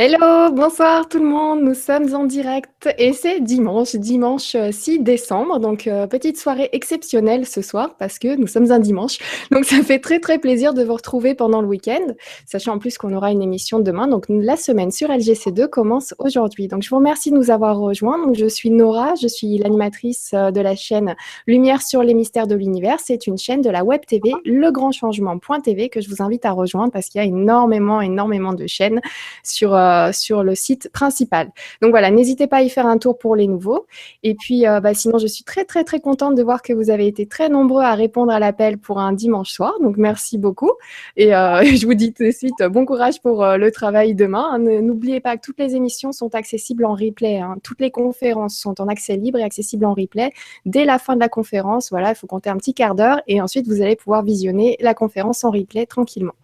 Hello, bonsoir tout le monde. Nous sommes en direct et c'est dimanche, dimanche 6 décembre. Donc, euh, petite soirée exceptionnelle ce soir parce que nous sommes un dimanche. Donc, ça fait très, très plaisir de vous retrouver pendant le week-end, sachant en plus qu'on aura une émission demain. Donc, la semaine sur LGC2 commence aujourd'hui. Donc, je vous remercie de nous avoir rejoints. Donc, je suis Nora, je suis l'animatrice euh, de la chaîne Lumière sur les mystères de l'univers. C'est une chaîne de la web TV, Le Grand Changement.tv que je vous invite à rejoindre parce qu'il y a énormément, énormément de chaînes sur. Euh, euh, sur le site principal. Donc voilà, n'hésitez pas à y faire un tour pour les nouveaux. Et puis, euh, bah, sinon, je suis très, très, très contente de voir que vous avez été très nombreux à répondre à l'appel pour un dimanche soir. Donc, merci beaucoup. Et euh, je vous dis tout de suite bon courage pour le travail demain. N'oubliez pas que toutes les émissions sont accessibles en replay. Hein. Toutes les conférences sont en accès libre et accessibles en replay dès la fin de la conférence. Voilà, il faut compter un petit quart d'heure et ensuite vous allez pouvoir visionner la conférence en replay tranquillement.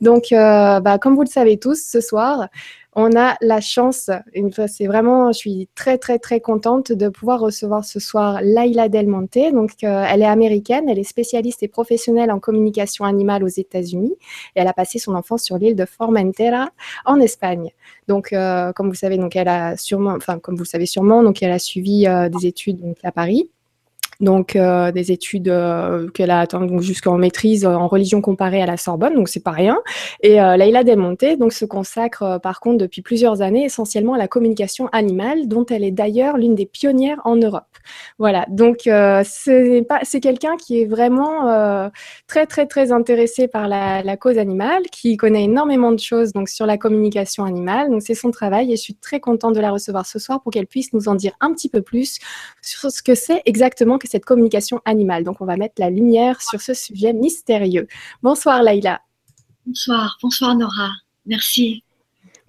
Donc, bah, comme vous le savez tous, ce soir, on a la chance, une fois, c'est vraiment, je suis très très très contente de pouvoir recevoir ce soir Laila Del Monte. Donc, euh, elle est américaine, elle est spécialiste et professionnelle en communication animale aux États-Unis et elle a passé son enfance sur l'île de Formentera en Espagne. Donc, euh, comme vous savez, donc elle a sûrement, enfin comme vous le savez sûrement, donc elle a suivi euh, des études à Paris donc euh, des études euh, qu'elle a atteint jusqu'en maîtrise en religion comparée à la Sorbonne, donc c'est pas rien. Et euh, Leïla Delmonte donc se consacre par contre depuis plusieurs années essentiellement à la communication animale, dont elle est d'ailleurs l'une des pionnières en Europe. Voilà, donc c'est quelqu'un qui est vraiment très très très intéressé par la, la, cause animale, qui connaît énormément de choses donc sur la communication animale. Donc c'est son travail et je suis très contente de la recevoir ce soir pour qu'elle puisse nous en dire un petit peu plus sur ce que c'est exactement que cette communication animale. Donc, on va mettre la lumière sur ce sujet mystérieux. Bonsoir, Laïla. Bonsoir, bonsoir, Nora. Merci.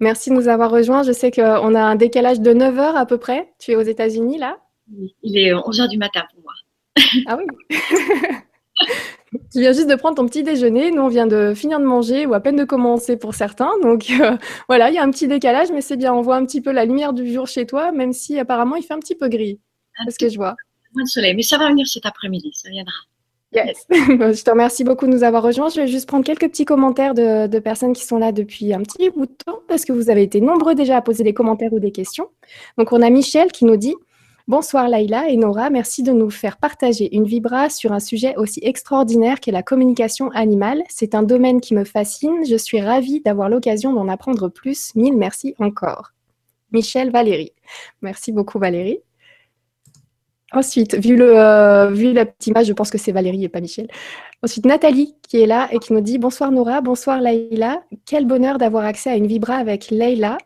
Merci de nous avoir rejoints. Je sais qu'on a un décalage de 9 heures à peu près. Tu es aux États-Unis, là? Il est 11 heures du matin pour moi. Ah oui Tu viens juste de prendre ton petit déjeuner. Nous, on vient de finir de manger ou à peine de commencer pour certains. Donc euh, voilà, il y a un petit décalage, mais c'est bien. On voit un petit peu la lumière du jour chez toi, même si apparemment il fait un petit peu gris. C'est ce que je vois de soleil, mais ça va venir cet après-midi, ça viendra. Yes. je te remercie beaucoup de nous avoir rejoints. Je vais juste prendre quelques petits commentaires de, personnes qui sont là depuis un petit bout de temps parce que vous avez été nombreux déjà à poser des commentaires ou des questions. Donc, on a Michel qui nous dit Bonsoir Laïla et Nora, merci de nous faire partager une vibra sur un sujet aussi extraordinaire qu'est la communication animale. C'est un domaine qui me fascine. Je suis ravie d'avoir l'occasion d'en apprendre plus. Mille merci encore. Michel Valérie. Merci beaucoup Valérie. Ensuite, vu, le, euh, vu la petite image, je pense que c'est Valérie et pas Michel. Ensuite, Nathalie qui est là et qui nous dit Bonsoir Nora, bonsoir Leïla. Quel bonheur d'avoir accès à une vibra avec Leïla,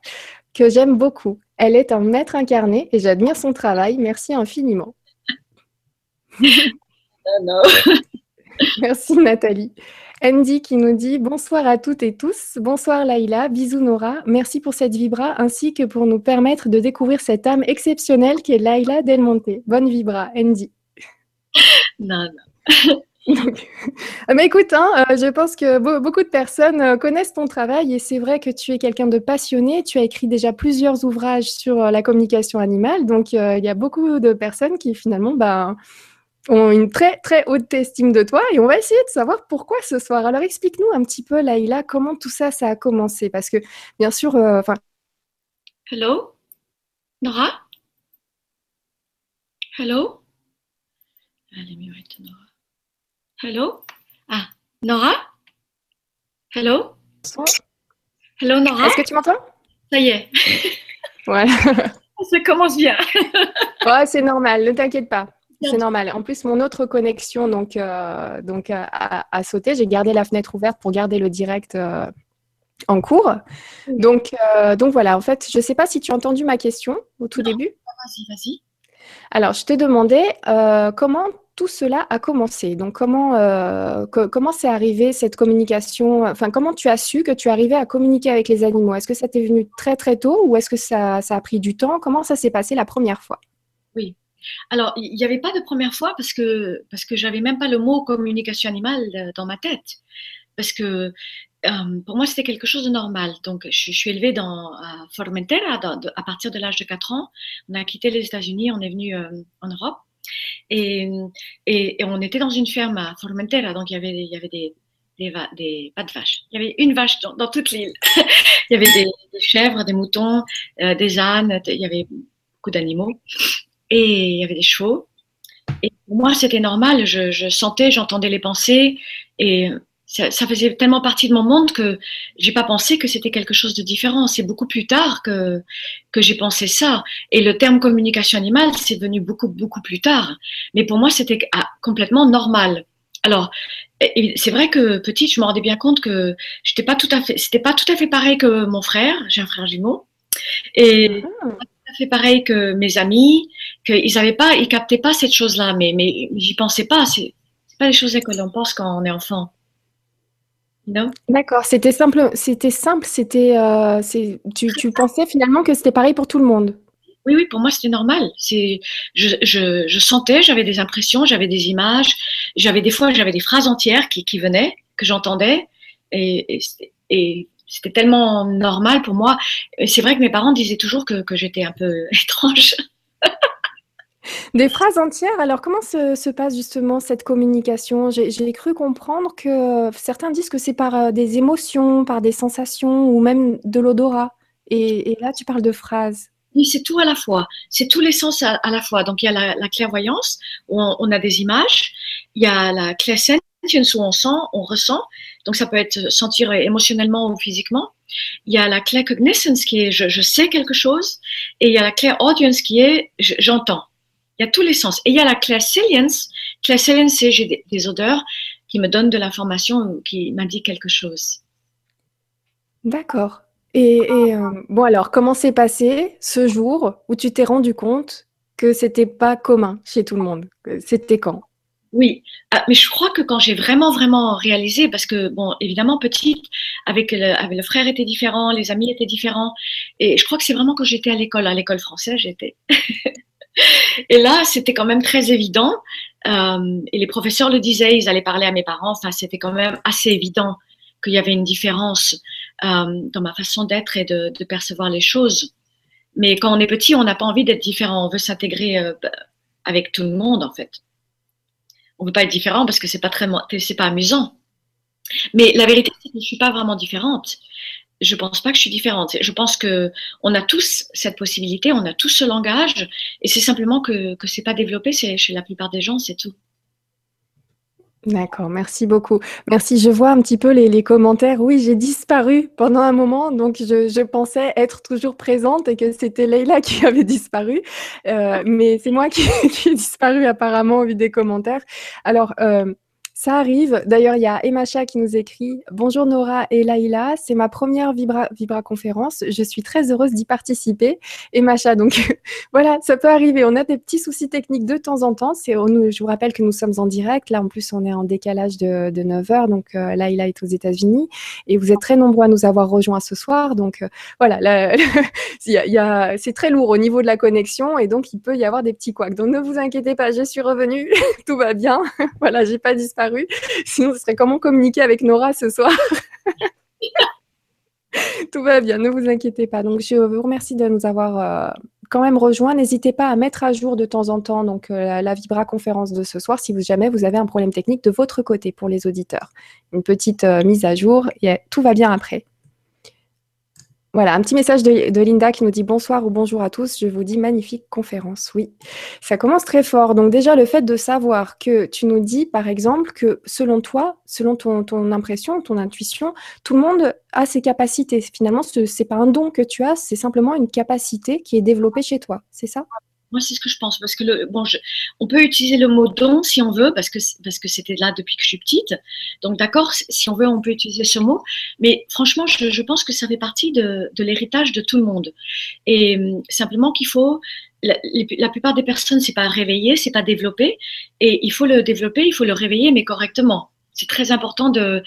que j'aime beaucoup. Elle est un maître incarné et j'admire son travail. Merci infiniment. non. Merci Nathalie. Andy qui nous dit bonsoir à toutes et tous, bonsoir Laïla, bisous Nora, merci pour cette vibra ainsi que pour nous permettre de découvrir cette âme exceptionnelle qui est Laïla Del Monte. Bonne vibra, Andy. Non, non. Ah, mais écoute, hein, euh, je pense que beaucoup de personnes euh, connaissent ton travail et c'est vrai que tu es quelqu'un de passionné. Tu as écrit déjà plusieurs ouvrages sur euh, la communication animale, donc il y a beaucoup de personnes qui finalement, ben, ont une très très haute estime de toi et on va essayer de savoir pourquoi ce soir. Alors explique-nous un petit peu, Laïla, comment tout ça, ça a commencé? Parce que bien sûr, euh, enfin. Hello, Nora? Hello? Allez, ah, Nora. Hello? Ah, Nora? Hello? Hello, Nora? Est-ce que tu m'entends? Ça y est. Ouais. ça commence bien. ouais, c'est normal, ne t'inquiète pas. C'est normal. En plus, mon autre connexion donc, euh, donc, a, sauté. J'ai gardé la fenêtre ouverte pour garder le direct euh, en cours. Donc, euh, donc voilà, en fait, je ne sais pas si tu as entendu ma question au tout début. Vas-y, vas-y. Alors, je te demandais comment tout cela a commencé? Donc, comment comment c'est arrivé cette communication? Enfin, comment tu as su que tu arrivais à communiquer avec les animaux? Est-ce que ça t'est venu très très tôt ou est-ce que ça, ça a pris du temps? Comment ça s'est passé la première fois? Oui. Alors, il n'y avait pas de première fois parce que, parce que j'avais même pas le mot communication animale euh, dans ma tête. Parce que euh, pour moi, c'était quelque chose de normal. Donc, je, suis élevée dans, à Formentera à partir de l'âge de 4 ans. On a quitté les États-Unis, on est venu euh, en Europe. Et, et, on était dans une ferme à Formentera. Donc, il y avait, il y avait des, des, des, pas de vaches. Il y avait une vache dans, toute l'île. il y avait des, chèvres, des moutons, des ânes, il y avait beaucoup d'animaux. Et il y avait des chevaux. Et pour moi, c'était normal. Je, sentais, j'entendais les pensées. Et ça, ça, faisait tellement partie de mon monde que j'ai pas pensé que c'était quelque chose de différent. C'est beaucoup plus tard que que j'ai pensé ça. Et le terme communication animale, c'est venu beaucoup beaucoup plus tard. Mais pour moi, c'était ah, complètement normal. Alors, c'est vrai que petite, je me rendais bien compte que j'étais pas tout à fait, c'était pas tout à fait pareil que mon frère. J'ai un frère jumeau et ah. À fait pareil que mes amis. Qu'ils avaient pas, ils captaient pas cette chose-là. Mais mais j'y pensais pas. C'est pas les choses que l'on pense quand on est enfant. D'accord, c'était simple, c'était simple, c'était, euh, tu, tu pensais finalement que c'était pareil pour tout le monde? Oui, oui, pour moi c'était normal. C'est, je, je, je, sentais, j'avais des impressions, j'avais des images, j'avais des fois j'avais des phrases entières qui, qui venaient, que j'entendais, et, et, c'était tellement normal pour moi. C'est vrai que mes parents disaient toujours que, que j'étais un peu étrange. Des phrases entières. Alors, comment se, passe justement cette communication? J'ai cru comprendre que certains disent que c'est par euh, des émotions, par des sensations ou même de l'odorat. Et, là, tu parles de phrases. Oui, c'est tout à la fois. C'est tous les sens à, la fois. Donc, il y a la, clairvoyance, où on, a des images. Il y a la où on sent, on ressent. Donc, ça peut être sentir émotionnellement ou physiquement. Il y a la claircognizance, qui est je, sais quelque chose. Et il y a la clairaudience, qui est j'entends. Il y a tous les sens. Et il y a la clairsalience. Clairsalience, c'est j'ai des, odeurs qui me donnent de l'information ou qui m'indiquent quelque chose. D'accord. Et, euh, bon alors, comment s'est passé ce jour où tu t'es rendu compte que c'était pas commun chez tout le monde? C'était quand? Oui, ah, mais je crois que quand j'ai vraiment, vraiment réalisé, parce que, bon, évidemment, petite, avec le, frère était différent, les amis étaient différents, et je crois que c'est vraiment quand j'étais à l'école, à l'école française, j'étais. Et là, c'était quand même très évident. Euh, et les professeurs le disaient, ils allaient parler à mes parents. Enfin, c'était quand même assez évident qu'il y avait une différence euh, dans ma façon d'être et de, de, percevoir les choses. Mais quand on est petit, on n'a pas envie d'être différent. On veut s'intégrer euh, avec tout le monde, en fait. On veut pas être différent parce que c'est pas très, c'est pas amusant. Mais la vérité, c'est que je suis pas vraiment différente je pense pas que je suis différente. Je pense que on a tous cette possibilité, on a tous ce langage, et c'est simplement que que c'est pas développé chez la plupart des gens, c'est tout. D'accord, merci beaucoup. Merci. Je vois un petit peu les, commentaires. Oui, j'ai disparu pendant un moment, donc je, pensais être toujours présente et que c'était Leïla qui avait disparu, euh, mais c'est moi qui, ai disparu apparemment au vu des commentaires. Alors. Euh, ça arrive. D'ailleurs, il y a Emacha qui nous écrit Bonjour Nora et Laïla, c'est ma première Vibra, conférence. Je suis très heureuse d'y participer. Emacha, donc voilà, ça peut arriver. On a des petits soucis techniques de temps en temps. Je vous rappelle que nous sommes en direct. Là, en plus, on est en décalage de, de 9 heures. Donc, euh, Laïla est aux États-Unis et vous êtes très nombreux à nous avoir rejoints ce soir. Donc, euh, voilà, c'est très lourd au niveau de la connexion et donc il peut y avoir des petits couacs. Donc, ne vous inquiétez pas, je suis revenue. Tout va bien. voilà, j'ai pas disparu Sinon, ce serait comment communiquer avec Nora ce soir? Tout va bien, ne vous inquiétez pas. Donc, je vous remercie de nous avoir euh, quand même rejoints. N'hésitez pas à mettre à jour de temps en temps euh, la Vibra conférence de ce soir si vous, jamais vous avez un problème technique de votre côté pour les auditeurs. Une petite euh, mise à jour et tout va bien après. Voilà, un petit message de, Linda qui nous dit bonsoir ou bonjour à tous. Je vous dis magnifique conférence. Oui, ça commence très fort. Donc déjà, le fait de savoir que tu nous dis, par exemple, que selon toi, selon ton, impression, ton intuition, tout le monde a ses capacités. Finalement, ce n'est pas un don que tu as, c'est simplement une capacité qui est développée chez toi. C'est ça? Moi, c'est ce que je pense. Parce que, le, bon, on peut utiliser le mot don si on veut, parce que parce que c'était là depuis que je suis petite. Donc, d'accord, si on veut, on peut utiliser ce mot. Mais franchement, je, je pense que ça fait partie de, l'héritage de tout le monde. Et hum, simplement qu'il faut. La, la, plupart des personnes, c'est pas réveiller, c'est pas développer. Et il faut le développer, il faut le réveiller, mais correctement. C'est très important de,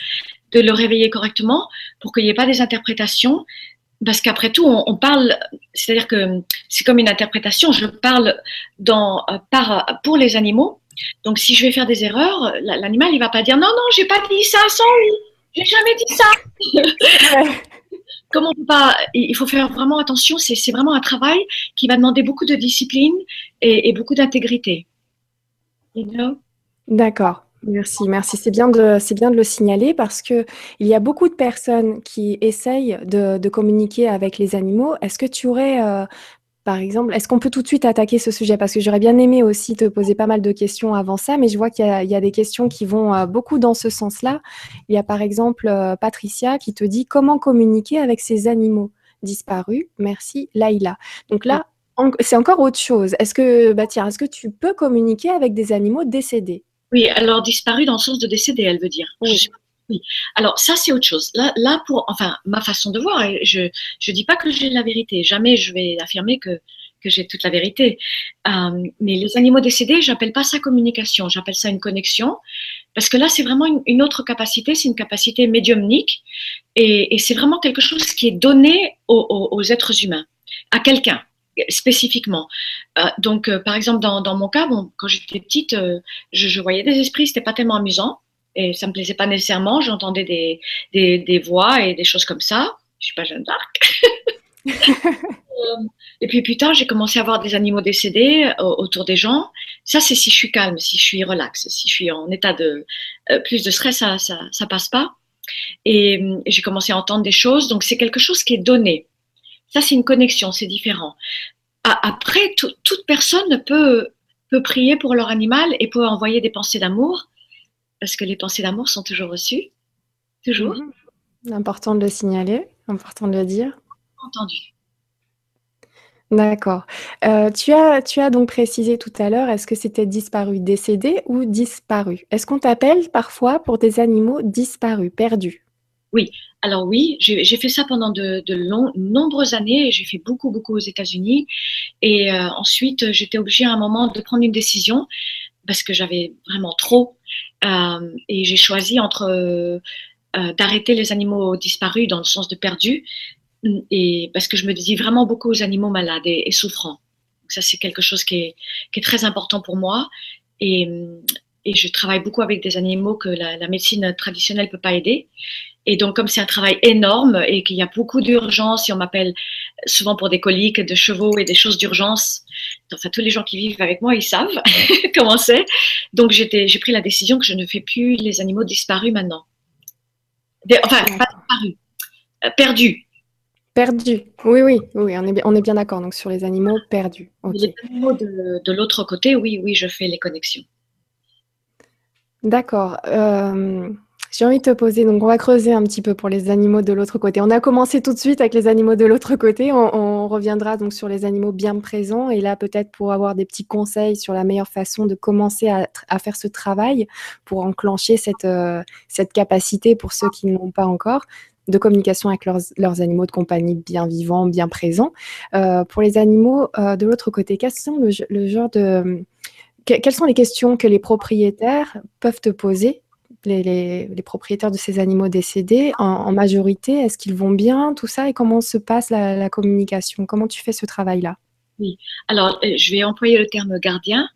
de le réveiller correctement pour qu'il n'y ait pas des interprétations parce qu'après tout, on, parle, c'est-à-dire que c'est comme une interprétation. Je parle dans, euh, par, pour les animaux. Donc, si je vais faire des erreurs, l'animal, il va pas dire non, non, j'ai pas dit ça sans lui. J'ai jamais dit ça. Comment pas Il faut faire vraiment attention. C'est vraiment un travail qui va demander beaucoup de discipline et, beaucoup d'intégrité. D'accord. Merci, merci. C'est bien de, c'est bien de le signaler parce que il y a beaucoup de personnes qui essayent de, de communiquer avec les animaux. Est-ce que tu aurais, euh, par exemple, est-ce qu'on peut tout de suite attaquer ce sujet? Parce que j'aurais bien aimé aussi te poser pas mal de questions avant ça, mais je vois qu'il y a, il y a des questions qui vont euh, beaucoup dans ce sens-là. Il y a par exemple euh, Patricia qui te dit comment communiquer avec ces animaux disparus. Merci, Laïla. Donc là, en- c'est encore autre chose. Est-ce que, bah tiens, est-ce que tu peux communiquer avec des animaux décédés? Oui, alors disparu dans le sens de décédé, elle veut dire. Oui. Je suis- oui. Alors ça, c'est autre chose. Là, là pour, enfin, ma façon de voir, je je dis pas que j'ai la vérité. Jamais je vais affirmer que que j'ai toute la vérité. Euh, mais les animaux décédés, j'appelle pas ça communication, j'appelle ça une connexion, parce que là, c'est vraiment une, une autre capacité, c'est une capacité médiumnique, et, et c'est vraiment quelque chose qui est donné aux, aux- aux êtres humains, à quelqu'un spécifiquement. Euh, donc, euh, par exemple, dans, dans mon cas, bon, quand j'étais petite, euh, je, je voyais des esprits, c'était pas tellement amusant et ça me plaisait pas nécessairement. J'entendais des, des, des voix et des choses comme ça. Je suis pas Jeanne d'Arc. Et puis plus tard, j'ai commencé à voir des animaux décédés autour des gens. Ça, c'est si je suis calme, si je suis relax, si je suis en état de plus de stress, ça, ça, ça passe pas. Et, j'ai commencé à entendre des choses. Donc, c'est quelque chose qui est donné. Ça, c'est une connexion, c'est différent. A- Après, tout- toute personne peut, peut prier pour leur animal et peut envoyer des pensées d'amour, parce que les pensées d'amour sont toujours reçues. Toujours. Mhm. Important de le signaler, important de le dire. Entendu. D'accord. Euh, tu as, tu as donc précisé tout à l'heure, est-ce que c'était disparu, décédé ou disparu? Est-ce qu'on t'appelle parfois pour des animaux disparus, perdus? Alors oui, j'ai fait ça pendant de, de nombreuses années. J'ai fait beaucoup, beaucoup aux États-Unis. Et euh, ensuite, j'étais obligée à un moment de prendre une décision parce que j'avais vraiment trop. Euh, et j'ai choisi entre euh, d'arrêter les animaux disparus dans le sens de perdus et parce que je me dis vraiment beaucoup aux animaux malades et, souffrants. Donc ça, c'est quelque chose qui est, très important pour moi. Et, je travaille beaucoup avec des animaux que la, la médecine traditionnelle peut pas aider. Et donc, comme c'est un travail énorme et qu'il y a beaucoup d'urgence, et on m'appelle souvent pour des coliques de chevaux et des choses d'urgence, enfin, tous les gens qui vivent avec moi, ils savent comment c'est. Donc, j'ai pris la décision que je ne fais plus les animaux disparus maintenant. Des- enfin, pas disparus, euh, perdus. Perdus. Oui, oui, oui, on est bien, on est bien d'accord. Donc sur les animaux perdus. Les animaux de, de l'autre côté, oui, oui, je fais les connexions. D'accord. Euh, j'ai envie de te poser, donc on va creuser un petit peu pour les animaux de l'autre côté. On a commencé tout de suite avec les animaux de l'autre côté. On, reviendra donc sur les animaux bien présents. Et là, peut-être pour avoir des petits conseils sur la meilleure façon de commencer à, faire ce travail pour enclencher cette, euh, cette capacité pour ceux qui ne l'ont pas encore de communication avec leurs, leurs animaux de compagnie bien vivants, bien présents. Euh, pour les animaux euh, de l'autre côté, quels sont le, le genre de... que- quelles sont les questions que les propriétaires peuvent te poser les, les- les propriétaires de ces animaux décédés, en, en majorité, est-ce qu'ils vont bien, tout ça, et comment se passe la, la communication? Comment tu fais ce travail-là? Alors, euh, je vais employer le terme gardien,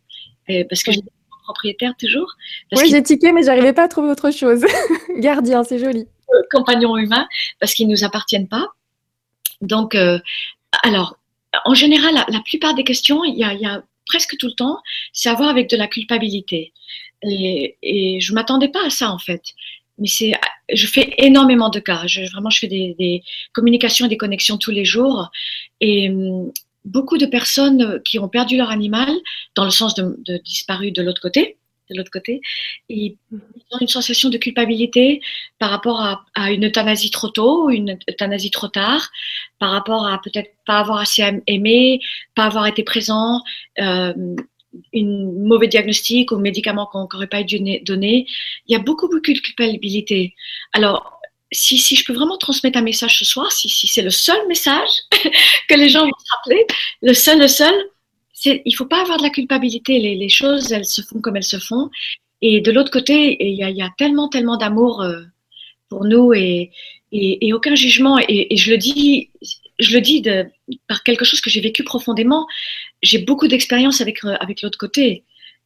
euh, parce que Oui. je dis propriétaire toujours, parce Oui, j'ai tiqué, mais j'arrivais pas à trouver autre chose. Gardien, c'est joli. compagnons humains, parce qu'ils ne nous appartiennent pas. Donc, euh, alors, en général, la, la plupart des questions, il y a, il y a presque tout le temps, c'est à voir avec de la culpabilité. Et, et je m'attendais pas à ça, en fait. Mais c'est, je fais énormément de cas. Je, vraiment, je fais des, communications et des connexions tous les jours. Et hum, beaucoup de personnes qui ont perdu leur animal, dans le sens de, disparu de l'autre côté, de l'autre côté, ils ont une sensation de culpabilité par rapport à, à une euthanasie trop tôt, une euthanasie trop tard, par rapport à peut-être pas avoir assez aimé, pas avoir été présent, euh, une mauvais diagnostic ou médicament qu'on n'aurait pas dû donner. Il y a beaucoup, beaucoup de culpabilité. Alors, si, si je peux vraiment transmettre un message ce soir, si, si c'est le seul message que les gens vont se rappeler, le seul, le seul, c'est il faut pas avoir de la culpabilité. Les, les choses, elles se font comme elles se font. Et de l'autre côté, il y a, y a tellement, tellement d'amour euh, pour nous et, et, aucun jugement. Et, je le dis, je le dis par quelque chose que j'ai vécu profondément. J'ai beaucoup d'expérience avec, avec l'autre côté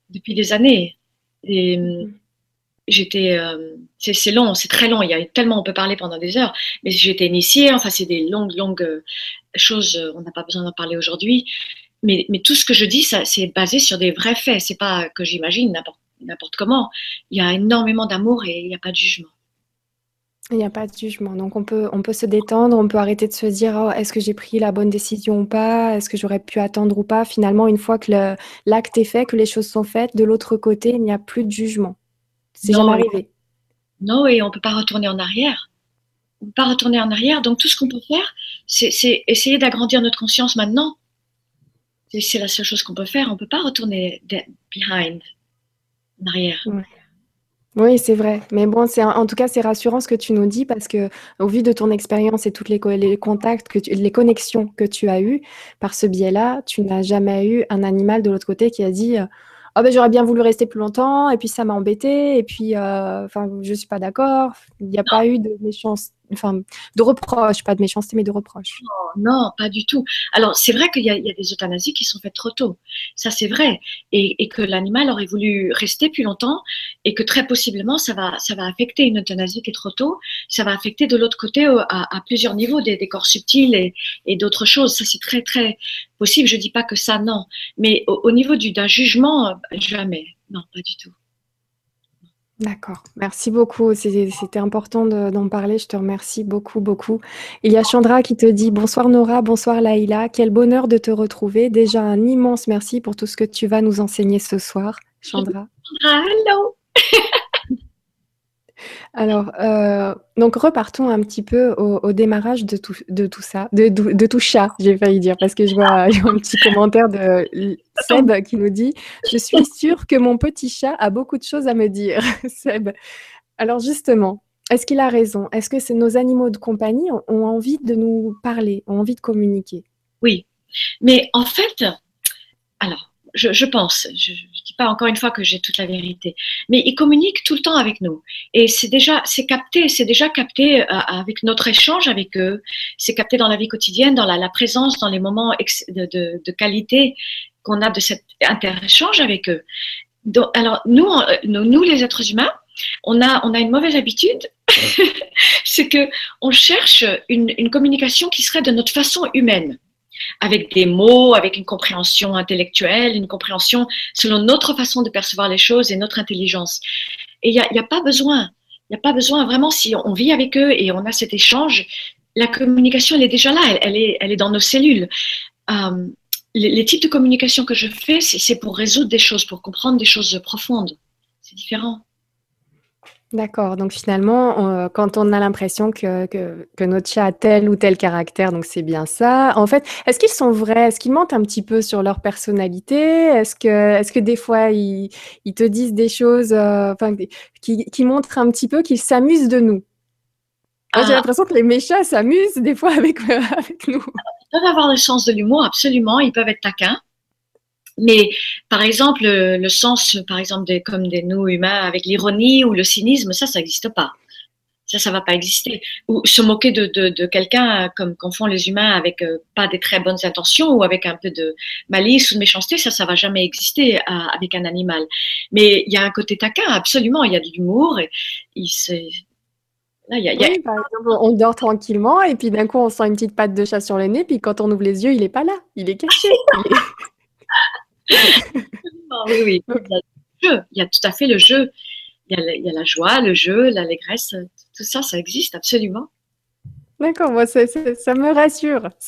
depuis des années. Et j'étais, euh, c'est long, c'est très long. Il y a tellement, on peut parler pendant des heures. Mais j'étais initiée. Enfin, c'est des longues, longues choses. On n'a pas besoin d'en parler aujourd'hui. Mais, tout ce que je dis, c'est basé sur des vrais faits. C'est pas que j'imagine n'importe comment. Il y a énormément d'amour et il n'y a pas de jugement. Il n'y a pas de jugement. Donc on peut, on peut se détendre, on peut arrêter de se dire oh, est-ce que j'ai pris la bonne décision ou pas? Est-ce que j'aurais pu attendre ou pas? Finalement, une fois que l'acte est fait, que les choses sont faites, de l'autre côté, il n'y a plus de jugement. C'est jamais arrivé. Non, et on ne peut pas retourner en arrière. On ne peut pas retourner en arrière. Donc tout ce qu'on peut faire, c'est essayer d'agrandir notre conscience maintenant. C'est la seule chose qu'on peut faire. On ne peut pas retourner behind, en arrière. Oui, c'est vrai. Mais bon, c'est en tout cas, c'est rassurant ce que tu nous dis parce que au vu de ton expérience et toutes les, les contacts, que les connexions que tu as eues par ce biais-là, tu n'as jamais eu un animal de l'autre côté qui a dit oh ben, j'aurais bien voulu rester plus longtemps et puis ça m'a embêté et puis euh, enfin je suis pas d'accord. Il n'y a pas eu de méchanceté enfin, de reproches, pas de méchanceté, mais de reproches. Non, pas du tout. Alors, c'est vrai qu'il y, a des euthanasies qui sont faites trop tôt. Ça, c'est vrai. Et, que l'animal aurait voulu rester plus longtemps et que très possiblement, ça va, ça va affecter une euthanasie qui est trop tôt. Ça va affecter de l'autre côté à, plusieurs niveaux, des, corps subtils et, d'autres choses. Ça, c'est très, très possible. Je dis pas que ça, non. Mais au, au niveau d'un jugement, jamais. Non, pas du tout. D'accord, merci beaucoup. C'était important d'en parler. Je te remercie beaucoup, beaucoup. Il y a Chandra qui te dit bonsoir Nora, bonsoir Laïla. Quel bonheur de te retrouver. Déjà un immense merci pour tout ce que tu vas nous enseigner ce soir, Chandra. Hello. Alors, euh, donc repartons un petit peu au, démarrage de tout, de tout ça, de, tout chat, j'ai failli dire, parce que je vois, un petit commentaire de Seb qui nous dit Je suis sûre que mon petit chat a beaucoup de choses à me dire. Seb. Alors, justement, est-ce qu'il a raison? Est-ce que c'est nos animaux de compagnie ont envie de nous parler, ont envie de communiquer? Oui, mais en fait, alors, je, pense, je ne dis pas encore une fois que j'ai toute la vérité, mais ils communiquent tout le temps avec nous. Et c'est déjà, c'est capté, c'est déjà capté euh, avec notre échange avec eux, c'est capté dans la vie quotidienne, dans la, présence, dans les moments de, qualité qu'on a de cet interéchange avec eux. alors, nous, euh, nous, les êtres humains, on a, on a une mauvaise habitude, c'est que on cherche une, une communication qui serait de notre façon humaine avec des mots, avec une compréhension intellectuelle, une compréhension selon notre façon de percevoir les choses et notre intelligence. Et il n'y a, a, pas besoin, il n'y a pas besoin vraiment, si on vit avec eux et on a cet échange, la communication, elle est déjà là, elle, est, elle est dans nos cellules. Euh, les, les, types de communication que je fais, c'est pour résoudre des choses, pour comprendre des choses profondes. C'est différent. D'accord, donc finalement, euh, quand on a l'impression que, que, notre chat a tel ou tel caractère, donc c'est bien ça. En fait, est-ce qu'ils sont vrais? Est-ce qu'ils mentent un petit peu sur leur personnalité? Est-ce que, des fois, ils, ils te disent des choses euh, enfin, qui, qui montrent un petit peu qu'ils s'amusent de nous? J'ai ah. l'impression que les méchats s'amusent des fois avec, avec nous. Ils peuvent avoir le sens de l'humour, absolument. Ils peuvent être taquins. Mais par exemple, le, sens, par exemple, des, comme des nous humains avec l'ironie ou le cynisme, ça, ça n'existe pas. Ça, ça va pas exister. Ou se moquer de, de, de quelqu'un comme qu'en font les humains avec euh, pas des très bonnes intentions ou avec un peu de malice ou de méchanceté, ça, ça va jamais exister euh, avec un animal. Mais il y a un côté taquin, absolument. Il y a de l'humour. Il Là, y a, y a... Oui, par exemple, on dort tranquillement et puis d'un coup, on sent une petite patte de chat sur le nez. Puis quand on ouvre les yeux, il est pas là. Il est caché. oui, oui. Il y, a tout à fait le jeu. Il y a, la joie, le jeu, l'allégresse. Tout ça, ça existe absolument. D'accord, moi, ça, me rassure.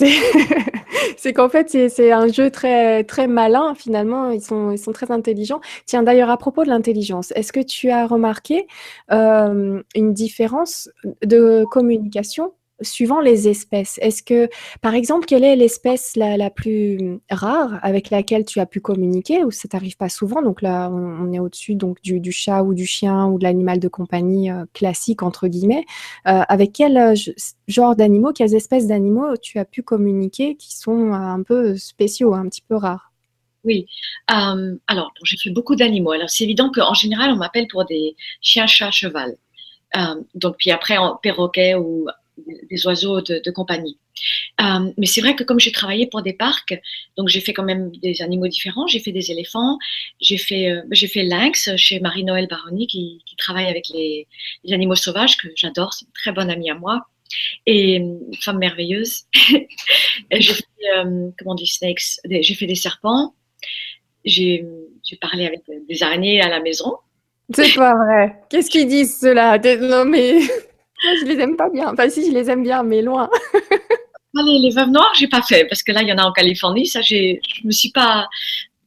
C'est qu'en fait, c'est un jeu très, très malin, finalement. Ils sont, ils sont très intelligents. Tiens, d'ailleurs, à propos de l'intelligence, est-ce que tu as remarqué euh, une différence de communication suivant les espèces, est-ce que, par exemple, quelle est l'espèce la, plus rare avec laquelle tu as pu communiquer ou ça t'arrive pas souvent? Donc là, on, est au-dessus donc du, chat ou du chien ou de l'animal de compagnie euh, classique entre guillemets. Euh, avec quel euh, genre d'animaux, quelles espèces d'animaux tu as pu communiquer qui sont un peu spéciaux, un petit peu rares? Oui. alors, j'ai fait beaucoup d'animaux. Alors, c'est évident qu'en général, on m'appelle pour des chiens, chats, cheval. donc, puis après, en perroquet ou des oiseaux de, compagnie. Euh, mais c'est vrai que comme j'ai travaillé pour des parcs, donc j'ai fait quand même des animaux différents. J'ai fait des éléphants, j'ai fait, euh, j'ai fait lynx chez Marie-Noël Baroni qui, travaille avec les, animaux sauvages que j'adore. C'est une très bonne amie à moi et une femme merveilleuse. j'ai fait, euh, snakes. J'ai fait des serpents. J'ai parlé avec des araignées à la maison C'est pas vrai. Qu'est-ce qu'ils disent ceux-là? Non mais moi je les aime pas bien. Enfin si, je les aime bien, mais loin. les, les veuves noires, j'ai pas fait parce que là il y en a en Californie. Ça, je me suis pas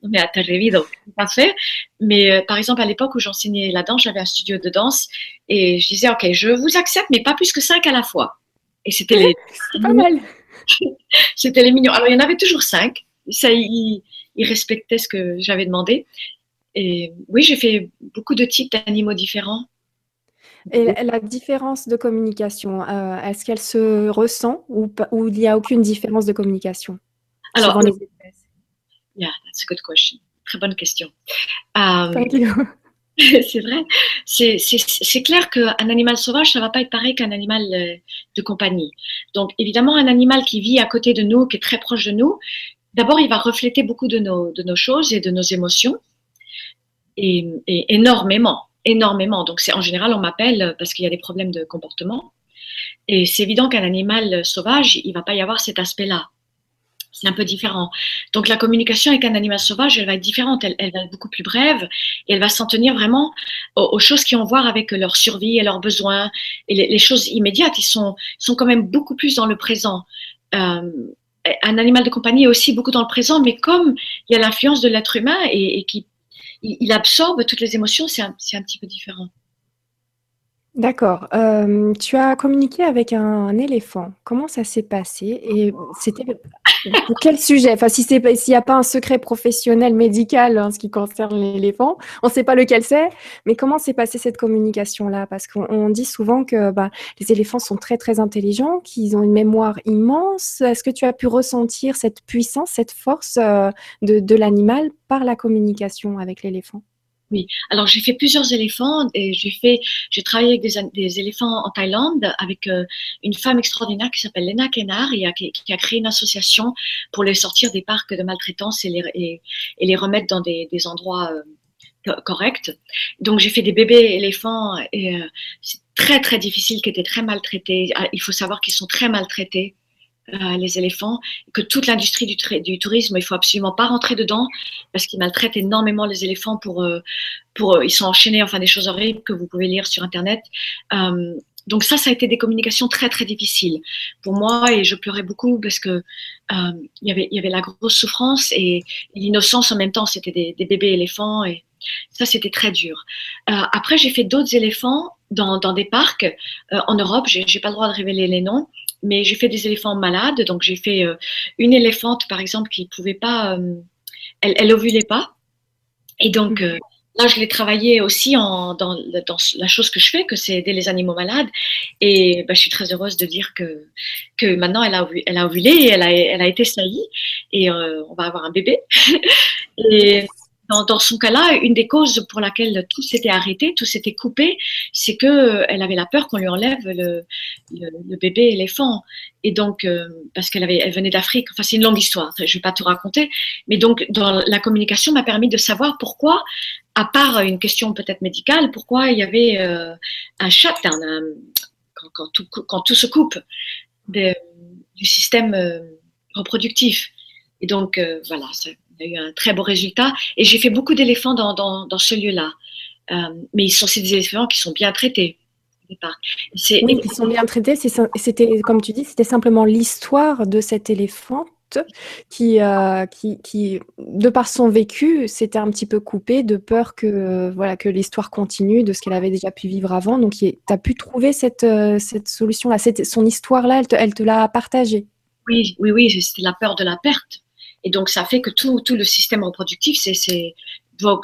mais à donc pas fait. Mais euh, par exemple, à l'époque où j'enseignais la danse, j'avais un studio de danse et je disais, OK, je vous accepte, mais pas plus que cinq à la fois. Et c'était les. C'est pas mal. c'était les mignons. Alors, il y en avait toujours cinq. Ça, ils, respectaient ce que j'avais demandé. Et oui, j'ai fait beaucoup de types d'animaux différents. Et la différence de communication, euh, est-ce qu'elle se ressent ou, ou il n'y a aucune différence de communication Alors, les Yeah, that's a good question. Très bonne question. Euh, c'est vrai. C'est clair qu'un animal sauvage, ça va pas être pareil qu'un animal euh, de compagnie. Donc, évidemment, un animal qui vit à côté de nous, qui est très proche de nous, d'abord, il va refléter beaucoup de nos, de nos choses et de nos émotions. Et, et énormément, énormément. Donc, en général, on m'appelle parce qu'il y a des problèmes de comportement. Et c'est évident qu'un animal sauvage, il va pas y avoir cet aspect-là c'est un peu différent. Donc la communication avec un animal sauvage, elle va être différente, elle, va être beaucoup plus brève et elle va s'en tenir vraiment aux, choses qui ont à voir avec leur survie et leurs besoins et les, choses immédiates. Ils sont, sont quand même beaucoup plus dans le présent. Euh, un animal de compagnie est aussi beaucoup dans le présent, mais comme il y a l'influence de l'être humain et, qu'il il absorbe toutes les émotions, c'est un petit peu différent. D'accord. tu as communiqué avec un éléphant. Comment ça s'est passé? Et c'était pour quel sujet? Enfin, si s'il n'y a pas un secret professionnel médical en ce qui concerne l'éléphant, on ne sait pas lequel c'est, mais comment s'est passée cette communication-là? Parce qu'on dit souvent que, bah, les éléphants sont très, très intelligents, qu'ils ont une mémoire immense. Est-ce que tu as pu ressentir cette puissance, cette force, de de l'animal par la communication avec l'éléphant? Oui, alors j'ai fait plusieurs éléphants et j'ai fait, j'ai travaillé avec des, éléphants en Thaïlande avec euh, une femme extraordinaire qui s'appelle Lena Kenar et qui, a créé une association pour les sortir des parcs de maltraitance et les, et, les remettre dans des, des endroits euh, corrects. Donc j'ai fait des bébés éléphants et euh, c'est très très difficile, qui étaient très maltraités. Ah, il faut savoir qu'ils sont très maltraités. Euh, les éléphants, que toute l'industrie du, tourisme, il faut absolument pas rentrer dedans parce qu'ils maltraitent énormément les éléphants pour, euh, pour euh, ils sont enchaînés, enfin des choses horribles que vous pouvez lire sur internet. donc ça, ça a été des communications très très difficiles pour moi et je pleurais beaucoup parce que il y avait il y avait la grosse souffrance et, l'innocence en même temps. C'était des, des, bébés éléphants et ça c'était très dur. après, j'ai fait d'autres éléphants dans, dans des parcs en Europe. J'ai pas le droit de révéler les noms mais j'ai fait des éléphants malades. Donc, j'ai fait euh, une éléphante, par exemple, qui pouvait pas, euh, elle, elle ovulait pas. Et donc, mhm. euh, là, je l'ai travaillé aussi en, dans, dans, la chose que je fais, que c'est aider les animaux malades. Et bah, je suis très heureuse de dire que, que maintenant, elle a, elle a ovulé et elle a, elle a été saillie. Et on va avoir un bébé. et dans, son cas-là, une des causes pour laquelle tout s'était arrêté, tout s'était coupé, c'est que euh, elle avait la peur qu'on lui enlève le, le, bébé éléphant. Et donc, euh, parce qu'elle elle venait d'Afrique. Enfin, c'est une longue histoire. Je vais pas tout raconter. Mais donc, dans la communication, m'a permis de savoir pourquoi, à part une question peut-être médicale, pourquoi il y avait euh, un shutdown quand, quand, tout, quand, tout, se coupe du système reproductif. Et donc, voilà, il y a eu un très beau résultat. Et j'ai fait beaucoup d'éléphants dans, dans, dans, ce lieu-là. Euh, mais ils sont c'est des éléphants qui sont bien traités. Oui, qui sont bien traités. C'était, comme tu dis, c'était simplement l'histoire de cet éléphant qui, euh, qui, qui, de par son vécu, s'était un petit peu coupé de peur que, voilà, que l'histoire continue de ce qu'elle avait déjà pu vivre avant. Donc, tu as pu trouver cette, euh, cette solution-là, son histoire-là, elle te, elle te l'a partagée. Oui, oui, oui, c'était la peur de la perte. Et donc, ça fait que tout, tout le système reproductif, c'est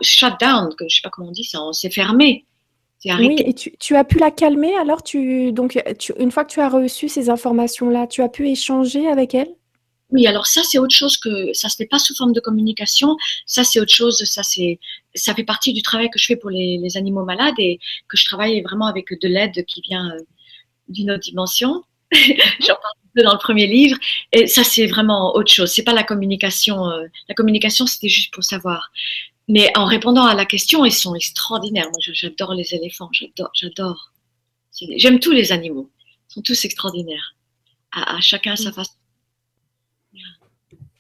shut down, que je sais pas comment on dit ça, s'est fermé. Oui, et tu, tu, as pu la calmer alors? Tu, donc, tu, Une fois que tu as reçu ces informations-là, tu as pu échanger avec elle? Oui, alors ça c'est autre chose que ça se fait pas sous forme de communication. Ça c'est autre chose. Ça c'est ça fait partie du travail que je fais pour les, les animaux malades et que je travaille vraiment avec de l'aide qui vient euh, d'une autre dimension. J'en parle dans le premier livre. Et ça, c'est vraiment autre chose. C'est pas la communication. Euh, la communication, c'était juste pour savoir. Mais en répondant à la question, ils sont extraordinaires. Moi, j'adore les éléphants. J'adore, j'adore. J'aime tous les animaux. Ils sont tous extraordinaires. À, chacun sa mm. façon.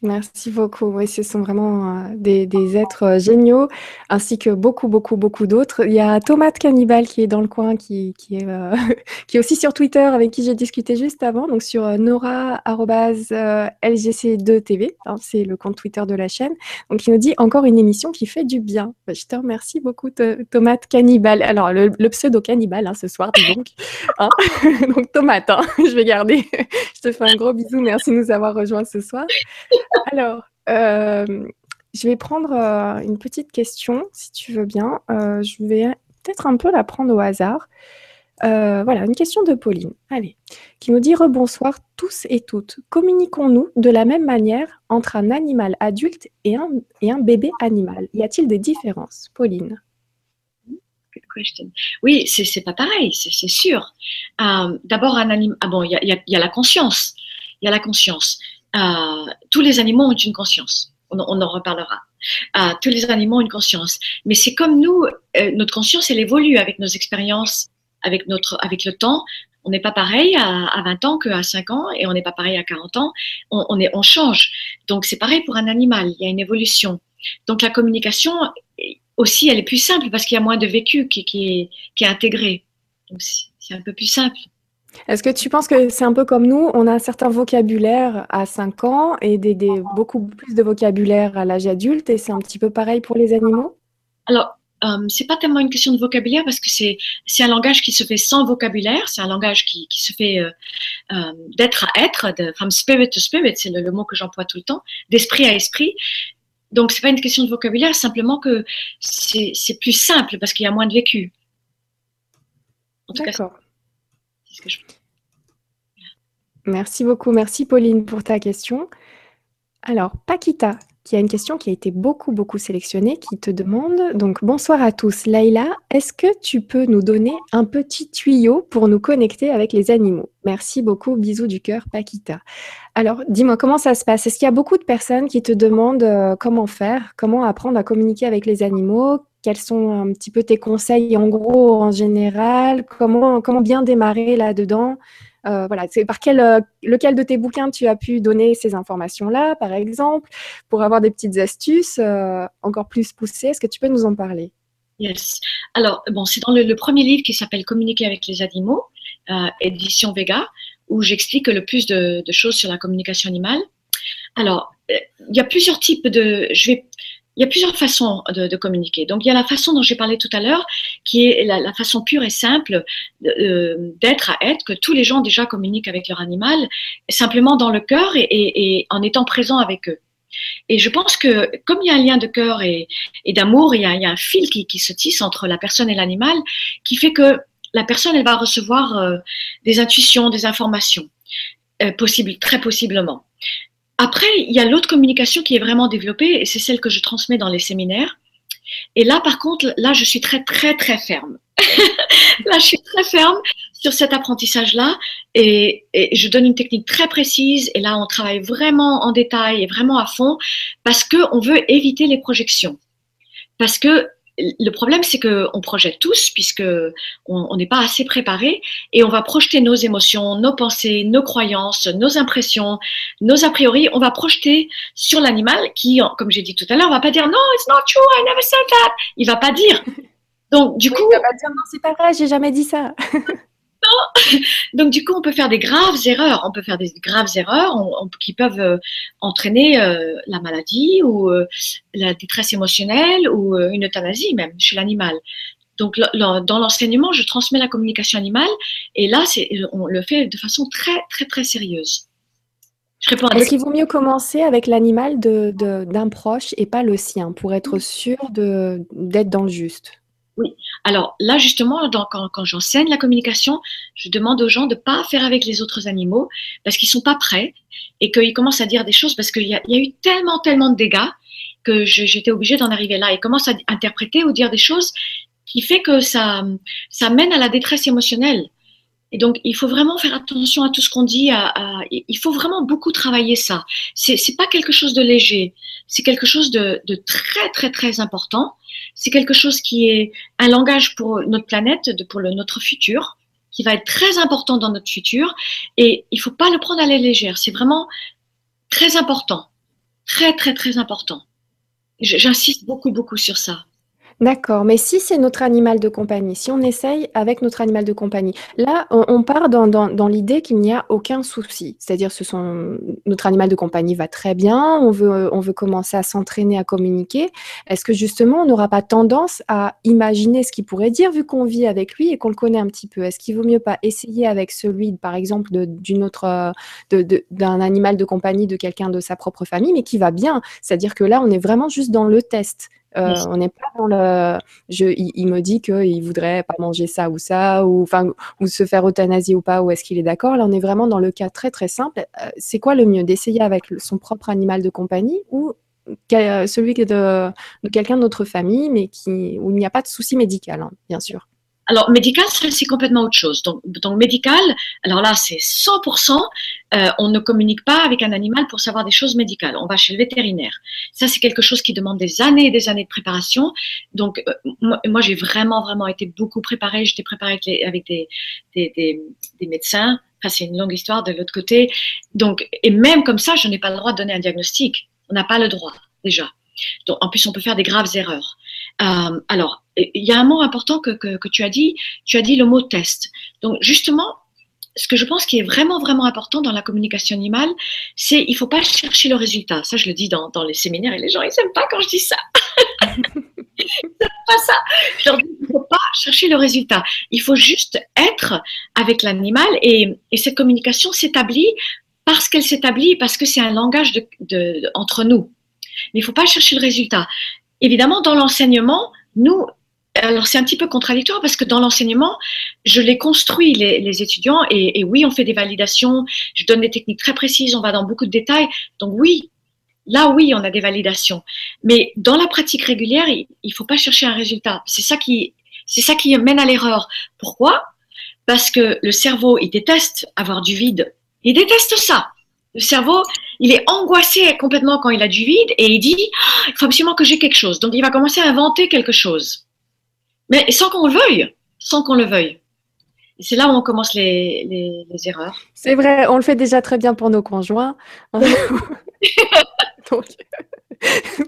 Merci beaucoup. Oui, ce sont vraiment euh, des, êtres euh, géniaux, ainsi que beaucoup, beaucoup, beaucoup d'autres. Il y a Tomate Cannibal qui est dans le coin, qui, qui, est, euh, qui est aussi sur Twitter, avec qui j'ai discuté juste avant, donc sur nora.lgc2tv, hein, c'est le compte Twitter de la chaîne. Donc, il nous dit encore une émission qui fait du bien. Je te remercie beaucoup, Tomate Cannibal. Alors, le, pseudo cannibal hein, ce soir, donc. Hein donc, Tomate, je vais garder. je te fais un gros bisou. Merci de nous avoir rejoints ce soir. Alors, euh, je vais prendre euh, une petite question, si tu veux bien. Euh, je vais peut-être un peu la prendre au hasard. voilà, une question de Pauline, allez, qui nous dit Rebonsoir tous et toutes. Communiquons-nous de la même manière entre un animal adulte et un, et un bébé animal? Y a-t-il des différences Pauline? Oui, c'est pas pareil, c'est sûr. D'abord, un animal. Ah il y, a, la conscience. Il y a la conscience. Tous les animaux ont une conscience. On, en reparlera. Euh, tous les animaux ont une conscience. Mais c'est comme nous, euh, notre conscience, elle évolue avec nos expériences, avec, notre, avec le temps. On n'est pas pareil à, à, 20 ans qu'à 5 ans et on n'est pas pareil à 40 ans. On, est, on change. Donc c'est pareil pour un animal. Il y a une évolution. Donc la communication aussi, elle est plus simple parce qu'il y a moins de vécu qui est intégré. c'est un peu plus simple. Est-ce que tu penses que c'est un peu comme nous, on a un certain vocabulaire à 5 ans et des, beaucoup plus de vocabulaire à l'âge adulte et c'est un petit peu pareil pour les animaux? Alors, euh, c'est pas tellement une question de vocabulaire parce que c'est un langage qui se fait sans vocabulaire, c'est un langage qui, qui se fait euh, euh, d'être à être, de from spirit to spirit, c'est le, mot que j'emploie tout le temps, d'esprit à esprit. Donc c'est pas une question de vocabulaire, simplement que c'est plus simple parce qu'il y a moins de vécu. D'accord. Merci beaucoup. Merci Pauline pour ta question. Alors, Paquita, qui a une question qui a été beaucoup, beaucoup sélectionnée, qui te demande, donc bonsoir à tous. Laïla, est-ce que tu peux nous donner un petit tuyau pour nous connecter avec les animaux? Merci beaucoup, bisous du cœur, Paquita. Alors, dis-moi, comment ça se passe? Est-ce qu'il y a beaucoup de personnes qui te demandent euh, comment faire, comment apprendre à communiquer avec les animaux? Quels sont un petit peu tes conseils en gros, en général? Comment, comment bien démarrer là-dedans? Euh, voilà, c'est par quel, euh, lequel de tes bouquins tu as pu donner ces informations-là, par exemple, pour avoir des petites astuces euh, encore plus poussées? Est-ce que tu peux nous en parler? Yes. Alors, bon, c'est dans le, premier livre qui s'appelle Communiquer avec les animaux, édition Vega, où j'explique le plus de, de, choses sur la communication animale. Alors, il y a plusieurs types de. Je vais il y a plusieurs façons de, communiquer. Donc, il y a la façon dont j'ai parlé tout à l'heure, qui est la, façon pure et simple euh, d'être à être, que tous les gens déjà communiquent avec leur animal, simplement dans le cœur et, en étant présent avec eux. Et je pense que comme il y a un lien de cœur et, d'amour, il, y a un fil qui, se tisse entre la personne et l'animal, qui fait que la personne, elle va recevoir euh, des intuitions, des informations, euh, très possiblement. Après, il y a l'autre communication qui est vraiment développée et c'est celle que je transmets dans les séminaires. Et là, par contre, là, je suis très, très, très ferme. là, je suis très ferme sur cet apprentissage-là et, je donne une technique très précise. Et là, on travaille vraiment en détail et vraiment à fond parce qu'on veut éviter les projections. Parce que le problème, c'est qu'on projette tous, puisque on n'est pas assez préparé, et on va projeter nos émotions, nos pensées, nos croyances, nos impressions, nos a priori. On va projeter sur l'animal qui, comme j'ai dit tout à l'heure, va pas dire non, it's not true, I never said that. Il va pas dire. Donc du coup, il va pas dire non, c'est pas vrai, j'ai jamais dit ça. Donc du coup, on peut faire des graves erreurs. On peut faire des graves erreurs qui peuvent euh, entraîner euh, la maladie ou euh, la détresse émotionnelle ou une euthanasie même chez l'animal. Donc dans l'enseignement, je transmets la communication animale et là, on le fait de façon très très très sérieuse. Est-ce qu'il vaut mieux commencer avec l'animal d'un proche et pas le sien pour être sûr d'être dans le juste? Oui. Alors là, justement, quand, j'enseigne la communication, je demande aux gens de ne pas faire avec les autres animaux parce qu'ils ne sont pas prêts et qu'ils commencent à dire des choses parce qu'il y, a eu tellement, tellement de dégâts que j'étais obligée d'en arriver là. Ils commencent à interpréter ou dire des choses qui fait que ça, ça mène à la détresse émotionnelle. Et donc, il faut vraiment faire attention à tout ce qu'on dit. il faut vraiment beaucoup travailler ça. C'est, n'est pas quelque chose de léger. C'est quelque chose de, de très, très, très important c'est quelque chose qui est un langage pour notre planète, pour le, notre futur, qui va être très important dans notre futur. Et il faut pas le prendre à la légère. C'est vraiment très important. très, très, très important. J'insiste beaucoup, beaucoup sur ça. D'accord, mais si c'est notre animal de compagnie, si on essaye avec notre animal de compagnie, là, on, part dans, l'idée qu'il n'y a aucun souci. C'est-à-dire, ce sont, notre animal de compagnie va très bien, on veut, on veut commencer à s'entraîner à communiquer. Est-ce que justement, on n'aura pas tendance à imaginer ce qu'il pourrait dire vu qu'on vit avec lui et qu'on le connaît un petit peu? Est-ce qu'il vaut mieux pas essayer avec celui, par exemple, d'une autre, d'un animal de compagnie de quelqu'un de sa propre famille, mais qui va bien? C'est-à-dire que là, on est vraiment juste dans le test. Euh, on n'est pas dans le. Je, il, me dit qu'il voudrait pas manger ça ou ça, ou, enfin, ou se faire euthanasie ou pas, ou est-ce qu'il est d'accord Là, on est vraiment dans le cas très très simple. Euh, c'est quoi le mieux D'essayer avec son propre animal de compagnie ou celui de, de quelqu'un de notre famille, mais qui, où il n'y a pas de souci médical, hein, bien sûr alors, médical, c'est complètement autre chose. Donc, médical, alors là, c'est 100%, euh, on ne communique pas avec un animal pour savoir des choses médicales. On va chez le vétérinaire. Ça, c'est quelque chose qui demande des années et des années de préparation. Donc, euh, moi, j'ai vraiment, vraiment été beaucoup préparée. J'étais préparée avec des, des, des, des médecins. Enfin, c'est une longue histoire de l'autre côté. Donc, et même comme ça, je n'ai pas le droit de donner un diagnostic. On n'a pas le droit, déjà. Donc, en plus, on peut faire des graves erreurs. Euh, alors, il y a un mot important que, que, tu as dit, tu as dit le mot test. Donc, justement, ce que je pense qui est vraiment, vraiment important dans la communication animale, c'est il ne faut pas chercher le résultat. Ça, je le dis dans, dans les séminaires et les gens, ils n'aiment pas quand je dis ça. pas ça. il ne faut pas chercher le résultat. Il faut juste être avec l'animal et, et, cette communication s'établit parce qu'elle s'établit, parce que c'est un langage de, de, entre nous. Mais il ne faut pas chercher le résultat. Évidemment, dans l'enseignement, nous, alors c'est un petit peu contradictoire parce que dans l'enseignement, je les construis, les, étudiants, et, et, oui, on fait des validations, je donne des techniques très précises, on va dans beaucoup de détails. Donc oui, là oui, on a des validations. Mais dans la pratique régulière, il ne faut pas chercher un résultat. C'est ça qui, c'est ça qui mène à l'erreur. Pourquoi? Parce que le cerveau, il déteste avoir du vide. Il déteste ça. Le cerveau, il est angoissé complètement quand il a du vide et il dit ah, il faut absolument que j'ai quelque chose. Donc il va commencer à inventer quelque chose, mais sans qu'on le veuille, sans qu'on le veuille. Et c'est là où on commence les, les, erreurs. C'est vrai, on le fait déjà très bien pour nos conjoints. Donc,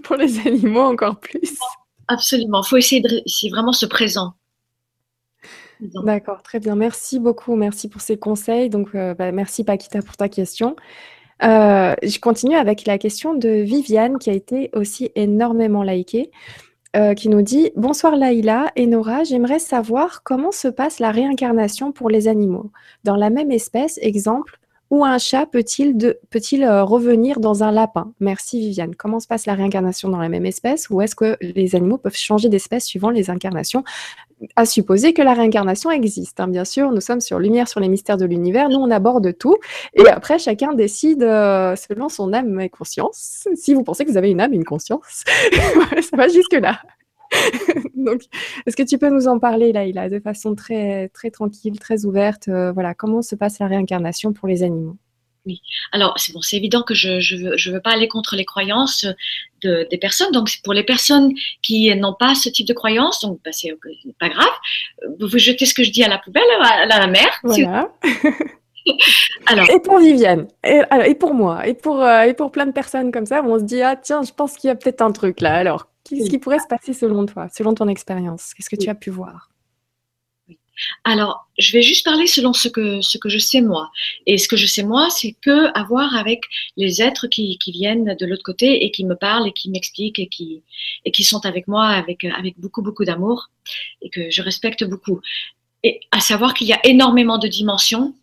pour les animaux encore plus. Absolument, il faut essayer de c'est vraiment ce présent. D'accord, très bien. Merci beaucoup. Merci pour ces conseils. Donc, euh, bah, merci Paquita pour ta question. Euh, je continue avec la question de Viviane qui a été aussi énormément likée. Euh, qui nous dit Bonsoir Laïla et Nora, j'aimerais savoir comment se passe la réincarnation pour les animaux. Dans la même espèce, exemple, où un chat peut-il peut revenir dans un lapin? Merci Viviane. Comment se passe la réincarnation dans la même espèce ou est-ce que les animaux peuvent changer d'espèce suivant les incarnations à supposer que la réincarnation existe. Hein. Bien sûr, nous sommes sur Lumière sur les mystères de l'univers, nous on aborde tout, et après chacun décide euh, selon son âme et conscience. Si vous pensez que vous avez une âme et une conscience, ça va jusque-là. Donc, est-ce que tu peux nous en parler, Laïla, de façon très, très tranquille, très ouverte euh, Voilà, comment se passe la réincarnation pour les animaux? Oui. Alors, c'est bon, c'est évident que je ne veux, je veux, pas aller contre les croyances de, des personnes. Donc, pour les personnes qui n'ont pas ce type de croyances, donc bah, c'est pas grave. Vous jetez ce que je dis à la poubelle, à, la mer. Voilà. alors, et pour Viviane, et, pour moi, et pour, euh, et pour plein de personnes comme ça, on se dit ah tiens, je pense qu'il y a peut-être un truc là. Alors, qu'est-ce qui pourrait se passer selon toi, selon ton expérience? Qu'est-ce que tu as pu voir? Alors, je vais juste parler selon ce que, ce que je sais moi. Et ce que je sais moi, c'est que avoir avec les êtres qui, qui viennent de l'autre côté et qui me parlent et qui m'expliquent et qui, et qui sont avec moi avec, avec beaucoup, beaucoup d'amour et que je respecte beaucoup. Et à savoir qu'il y a énormément de dimensions,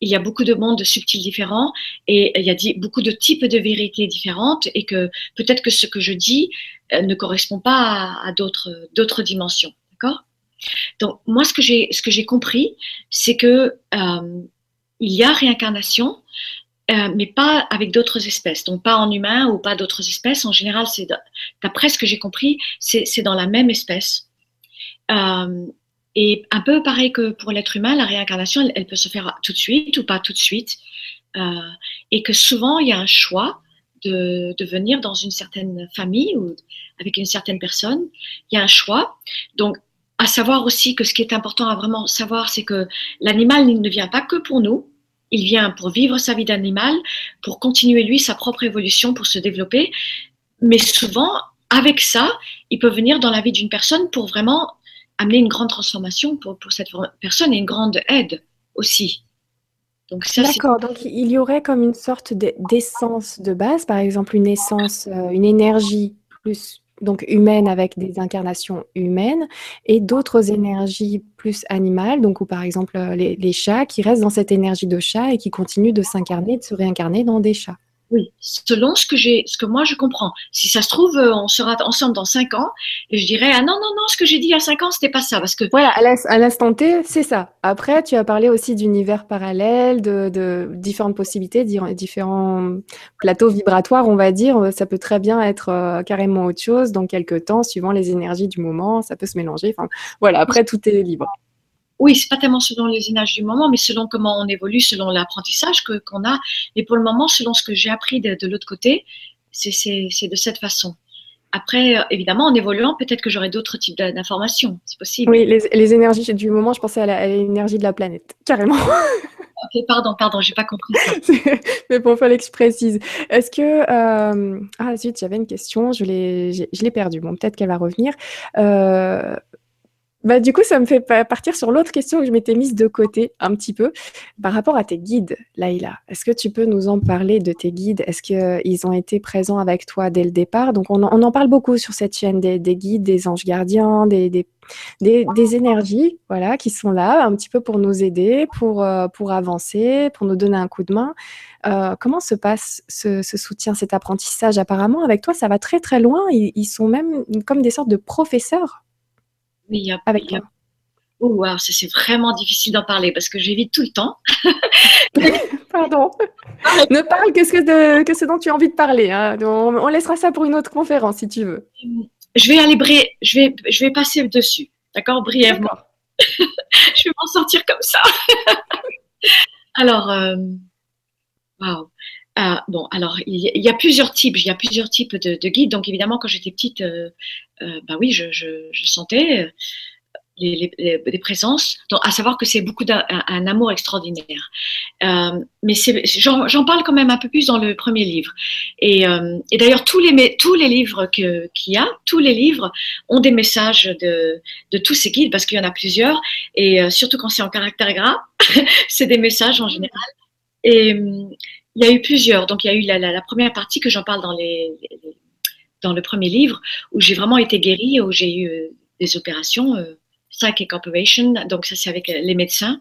il y a beaucoup de mondes subtils différents et il y a beaucoup de types de vérités différentes et que peut-être que ce que je dis euh, ne correspond pas à, à d'autres dimensions. D'accord? Donc moi, ce que j'ai, ce compris, c'est que euh, il y a réincarnation, euh, mais pas avec d'autres espèces. Donc pas en humain ou pas d'autres espèces. En général, d'après ce que j'ai compris, c'est, dans la même espèce. Euh, et un peu pareil que pour l'être humain, la réincarnation, elle, peut se faire tout de suite ou pas tout de suite. Et que souvent, il y a un choix de, de, venir dans une certaine famille ou avec une certaine personne. Il y a un choix. Donc, à savoir aussi que ce qui est important à vraiment savoir, c'est que l'animal ne vient pas que pour nous. il vient pour vivre sa vie d'animal, pour continuer lui sa propre évolution, pour se développer. Mais souvent, avec ça, il peut venir dans la vie d'une personne pour vraiment amener une grande transformation pour, cette personne et une grande aide aussi. D'accord, donc il y aurait comme une sorte d'essence de base, par exemple une essence, euh, une énergie plus donc humaine avec des incarnations humaines et d'autres énergies plus animales, donc ou par exemple euh, les, les, chats qui restent dans cette énergie de chat et qui continuent de s'incarner, de se réincarner dans des chats. Oui, selon ce que j'ai, ce que moi je comprends. Si ça se trouve, euh, on sera ensemble dans cinq ans, et je dirais ah non non non, ce que j'ai dit il y a cinq ans, c'était pas ça, parce que voilà, à l'instant T, c'est ça. Après, tu as parlé aussi d'univers parallèles, de, de, différentes possibilités, différents plateaux vibratoires, on va dire. Ça peut très bien être euh, carrément autre chose dans quelques temps, suivant les énergies du moment, ça peut se mélanger. Enfin, voilà. Après, tout est libre oui, c'est pas tellement selon les images du moment, mais selon comment on évolue, selon l'apprentissage que qu'on a. Et pour le moment, selon ce que j'ai appris de, l'autre côté, c'est de cette façon. Après, euh, évidemment, en évoluant, peut-être que j'aurai d'autres types d'informations. C'est possible. Oui, les, énergies du moment, je pensais à l'énergie de la planète, carrément. ok, pardon, pardon, j'ai pas compris ça. Mais bon, fallait que je précise. Est-ce que euh... ah zut, j'avais une question, je l'ai, je l'ai perdue. Bon, peut-être qu'elle va revenir. Euh... Bah, du coup, ça me fait partir sur l'autre question que je m'étais mise de côté un petit peu par rapport à tes guides, Laïla. Est-ce que tu peux nous en parler de tes guides? Est-ce qu'ils ont été présents avec toi dès le départ? Donc, on, en parle beaucoup sur cette chaîne des, guides, des anges gardiens, des, des, énergies voilà, qui sont là un petit peu pour nous aider, pour, euh, pour avancer, pour nous donner un coup de main. Euh, comment se passe ce, soutien, cet apprentissage? Apparemment, avec toi, ça va très très loin. ils sont même comme des sortes de professeurs oui, il y a, avec toi. Oh, ça c'est vraiment difficile d'en parler parce que j'évite tout le temps. Pardon. ne parle que ce, que, ce dont tu as envie de parler. Hein. On, laissera ça pour une autre conférence si tu veux. Je vais aller je vais, je vais passer dessus, d'accord, brièvement. je vais m'en sortir comme ça. alors, euh, euh, bon, alors il y, a plusieurs types, il y a plusieurs types de, guides. Donc évidemment, quand j'étais petite, euh, euh, bah oui, je, sentais les, présences. À savoir que c'est beaucoup d'un amour extraordinaire. mais j'en parle quand même un peu plus dans le premier livre. Et, d'ailleurs, tous les, tous les livres qu'il y a, tous les livres ont des messages de, tous ces guides parce qu'il y en a plusieurs. Et surtout quand c'est en caractère gras, c'est des messages en général. Il y a eu plusieurs. Donc, il y a eu la, première partie que j'en parle dans, les, dans le premier livre, où j'ai vraiment été guérie, où j'ai eu euh, des opérations, euh, psychic operation. Donc, ça, c'est avec les médecins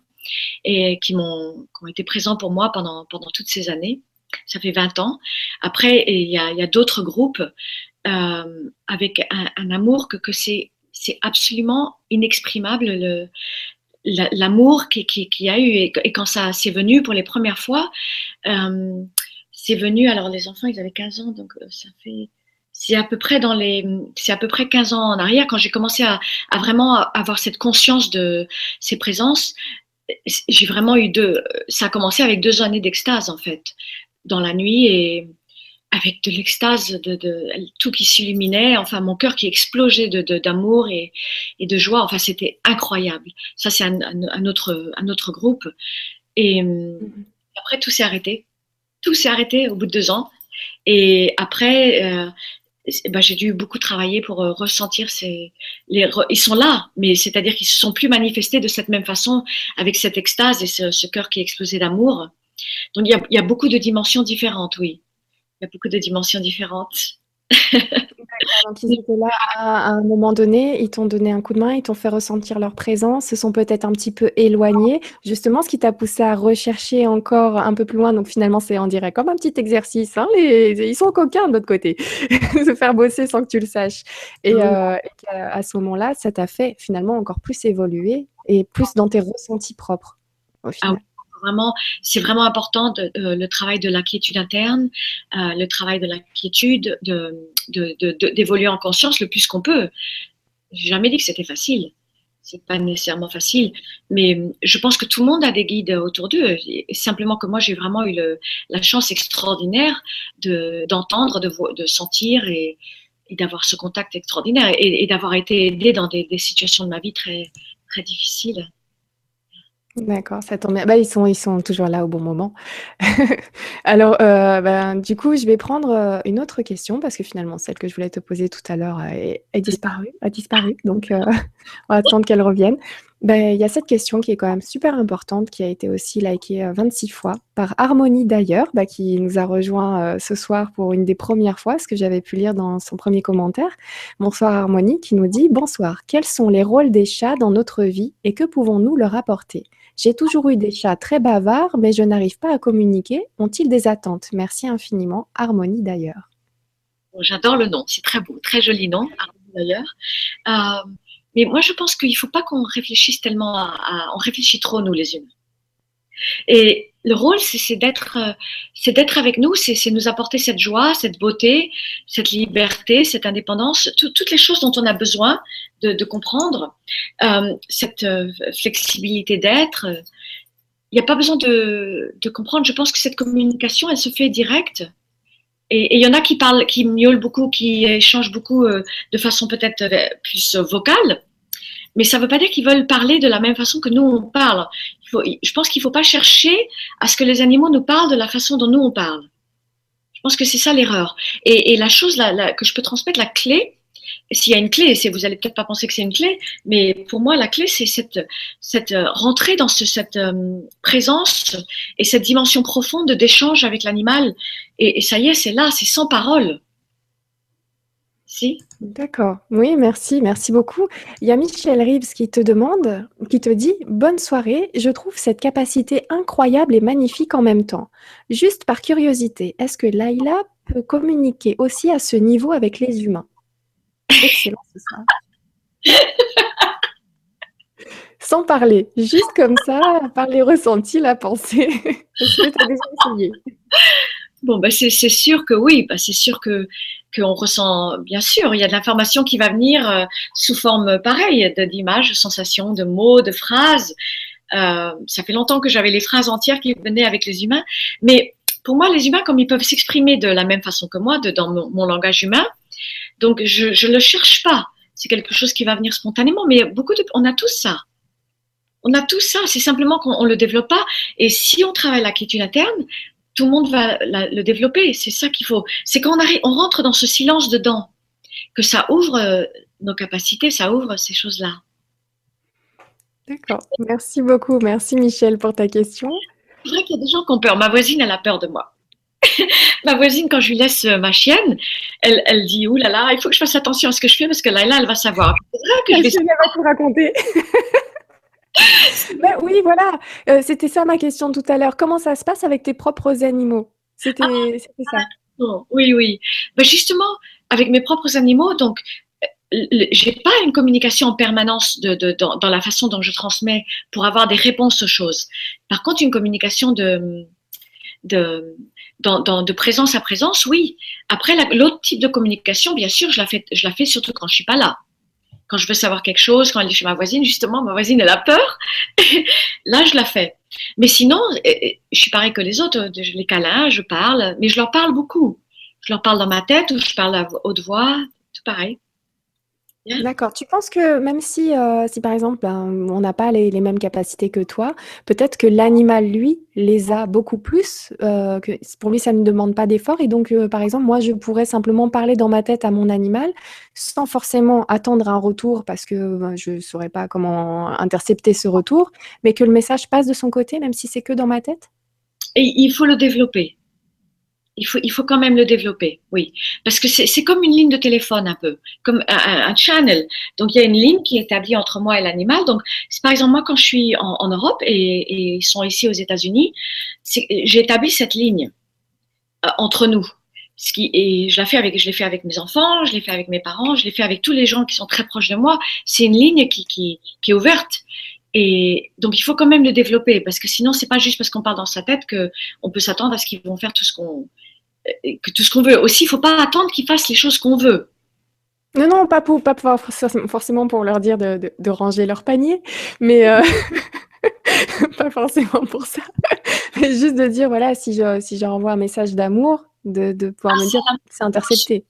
et qui m'ont ont été présents pour moi pendant, pendant toutes ces années. Ça fait 20 ans. Après, il y a, d'autres groupes euh, avec un, amour que, que c'est c'est absolument inexprimable le, l'amour qui, qui, a eu et, quand ça s'est venu pour les premières fois, euh, c'est venu. Alors les enfants, ils avaient 15 ans, donc euh, ça fait c'est à peu près dans les c'est à peu près 15 ans en arrière quand j'ai commencé à, à, vraiment avoir cette conscience de ces présences. J'ai vraiment eu deux. Ça a commencé avec deux années d'extase en fait dans la nuit et avec de l'extase, de, de, tout qui s'illuminait, enfin mon cœur qui explosait d'amour de, et, et, de joie. Enfin, c'était incroyable. Ça, c'est un, un, autre, un autre groupe. Et mm-hmm. après, tout s'est arrêté. Tout s'est arrêté au bout de deux ans. Et après, euh, ben, j'ai dû beaucoup travailler pour euh, ressentir ces. Les, ils sont là, mais c'est-à-dire qu'ils se sont plus manifestés de cette même façon, avec cette extase et ce, ce cœur qui explosait d'amour. Donc il y, a, il y a beaucoup de dimensions différentes, oui il y a beaucoup de dimensions différentes. Donc ils étaient là à, un moment donné, ils t'ont donné un coup de main, ils t'ont fait ressentir leur présence, se sont peut-être un petit peu éloignés. Justement, ce qui t'a poussé à rechercher encore un peu plus loin, donc finalement c'est en dirait comme un petit exercice. Hein, les, ils sont coquins de l'autre côté, se faire bosser sans que tu le saches. Et, euh, à ce moment-là, ça t'a fait finalement encore plus évoluer et plus dans tes ressentis propres. Au ah final c'est vraiment important euh, le travail de la quiétude interne, euh, le travail de la quiétude, d'évoluer en conscience le plus qu'on peut. J'ai jamais dit que c'était facile. C'est pas nécessairement facile, mais je pense que tout le monde a des guides autour d'eux. Simplement que moi, j'ai vraiment eu la chance extraordinaire d'entendre, de, de, sentir et, d'avoir ce contact extraordinaire et, d'avoir été aidée dans des, des, situations de ma vie très, très difficiles. D'accord, ça tombe bien. Bah, ils sont ils sont toujours là au bon moment. Alors, heu, ben, du coup, je vais prendre, heu, une autre question parce que finalement celle que je voulais te poser tout à l'heure, heu, est disparue a disparu donc on va attendre qu'elle revienne. Beh, il y a cette question qui est quand même super importante, qui a été aussi likée, heu, 26 fois par Harmonie d'ailleurs, bah, qui nous a rejoint, ce soir pour une des premières fois, ce que j'avais pu lire dans son 1er commentaire. Bonsoir Harmonie qui nous dit: «Bonsoir, quels sont les rôles des chats dans notre vie et que pouvons-nous leur apporter? J'ai toujours eu des chats très bavards, mais je n'arrive pas à communiquer. Ont-ils des attentes? Merci infiniment, Harmonie d'ailleurs». J'adore le nom, c'est très beau, très joli nom, Harmonie d'ailleurs. Heu, mais moi je pense qu'il faut pas qu'on réfléchisse tellement à à on réfléchit trop nous les humains. Et le rôle c'est c'est d'être, avec nous, c'est nous apporter cette joie, cette beauté, cette liberté, cette indépendance, tout toutes les choses dont on a besoin de comprendre, hem, cette, heu, flexibilité d'être, il y a pas besoin de comprendre. Je pense que cette communication, elle se fait directe. Et il y en a qui parlent, qui miaulent beaucoup, qui échangent beaucoup, de façon peut-être, plus vocale, mais ça veut pas dire qu'ils veulent parler de la même façon que nous on parle. Je pense qu'il faut pas chercher à ce que les animaux nous parlent de la façon dont nous on parle. Je pense que c'est ça l'erreur et la chose que je peux transmettre, la clé, s'il y a une clé, vous allez peut-être pas penser que c'est une clé, mais pour moi la clé c'est cette heu, rentrer dans ce cette, hem, présence et cette dimension profonde d'échange avec l'animal et ça y est, c'est là, c'est sans parole. Si. D'accord. Oui, merci, merci beaucoup. Il y a Michel Reeves qui te demande qui te dit: «Bonne soirée, je trouve cette capacité incroyable et magnifique en même temps. Juste par curiosité, est-ce que Laïla peut communiquer aussi à ce niveau avec les humains?» Excellent ce sera. Sans parler, juste comme ça, par les ressentis, la pensée. Est-ce que tu as déjà essayé? Bon, c'est c'est sûr que oui, bah, c'est sûr que qu'on ressent bien sûr, il y a de l'information qui va venir, heu, sous forme pareille d'images, de sensations, de mots, de phrases. Heu, ça fait longtemps que j'avais les phrases entières qui venaient avec les humains, mais pour moi, les humains, comme ils peuvent s'exprimer de la même façon que moi, dans mon langage humain, donc je je le cherche pas. C'est quelque chose qui va venir spontanément, mais beaucoup de on a tous ça. On a tous ça, c'est simplement qu'on on le développe pas et si on travaille la quiétude interne, tout le monde va la le développer. C'est ça qu'il faut. C'est quand on arri on rentre dans ce silence dedans, que ça ouvre, heu, nos capacités, ça ouvre ces choses-là. D'accord. Merci beaucoup. Merci Michel pour ta question. C'est vrai qu'il y a des gens qui ont peur. Ma voisine, elle a peur de moi. Ma voisine, quand je lui laisse, heu, ma chienne, elle elle dit: «Ouh là là, il faut que je fasse attention à ce que je fais parce que Laïla, elle va savoir». C'est vrai que je vais Elle va tout raconter? Oui, voilà, heu, c'était ça ma question tout à l'heure. Comment ça se passe avec tes propres animaux? C'était Ah! ça. Exactement. Oui, oui. Bah, justement, avec mes propres animaux, donc, l j'ai pas une communication en permanence de de dans dans la façon dont je transmets pour avoir des réponses aux choses. Par contre, une communication de, de dans dans de présence à présence, oui. Après la l'autre type de communication, bien sûr, je la fais je la fais surtout quand je suis pas là. Quand je veux savoir quelque chose, quand elle est chez ma voisine, justement, ma voisine, elle a peur, là, je la fais. Mais sinon, et et je suis pareille que les autres, de je les câlins, je parle, mais je leur parle beaucoup. Je leur parle dans ma tête ou je parle à haute voix, tout pareil. Bien. D'accord. Tu penses que même si, heu, si par exemple, ben, on n'a pas les les mêmes capacités que toi, peut-être que l'animal, lui, les a beaucoup plus, heu, que pour lui, ça ne demande pas d'effort et donc heu, par exemple, moi, je pourrais simplement parler dans ma tête à mon animal, sans forcément attendre un retour parce que, ben, je saurais pas comment intercepter ce retour, mais que le message passe de son côté, même si c'est que dans ma tête? Et il faut le développer. Il faut il faut quand même le développer, oui. Parce que c'est comme une ligne de téléphone un peu, comme un channel. Donc il y a une ligne qui est établie entre moi et l'animal. Donc par exemple, moi, quand je suis en Europe et ils sont ici aux États-Unis, j'ai établi cette ligne, heu, entre nous. Ce qui et je la fais avec l'ai fait avec mes enfants, je l'ai fait avec mes parents, je l'ai fait avec tous les gens qui sont très proches de moi. C'est une ligne qui qui qui est ouverte et donc il faut quand même le développer parce que sinon, c'est pas juste parce qu'on parle dans sa tête qu'on peut s'attendre à ce qu'ils vont faire tout ce qu'on que tout ce qu'on veut. Aussi, il faut pas attendre qu'ils fassent les choses qu'on veut. Non, non, pas pour pas pouvoir forcément pour leur dire de de de ranger leur panier, mais heu, pas forcément pour ça. Mais juste de dire, voilà, si je si je leur envoie un message d'amour, de de pouvoir Ah me dire: «C'est intercepté».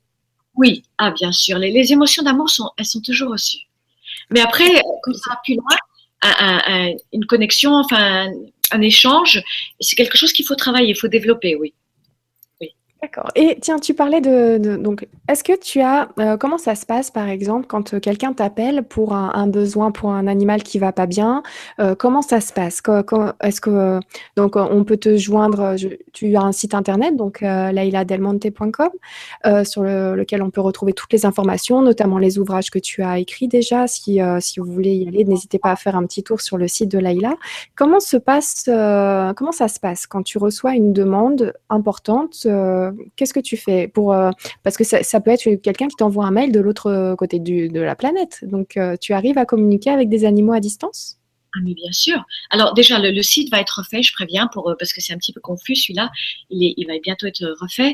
Oui, ah bien sûr, les les émotions d'amour sont elles sont toujours reçues. Mais après, heu, quand ça va plus loin, une connexion, enfin un échange. C'est quelque chose qu'il faut travailler, il faut développer, oui. D'accord. Et tiens, tu parlais de, donc, est-ce que tu as, euh, comment ça se passe par exemple quand euh, quelqu'un t'appelle pour un, besoin pour un animal qui va pas bien euh, Comment ça se passe? Est-ce que donc on peut te joindre Tu as un site internet donc lailadelmonte.com sur lequel on peut retrouver toutes les informations, notamment les ouvrages que tu as écrits déjà. Si si vous voulez y aller, n'hésitez pas à faire un petit tour sur le site de Laila. Comment se passe Comment ça se passe quand tu reçois une demande importante qu'est-ce que tu fais pour euh, parce que ça, peut être quelqu'un qui t'envoie un mail de l'autre côté de la planète. Donc, euh, tu arrives à communiquer avec des animaux à distance? Ah mais bien sûr. Alors déjà le, site va être refait, je préviens pour euh, parce que c'est un petit peu confus celui-là. Il, il va bientôt être refait.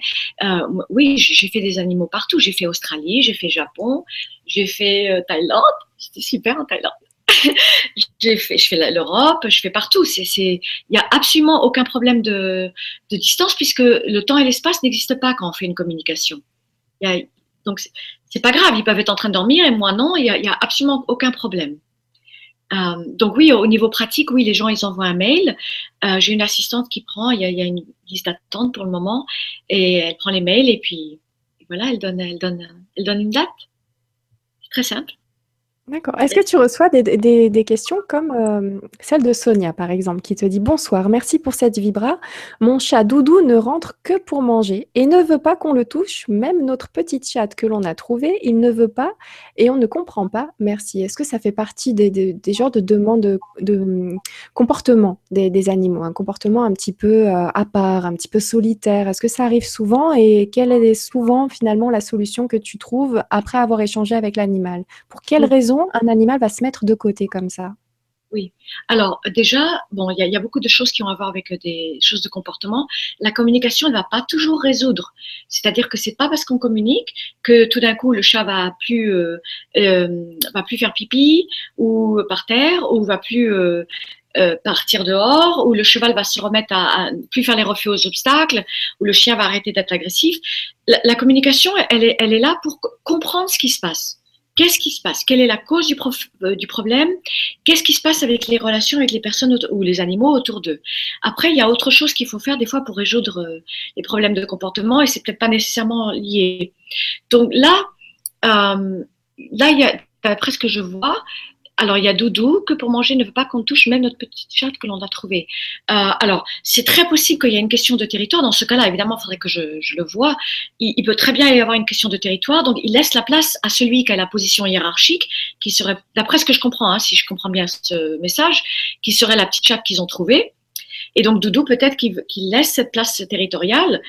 oui, j'ai fait des animaux partout. J'ai fait Australie, j'ai fait Japon, j'ai fait Thaïlande. C'était super en Thaïlande. je fais l'Europe, je fais partout. Il n'y a absolument aucun problème de, distance puisque le temps et l'espace n'existent pas quand on fait une communication. Y a, donc, c'est pas grave, ils peuvent être en train de dormir et moi non, il n'y a, absolument aucun problème. Euh, donc oui, au niveau pratique, oui, les gens ils envoient un mail. Euh, j'ai une assistante qui prend, il y a, une liste d'attente pour le moment et elle prend les mails et puis voilà, elle donne une date. C'est très simple. D'accord. Est-ce que tu reçois des, questions comme euh, celle de Sonia, par exemple, qui te dit Bonsoir, merci pour cette vibra. Mon chat Doudou ne rentre que pour manger et ne veut pas qu'on le touche. Même notre petite chatte que l'on a trouvée, il ne veut pas et on ne comprend pas. Merci. Est-ce que ça fait partie des, genres de demandes de, hum, comportement des, animaux? Un comportement un petit peu euh, à part, un petit peu solitaire Est-ce que ça arrive souvent et quelle est souvent finalement la solution que tu trouves après avoir échangé avec l'animal? Pour quelles raisons un animal va se mettre de côté comme ça? Oui. Alors déjà, bon, il y, a beaucoup de choses qui ont à voir avec des choses de comportement. La communication ne va pas toujours résoudre. C'est-à-dire que c'est pas parce qu'on communique que tout d'un coup le chat va plus euh, euh, va plus faire pipi ou par terre ou va plus euh, partir dehors, ou le cheval va se remettre à, à, plus faire les refus aux obstacles, ou le chien va arrêter d'être agressif. La, communication, elle est là pour comprendre ce qui se passe. Qu'est-ce qui se passe? Quelle est la cause du, euh, du problème? Qu'est-ce qui se passe avec les relations avec les personnes ou les animaux autour d'eux? Après, il y a autre chose qu'il faut faire des fois pour résoudre euh, les problèmes de comportement et c'est peut-être pas nécessairement lié. Donc là, euh, là, il y a, d'après ce que je vois, alors, il y a Doudou, que pour manger ne veut pas qu'on touche même notre petite chatte que l'on a trouvée. Euh, alors, c'est très possible qu'il y ait une question de territoire. Dans ce cas-là, évidemment, il faudrait que je, le vois. Il, peut très bien y avoir une question de territoire. Donc, il laisse la place à celui qui a la position hiérarchique, qui serait, d'après ce que je comprends, hein, si je comprends bien ce message, qui serait la petite chatte qu'ils ont trouvée. Et donc, Doudou, peut-être qu'il laisse cette place territoriale,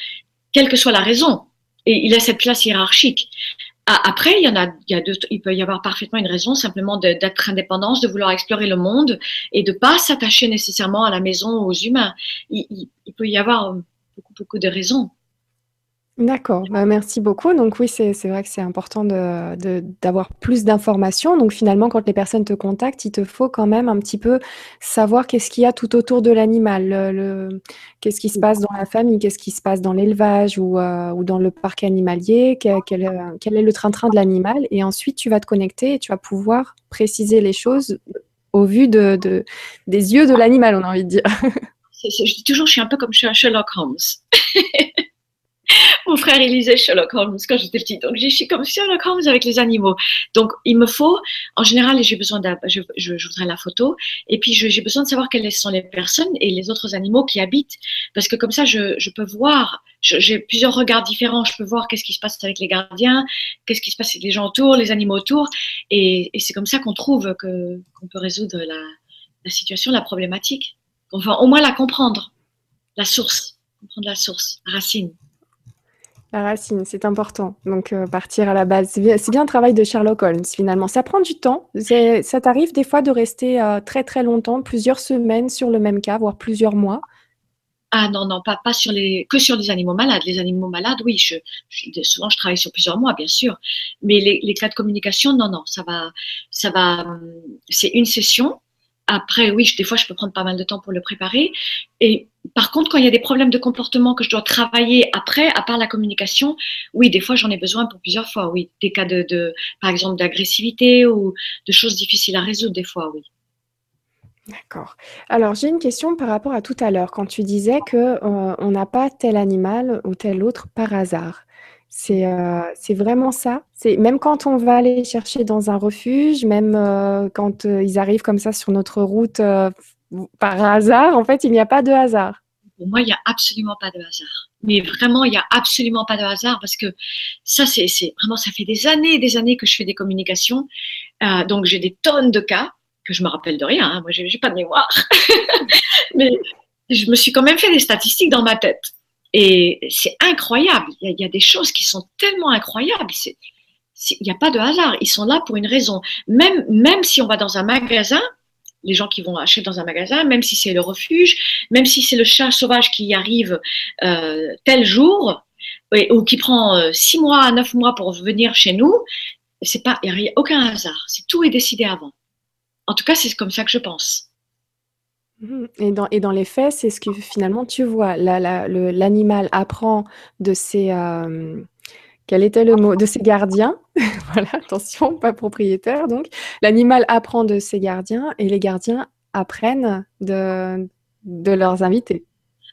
quelle que soit la raison. Et il laisse cette place hiérarchique. Ah, après, il y en a, il, y a il peut y avoir parfaitement une raison simplement d'être indépendance, de vouloir explorer le monde et de pas s'attacher nécessairement à la maison, aux humains. Il, il, peut y avoir beaucoup, beaucoup de raisons. D'accord, bah, merci beaucoup. Donc oui, c'est vrai que c'est important d'avoir plus d'informations. Donc finalement, quand les personnes te contactent, il te faut quand même un petit peu savoir qu'est-ce qu'il y a tout autour de l'animal. Qu'est-ce qui se passe dans la famille? Qu'est-ce qui se passe dans l'élevage ou, euh, dans le parc animalier? Euh, quel est le train-train de l'animal? Et ensuite, tu vas te connecter et tu vas pouvoir préciser les choses au vu de de des yeux de l'animal, on a envie de dire. je dis toujours, je suis un peu comme Sherlock Holmes. Mon frère, il lisait Sherlock Holmes quand j'étais petite. Donc, je suis comme Sherlock Holmes avec les animaux. Donc, il me faut, en général, j'ai besoin d'un, je, voudrais la photo. Et puis, j'ai besoin de savoir quelles sont les personnes et les autres animaux qui habitent. Parce que comme ça, je, peux voir, j'ai plusieurs regards différents. Je peux voir qu'est-ce qui se passe avec les gardiens, qu'est-ce qui se passe avec les gens autour, les animaux autour. Et, c'est comme ça qu'on trouve qu'on peut résoudre la, la situation, la problématique. Enfin, au moins la comprendre, la source, comprendre la source, la racine. La racine, c'est important. Donc, euh, partir à la base. C'est bien, le travail de Sherlock Holmes, finalement. Ça prend du temps. Ça t'arrive des fois de rester euh, très, très longtemps, plusieurs semaines sur le même cas, voire plusieurs mois? Ah non, non, pas, pas sur les, que sur les animaux malades. Les animaux malades, oui, je, souvent je travaille sur plusieurs mois, bien sûr. Mais les, les cas de communication, non, non, ça va, ça va, c'est une session après, oui, des fois, je peux prendre pas mal de temps pour le préparer. Et par contre, quand il y a des problèmes de comportement que je dois travailler après, à part la communication, oui, des fois, j'en ai besoin pour plusieurs fois. Oui, des cas de, par exemple, d'agressivité ou de choses difficiles à résoudre, des fois, oui. D'accord. Alors, j'ai une question par rapport à tout à l'heure, quand tu disais que, heu, on n'a pas tel animal ou tel autre par hasard. C'est, heu, c'est vraiment ça? Même quand on va les chercher dans un refuge, même, heu, quand, heu, ils arrivent comme ça sur notre route, par hasard, en fait, il n'y a pas de hasard? Pour moi, il y a absolument pas de hasard. Mais vraiment, il y a absolument pas de hasard parce que ça, c'est vraiment ça fait des années et des années que je fais des communications, donc j'ai des tonnes de cas que je me rappelle de rien, hein, moi j'ai j'ai pas de mémoire. Mais je me suis quand même fait des statistiques dans ma tête et c'est incroyable. Il y a des choses qui sont tellement incroyables, il y a pas de hasard, ils sont là pour une raison. Même même si on va dans un magasin, les gens qui vont acheter dans un magasin, même si c'est le refuge, même si c'est le chat sauvage qui arrive euh, tel jour, ou qui prend euh, six mois, neuf mois pour venir chez nous, c'est pas, il n'y a aucun hasard. Tout est décidé avant. En tout cas, c'est comme ça que je pense. Et dans les faits, c'est ce que finalement tu vois? L'animal apprend de ses, hem, quel était le mot? De ses gardiens. Voilà, attention, pas propriétaire donc. L'animal apprend de ses gardiens et les gardiens apprennent de leurs invités.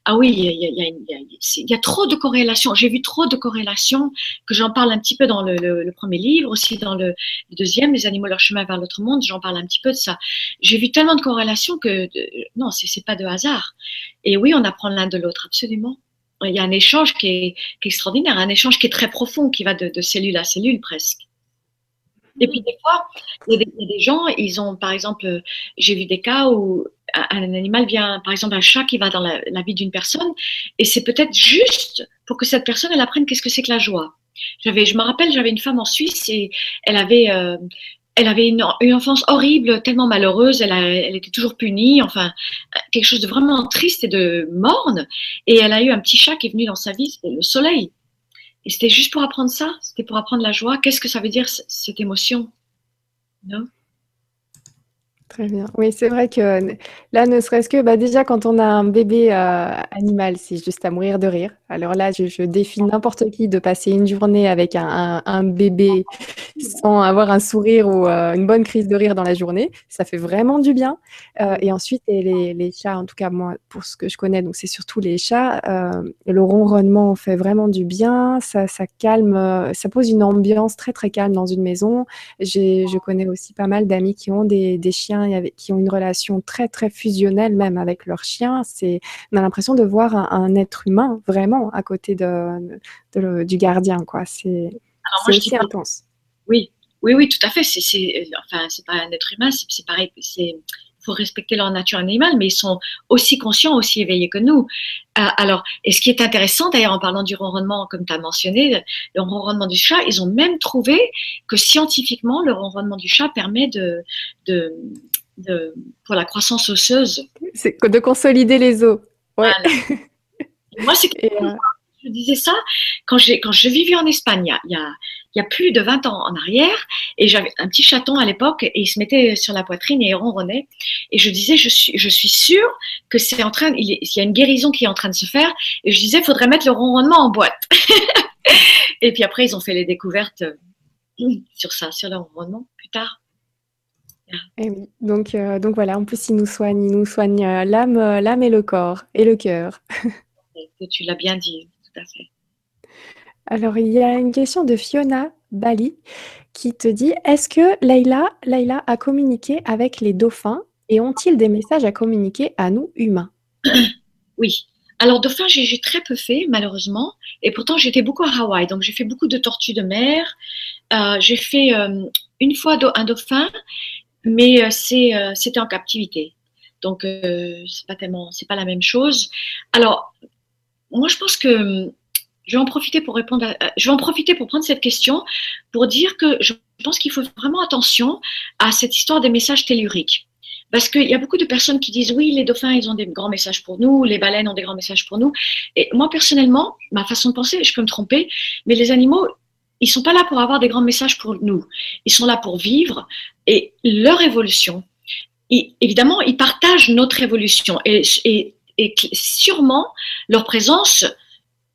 Ah oui, il y a, y a- y a y a- trop de corrélations. J'ai vu trop de corrélations que j'en parle un petit peu dans le, le- le premier livre, aussi dans le, deuxième, Les animaux leur chemin vers l'autre monde. J'en parle un petit peu de ça. J'ai vu tellement de corrélations que de- non, c'est c'est pas de hasard. Et oui, on apprend l'un de l'autre, absolument. Il y a un échange qui est, qui est extraordinaire, un échange qui est très profond, qui va de, de cellule à cellule presque. Et puis des fois, il y, a des, gens, ils ont, par exemple, euh, j'ai vu des cas où un, animal vient, par exemple un chat qui va dans la, vie d'une personne, et c'est peut-être juste pour que cette personne, elle apprenne qu'est-ce que c'est que la joie. J'avais, je me rappelle, j'avais une femme en Suisse et elle avait, euh, elle avait une, une enfance horrible, tellement malheureuse, elle, a- elle était toujours punie, enfin quelque chose de vraiment triste et de morne. Et elle a eu un petit chat qui est venu dans sa vie, c'était le soleil. Et c'était juste pour apprendre ça, c'était pour apprendre la joie? Qu'est-ce que ça veut dire cette émotion? Non? Très bien. Oui, c'est vrai que n- là, ne serait-ce que, bah, déjà, quand on a un bébé euh, animal, c'est juste à mourir de rire. Alors là, je, défie n'importe qui de passer une journée avec un, bébé sans avoir un sourire ou euh, une bonne crise de rire dans la journée. Ça fait vraiment du bien. Euh, et ensuite, les, chats, en tout cas, moi, pour ce que je connais, donc c'est surtout les chats, euh, le ronronnement fait vraiment du bien. Ça, calme, ça pose une ambiance très, très calme dans une maison. Je connais aussi pas mal d'amis qui ont des, chiens et qui ont une relation très très fusionnelle même avec leurs chiens. On a l'impression de voir un être humain vraiment à côté de, de le- du gardien, quoi. C'est, aussi intense. Oui, oui, oui, tout à fait. C'est, euh, enfin, c'est pas un être humain, c'est, pareil. C'est, faut respecter leur nature animale, mais ils sont aussi conscients, aussi éveillés que nous. Euh, alors, et ce qui est intéressant, d'ailleurs, en parlant du ronronnement, comme tu as mentionné, le ronronnement du chat, ils ont même trouvé que scientifiquement, le ronronnement du chat permet de, de, de pour la croissance osseuse. C'est de consolider les os. Ouais. Voilà. Moi, c'est euh, je disais ça quand, j'ai, quand je vivais en Espagne, il y, a, il y a- plus de 20 ans en arrière, et j'avais un petit chaton à l'époque, et il se mettait sur la poitrine et il ronronnait. Et je disais, je suis, je suis sûre que c'est en train, il, y a une guérison qui est en train de se faire, et je disais, il faudrait mettre le ronronnement en boîte. et puis après, ils ont fait les découvertes euh, sur ça, sur le ronronnement, plus tard. oui. Donc, euh, donc voilà, en plus, il nous soigne, il nous soigne l'âme, l'âme et le corps et le cœur. Tu l'as bien dit, tout à fait. Alors, il y a une question de Fiona Bali qui te dit Est-ce que Leïla, Leïla a communiqué avec les dauphins et ont-ils des messages à communiquer à nous humains? Oui. Alors, dauphin, j'ai très peu fait, malheureusement. Et pourtant, j'étais beaucoup à Hawaï. Donc, j'ai fait beaucoup de tortues de mer. Euh, j'ai fait euh, une fois un dauphin, mais euh, c'était en captivité. Donc, c'est pas tellement, c'est pas la même chose. Alors, moi, je pense que hum, je vais en profiter pour répondre. À, je vais en profiter pour prendre cette question pour dire que je pense qu'il faut vraiment attention à cette histoire des messages telluriques. Parce qu'il y a beaucoup de personnes qui disent oui, les dauphins, ils ont des grands messages pour nous, les baleines ont des grands messages pour nous. Et moi, personnellement, ma façon de penser, je peux me tromper, mais les animaux, ils sont pas là pour avoir des grands messages pour nous. Ils sont là pour vivre et leur évolution. Et évidemment, ils partagent notre évolution et, et sûrement leur présence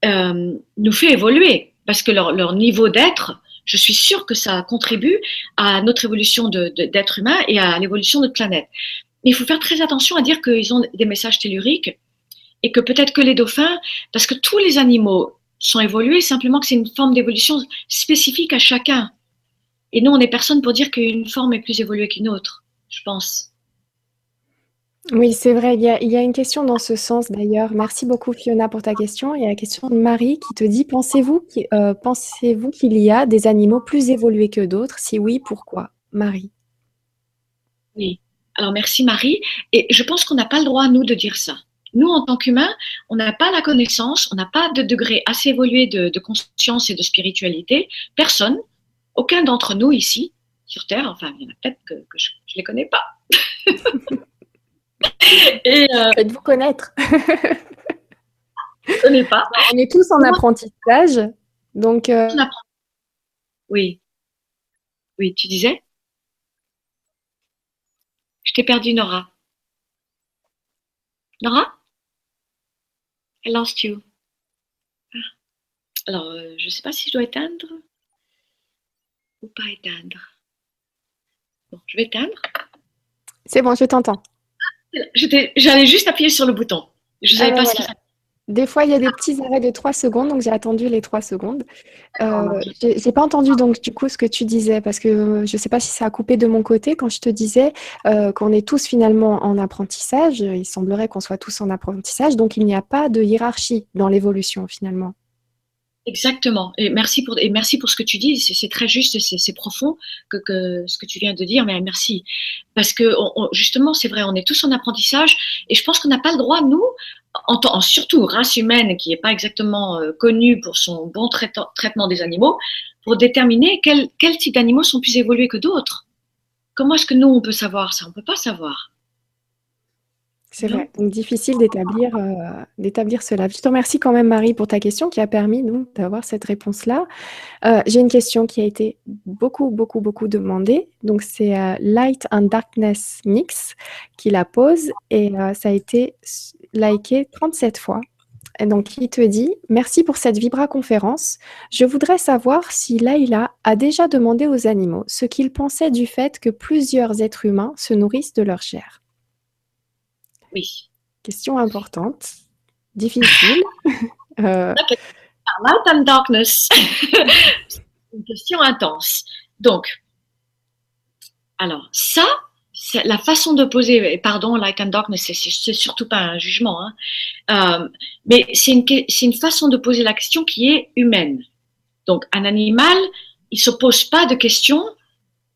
euh, nous fait évoluer parce que leur, niveau d'être, je suis sûre que ça contribue à notre évolution d'être humain et à l'évolution de notre planète. Mais il faut faire très attention à dire qu'ils ont des messages telluriques et que peut-être que les dauphins, parce que tous les animaux sont évolués, simplement que c'est une forme d'évolution spécifique à chacun. Et nous, on n'est personne pour dire qu'une forme est plus évoluée qu'une autre, je pense. Oui, c'est vrai. Il y, a, une question dans ce sens d'ailleurs. Merci beaucoup Fiona pour ta question. Il y a la question de Marie qui te dit pensez-vous euh, pensez-vous qu'il y a des animaux plus évolués que d'autres? Si oui, pourquoi? Marie. Oui. Alors merci Marie. Et je pense qu'on n'a pas le droit, nous, de dire ça. Nous, en tant qu'humains, on n'a pas la connaissance, on n'a pas de degré assez évolué de, conscience et de spiritualité. Personne, aucun d'entre nous ici, sur Terre, enfin, il y en a peut-être que, je ne les connais pas. Et euh, Faites-vous connaître. je connais pas. On est tous en apprentissage. Donc, euh, Oui. Oui, tu disais? Je t'ai perdu, Nora. Nora? I lost you. Alors, euh, je ne sais pas si je dois éteindre ou pas éteindre. Bon, je vais éteindre. C'est bon, je t'entends. J'allais juste appuyer sur le bouton. Je savais pas ce Des fois, il y a des petits arrêts de 3 secondes, donc j'ai attendu les 3 secondes. Euh, j'ai pas entendu donc du coup ce que tu disais, parce que je sais pas si ça a coupé de mon côté quand je te disais euh, qu'on est tous finalement en apprentissage. Il semblerait qu'on soit tous en apprentissage, donc il n'y a pas de hiérarchie dans l'évolution finalement. Exactement. Et merci pour, et merci pour ce que tu dis. C'est très juste, c'est profond que, que, ce que tu viens de dire, mais merci. Parce que justement, c'est vrai, on est tous en apprentissage et je pense qu'on n'a pas le droit, nous, en, en, surtout race humaine qui n'est pas exactement euh, connue pour son bon traitement des animaux, pour déterminer quel, quel type d'animaux sont plus évolués que d'autres. Comment est-ce que nous, on peut savoir ça? On peut pas savoir. C'est vrai, donc difficile d'établir euh, d'établir cela. Je te remercie quand même, Marie, pour ta question qui a permis d'avoir cette réponse-là. Euh, j'ai une question qui a été beaucoup, beaucoup, beaucoup demandée. Donc, c'est euh, Light and Darkness Mix qui la pose et ça a été liké 37 fois. Et donc, il te dit Merci pour cette Vibra conférence. Je voudrais savoir si Laïla a déjà demandé aux animaux ce qu'ils pensaient du fait que plusieurs êtres humains se nourrissent de leur chair. Oui. Question importante, difficile. euh... Light and darkness. une question intense. Donc, alors ça, c'est la façon de poser, pardon, light and darkness, c'est surtout pas un jugement, hein. euh, mais c'est une, une façon de poser la question qui est humaine. Donc, un animal, il se pose pas de questions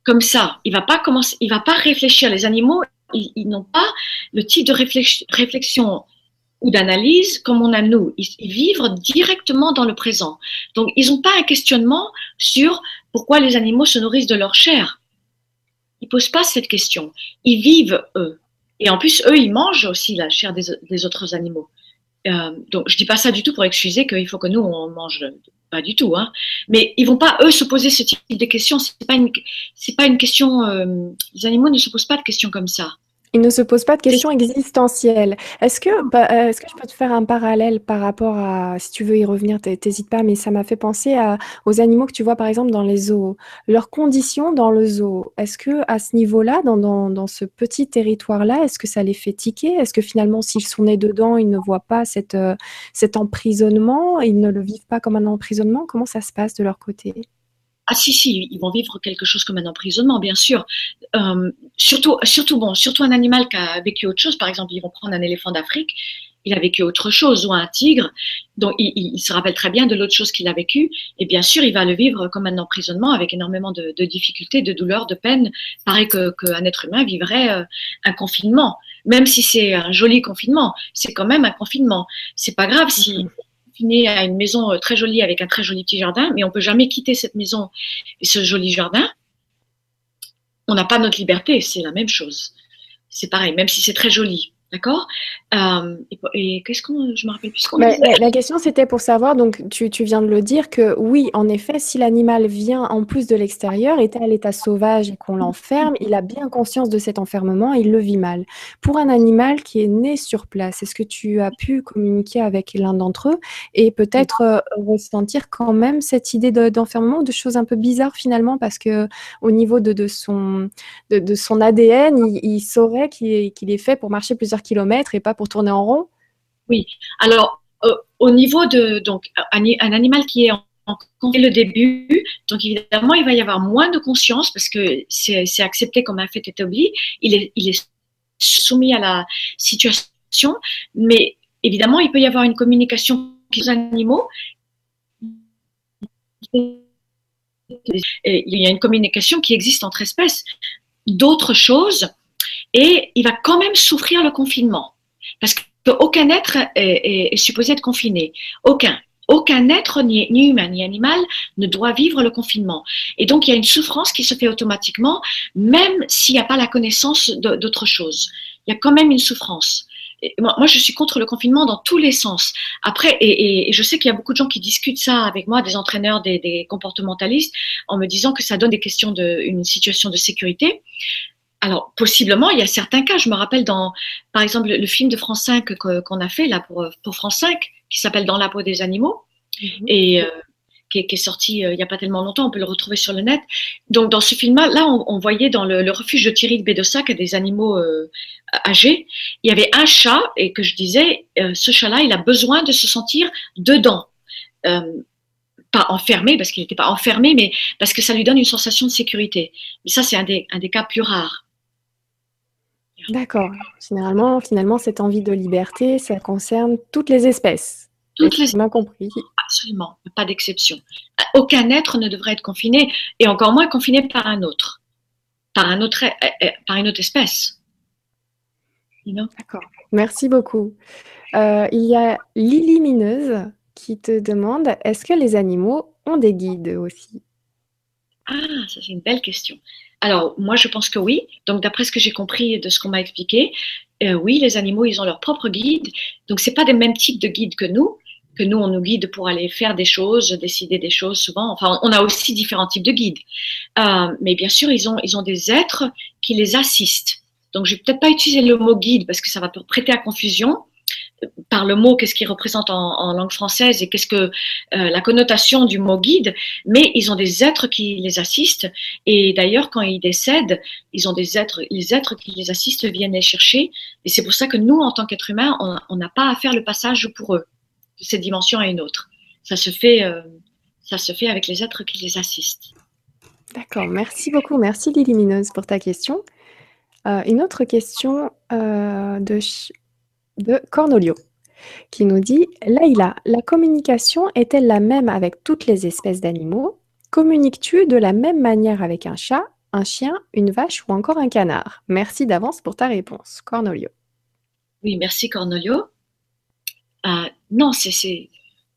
comme ça. Il va pas commencer, il va pas réfléchir. Les animaux, ils, n'ont pas le type de réflexion ou d'analyse comme on a nous. Ils, vivent directement dans le présent. Donc, ils n'ont pas un questionnement sur pourquoi les animaux se nourrissent de leur chair. Ils posent pas cette question. Ils vivent eux. Et en plus, eux, ils mangent aussi la chair des, autres animaux. Euh, donc, je dis pas ça du tout pour excuser qu'il faut que nous on mange pas du tout. Hein. Mais ils vont pas eux se poser ce type de questions. C'est pas une, pas une question. Euh, les animaux ne se posent pas de questions comme ça. Ils ne se posent pas de questions existentielles. Est-ce que, bah, euh, est-ce que je peux te faire un parallèle par rapport à, si tu veux y revenir, t'hésites pas, mais ça m'a fait penser à, aux animaux que tu vois par exemple dans les zoos. Leurs conditions dans le zoo, est-ce que à ce niveau-là, dans, dans, dans ce petit territoire-là, est-ce que ça les fait tiquer? Est-ce que finalement, s'ils sont nés dedans, ils ne voient pas cette, euh, cet emprisonnement? Ils ne le vivent pas comme un emprisonnement? Comment ça se passe de leur côté? Ah si, si, ils vont vivre quelque chose comme un emprisonnement, bien sûr. Euh, surtout, surtout, bon, surtout un animal qui a vécu autre chose. Par exemple, ils vont prendre un éléphant d'Afrique, il a vécu autre chose, ou un tigre, donc il, se rappelle très bien de l'autre chose qu'il a vécu. Et bien sûr, il va le vivre comme un emprisonnement avec énormément de, difficultés, de douleurs, de peines. Pareil qu'un être humain vivrait euh, un confinement. Même si c'est un joli confinement, c'est quand même un confinement. C'est pas grave si à une maison euh, très jolie avec un très joli petit jardin, mais on peut jamais quitter cette maison et ce joli jardin. On n'a pas notre liberté, c'est la même chose. C'est pareil, même si c'est très joli. D'accord? Euh, Et, qu'est-ce qu'on. Je me rappelle plus ce qu'on la, la, question, c'était pour savoir, donc tu, tu, viens de le dire, que oui, en effet, si l'animal vient en plus de l'extérieur, est à l'état sauvage et qu'on l'enferme, il a bien conscience de cet enfermement et il le vit mal. Pour un animal qui est né sur place, est-ce que tu as pu communiquer avec l'un d'entre eux et peut-être euh, ressentir quand même cette idée d'enfermement ou de choses un peu bizarres finalement, parce que au niveau de, de son, de, de, son ADN, il, il saurait qu'il est, qu est fait pour marcher plusieurs kilomètres et pas pour tourner en rond? Oui. Alors, euh, au niveau de donc un, animal qui est en, le début, donc évidemment, il va y avoir moins de conscience parce que c'est accepté comme un fait établi. Il est, il est soumis à la situation, mais évidemment, il peut y avoir une communication avec les animaux. il y a une communication qui existe entre espèces. D'autres choses et il va quand même souffrir le confinement. Parce qu'aucun être est, supposé être confiné. Aucun. Aucun être, ni, humain ni animal, ne doit vivre le confinement. Et donc, il y a une souffrance qui se fait automatiquement, même s'il n'y a pas la connaissance d'autre chose. Il y a quand même une souffrance. moi, je suis contre le confinement dans tous les sens. Après, et, je sais qu'il y a beaucoup de gens qui discutent ça avec moi, des entraîneurs, des, comportementalistes, en me disant que ça donne des questions de, situation de sécurité alors, possiblement, il y a certains cas. Je me rappelle dans, par exemple, le film de France 5 qu'on a fait là pour, pour France 5, qui s'appelle Dans la peau des animaux, mhm. et euh, qui, est, sorti euh, il n'y a pas tellement longtemps. On peut le retrouver sur le net. Donc, dans ce film-là, là, on, voyait dans le, refuge de Thierry de Bédossac des animaux euh, âgés. Il y avait un chat, et que je disais, ce chat-là, il a besoin de se sentir dedans pas enfermé parce qu'il n'était pas enfermé, mais parce que ça lui donne une sensation de sécurité. Mais ça, c'est un des, un des cas plus rares. D'accord. Généralement, finalement, cette envie de liberté, ça concerne toutes les espèces. Toutes les bien compris. Absolument, pas d'exception. Aucun être ne devrait être confiné, et encore moins confiné par un autre, par, un autre, eh, eh, par une autre espèce. D'accord. Merci beaucoup. Euh, il y a Lily Mineuse qui te demande est-ce que les animaux ont des guides aussi? Ah, ça c'est une belle question. Alors, moi, je pense que oui. Donc, d'après ce que j'ai compris de ce qu'on m'a expliqué, euh, oui, les animaux, ils ont leur propre guide. Donc, c'est pas des mêmes types de guides que nous, que nous, on nous guide pour aller faire des choses, décider des choses souvent. Enfin, on a aussi différents types de guides. Euh, mais bien sûr, ils ont, ils ont des êtres qui les assistent. Donc, je vais peut-être pas utiliser le mot guide parce que ça va prêter à confusion par le mot, qu'est-ce qu'il représente en, langue française et qu'est-ce que euh, la connotation du mot guide, mais ils ont des êtres qui les assistent. Et d'ailleurs, quand ils décèdent, ils ont des êtres, les êtres qui les assistent viennent les chercher. Et c'est pour ça que nous, en tant qu'êtres humains, on n'a pas à faire le passage pour eux de cette dimension à une autre. Ça se fait, euh, ça se fait avec les êtres qui les assistent. D'accord, merci beaucoup. Merci Lily pour ta question. Euh, une autre question de de Cornolio, qui nous dit Laïla, la communication est-elle la même avec toutes les espèces d'animaux? Communiques-tu de la même manière avec un chat, un chien, une vache ou encore un canard? Merci d'avance pour ta réponse, Cornolio. Oui, merci Cornolio. Euh, non, c'est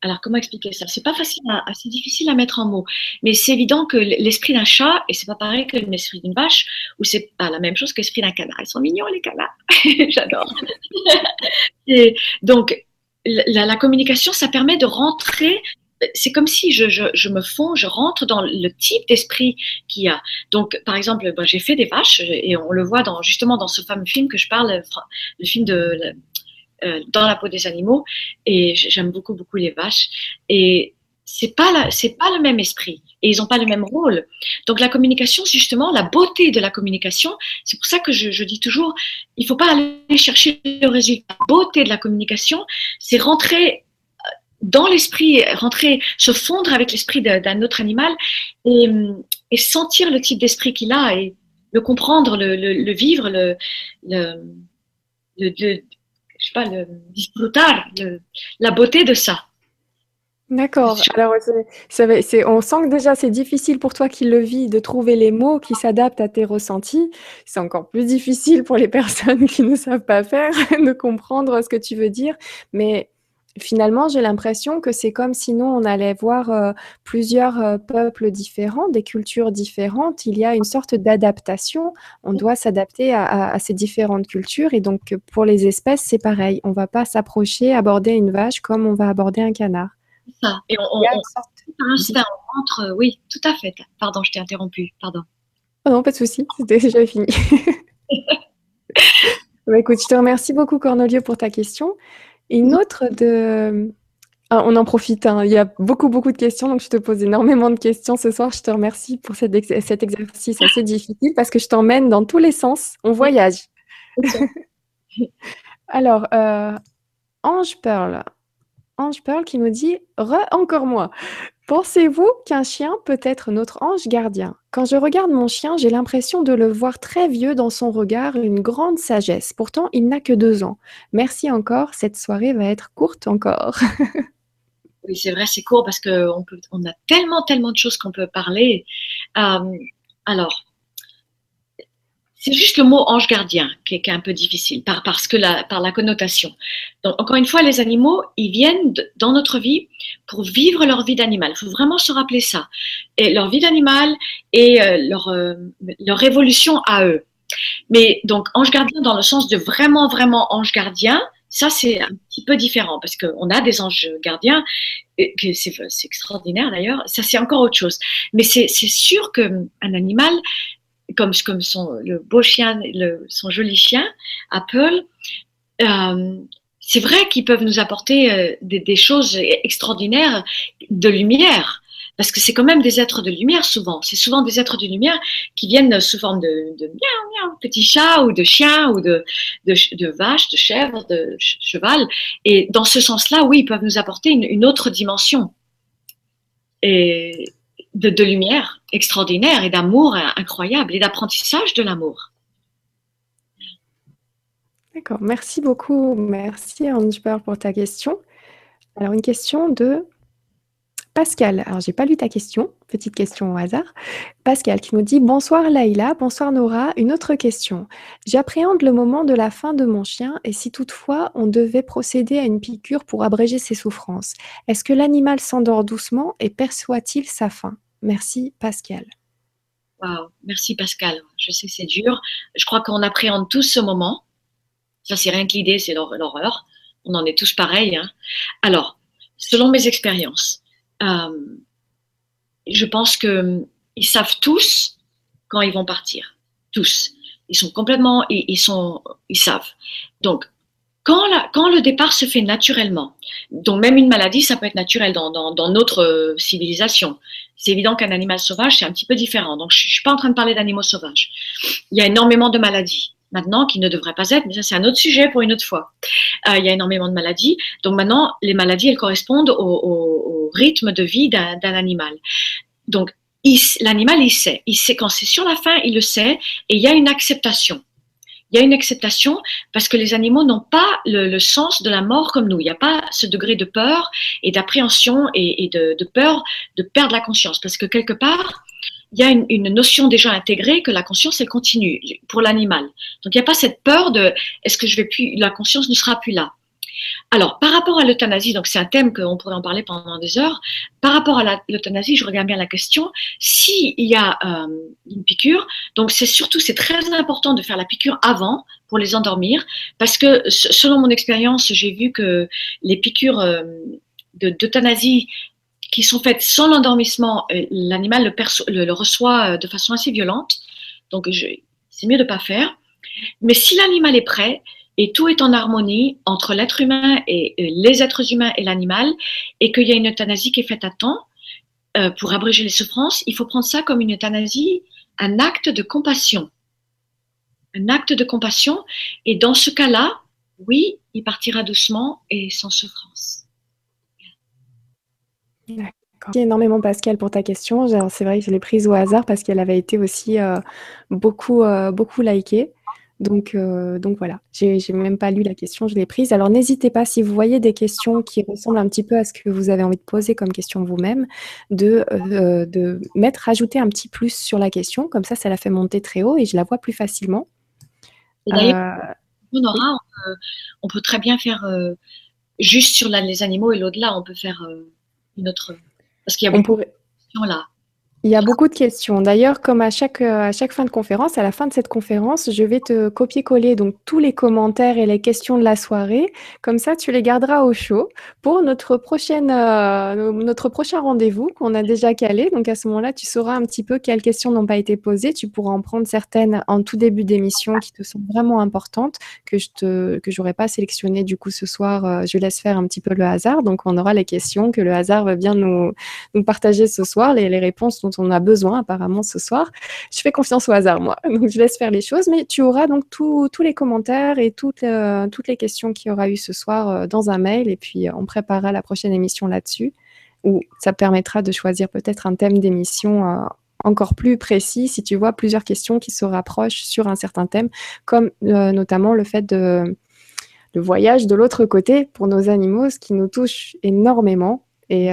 alors, comment expliquer ça? C'est pas facile, assez difficile à mettre en mots. Mais c'est évident que l'esprit d'un chat, et c'est pas pareil que l'esprit d'une vache, ou c'est pas la même chose que l'esprit d'un canard. Ils sont mignons, les canards. J'adore. donc, la, communication, ça permet de rentrer. C'est comme si je, me fonds, je rentre dans le type d'esprit qu'il y a. Donc, par exemple, j'ai fait des vaches, et on le voit justement dans ce fameux film que je parle, le film de dans la peau des animaux et j'aime beaucoup beaucoup les vaches et c'est pas c'est pas le même esprit et ils n'ont pas le même rôle. Donc la communication, justement la beauté de la communication. C'est pour ça que je, je, dis toujours, il faut pas aller chercher le résultat. La beauté de la communication, c'est rentrer euh, dans l'esprit, rentrer, se fondre avec l'esprit d'un autre animal et, sentir le type d'esprit qu'il a et le comprendre, le, vivre, le, sais pas, le disfrutar, la beauté de ça. D'accord. Alors, on sent que déjà c'est difficile pour toi qui le vis de trouver les mots qui s'adaptent à tes ressentis. C'est encore plus difficile pour les personnes qui ne savent pas faire de comprendre ce que tu veux dire. Mais finalement, j'ai l'impression que c'est comme si nous, on allait voir euh, plusieurs euh, peuples différents, des cultures différentes. Il y a une sorte d'adaptation. On doit s'adapter à, ces différentes cultures. Et donc, pour les espèces, c'est pareil. On ne va pas s'approcher, aborder une vache comme on va aborder un canard. Ça. Et on, rentre, oui, tout à fait. Pardon, je t'ai interrompu. Pardon. Oh non, pas de souci. C'était déjà fini. Bah, écoute, je te remercie beaucoup, Cornelio, pour ta question. Une autre de... Ah, on en profite, hein. il y a beaucoup, beaucoup de questions, donc je te pose énormément de questions ce soir. Je te remercie pour cet, exercice assez difficile parce que je t'emmène dans tous les sens. On voyage. Alors, euh, Ange Pearl. Ange Pearl qui nous dit Re, encore moi. Pensez-vous qu'un chien peut être notre ange gardien? Quand je regarde mon chien, j'ai l'impression de le voir très vieux dans son regard, une grande sagesse. Pourtant, il n'a que deux ans. Merci encore, cette soirée va être courte encore. oui, c'est vrai, c'est court parce qu'on on a tellement, tellement de choses qu'on peut parler. Euh, alors, c'est juste le mot ange gardien qui est, un peu difficile par, parce que la, par la connotation. Donc, encore une fois, les animaux, ils viennent dans notre vie pour vivre leur vie d'animal. Il faut vraiment se rappeler ça. Et leur vie d'animal et euh, leur, euh, leur évolution à eux. Mais donc, ange gardien dans le sens de vraiment, vraiment ange gardien, ça, c'est un petit peu différent parce qu'on a des anges gardiens, c'est extraordinaire d'ailleurs, ça c'est encore autre chose. Mais c'est sûr qu'un animal, comme, son, beau chien, son joli chien, Apple, euh, c'est vrai qu'ils peuvent nous apporter euh, des, choses extraordinaires de lumière. Parce que c'est quand même des êtres de lumière souvent. C'est souvent des êtres de lumière qui viennent sous forme de, de miaou, miaou, petit chat ou de chien ou de, de, de, vache, de chèvre, de cheval. Et dans ce sens-là, oui, ils peuvent nous apporter une, autre dimension. De, lumière extraordinaire et d'amour incroyable et d'apprentissage de l'amour. D'accord, merci beaucoup. Merci Ange pour ta question. Alors une question de Pascal. Alors j'ai pas lu ta question, petite question au hasard. Pascal qui nous dit Bonsoir Laïla, bonsoir Nora. Une autre question. J'appréhende le moment de la fin de mon chien et si toutefois on devait procéder à une piqûre pour abréger ses souffrances, est-ce que l'animal s'endort doucement et perçoit-il sa faim? Merci Pascal. Wow, merci Pascal. Je sais c'est dur. Je crois qu'on appréhende tous ce moment. Ça, c'est rien que l'idée, c'est l'horreur. On en est tous pareils. Hein. Alors, selon mes expériences, euh, je pense qu'ils savent tous quand ils vont partir. Tous. Ils sont complètement, ils, ils sont, ils savent. Donc, quand, le départ se fait naturellement, donc même une maladie, ça peut être naturel dans, notre euh, civilisation. C'est évident qu'un animal sauvage, c'est un petit peu différent. Donc, je ne suis pas en train de parler d'animaux sauvages. Il y a énormément de maladies maintenant qui ne devraient pas être, mais ça c'est un autre sujet pour une autre fois. Euh, il y a énormément de maladies. Donc maintenant, les maladies, elles correspondent au, au, au rythme de vie d'un animal. Donc l'animal, il sait. Il sait quand c'est sur la fin, il le sait, et il y a une acceptation il y a une acceptation parce que les animaux n'ont pas le, sens de la mort comme nous. Il n'y a pas ce degré de peur et d'appréhension et, de, peur de perdre la conscience. Parce que quelque part, il y a une, notion déjà intégrée que la conscience, elle continue pour l'animal. Donc, il n'y a pas cette peur de est-ce que je vais plus, la conscience ne sera plus là. Alors, par rapport à l'euthanasie, donc c'est un thème qu'on pourrait en parler pendant des heures. Par rapport à l'euthanasie, je regarde bien la question. S'il y a euh, une piqûre, donc c'est surtout, c'est très important de faire la piqûre avant pour les endormir, parce que selon mon expérience, j'ai vu que les piqûres euh, d'euthanasie qui sont faites sans l'endormissement, euh, l'animal le, le, reçoit de façon assez violente. Donc, c'est mieux de ne pas faire. Mais si l'animal est prêt, et tout est en harmonie entre l'être humain et les êtres humains et l'animal, et qu'il y a une euthanasie qui est faite à temps euh, pour abréger les souffrances, il faut prendre ça comme une euthanasie, un acte de compassion. Un acte de compassion, et dans ce cas-là, oui, il partira doucement et sans souffrance. Merci énormément Pascal pour ta question. C'est vrai que je l'ai prise au hasard parce qu'elle avait été aussi euh, euh, beaucoup likée. Donc, euh, donc voilà, j'ai même pas lu la question, je l'ai prise. Alors n'hésitez pas, si vous voyez des questions qui ressemblent un petit peu à ce que vous avez envie de poser comme question vous-même, de, euh, de mettre, rajouter un petit plus sur la question, comme ça, ça la fait monter très haut et je la vois plus facilement. Euh, on, on, peut très bien faire juste sur les animaux et l'au-delà, on peut faire une autre. Parce qu'il y a beaucoup de questions là. Il y a beaucoup de questions. D'ailleurs, comme à chaque, euh, à chaque fin de conférence, à la fin de cette conférence, je vais te copier-coller donc tous les commentaires et les questions de la soirée. Comme ça, tu les garderas au chaud pour notre prochaine, euh, notre prochain rendez-vous qu'on a déjà calé. Donc à ce moment-là, tu sauras un petit peu quelles questions n'ont pas été posées. Tu pourras en prendre certaines en tout début d'émission qui te sont vraiment importantes que je te, que j'aurais pas sélectionnées du coup ce soir. Euh, je laisse faire un petit peu le hasard. Donc on aura les questions que le hasard va bien nous, nous partager ce soir, les, les réponses dont on a besoin apparemment ce soir. Je fais confiance au hasard, moi. Donc je laisse faire les choses, mais tu auras donc tous les commentaires et toutes, euh, toutes les questions qu'il y aura eu ce soir euh, dans un mail et puis euh, on préparera la prochaine émission là-dessus où ça permettra de choisir peut-être un thème d'émission encore plus précis si tu vois plusieurs questions qui se rapprochent sur un certain thème, comme notamment le fait de le voyage de l'autre côté pour nos animaux, ce qui nous touche énormément. Et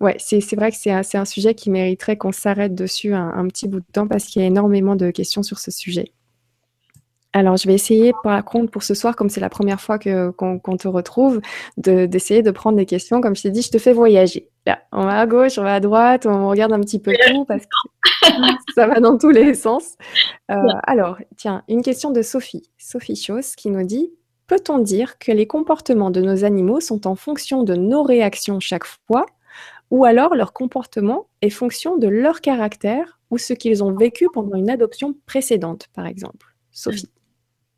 Ouais, c'est vrai que c'est un, un, sujet qui mériterait qu'on s'arrête dessus un, petit bout de temps parce qu'il y a énormément de questions sur ce sujet. Alors, je vais essayer, par contre, pour ce soir, comme c'est la première fois qu'on te retrouve, d'essayer de, prendre des questions. Comme je t'ai dit, je te fais voyager. Là, on va à gauche, on va à droite, on regarde un petit peu tout parce que ça va dans tous les sens. Euh, alors, tiens, une question de Sophie, Sophie Chauss, qui nous dit Peut-on dire que les comportements de nos animaux sont en fonction de nos réactions chaque fois? Ou alors leur comportement est fonction de leur caractère ou ce qu'ils ont vécu pendant une adoption précédente, par exemple. Sophie.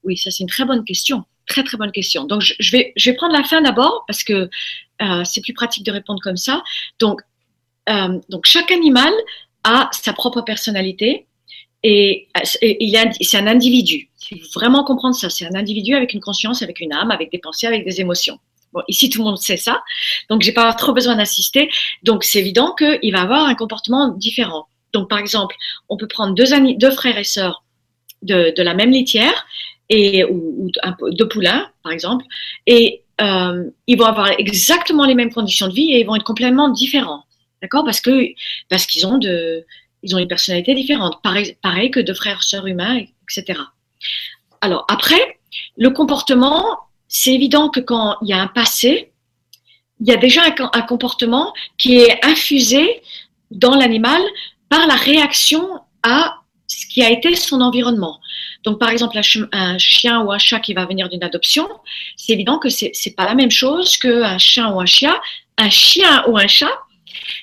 Oui, ça c'est une très bonne question. Très très bonne question. Donc je, vais, je vais prendre la fin d'abord parce que euh, c'est plus pratique de répondre comme ça. Donc, euh, donc chaque animal a sa propre personnalité et, et c'est un individu. Il faut vraiment comprendre ça. C'est un individu avec une conscience, avec une âme, avec des pensées, avec des émotions. Bon, ici, tout le monde sait ça, donc j'ai pas trop besoin d'insister. Donc, c'est évident qu'il va avoir un comportement différent. Donc, par exemple, on peut prendre deux, frères et sœurs de, la même litière et ou, deux poulains, par exemple, et euh, ils vont avoir exactement les mêmes conditions de vie et ils vont être complètement différents, d'accord? Parce que parce qu'ils ont ont une personnalité différente, pareil, que deux frères sœurs humains, etc. Alors après, le comportement c'est évident que quand il y a un passé, il y a déjà un, comportement qui est infusé dans l'animal par la réaction à ce qui a été son environnement. Donc, par exemple, un, chien ou un chat qui va venir d'une adoption, c'est évident que c'est n'est pas la même chose qu'un chien ou un chien, un chien ou un chat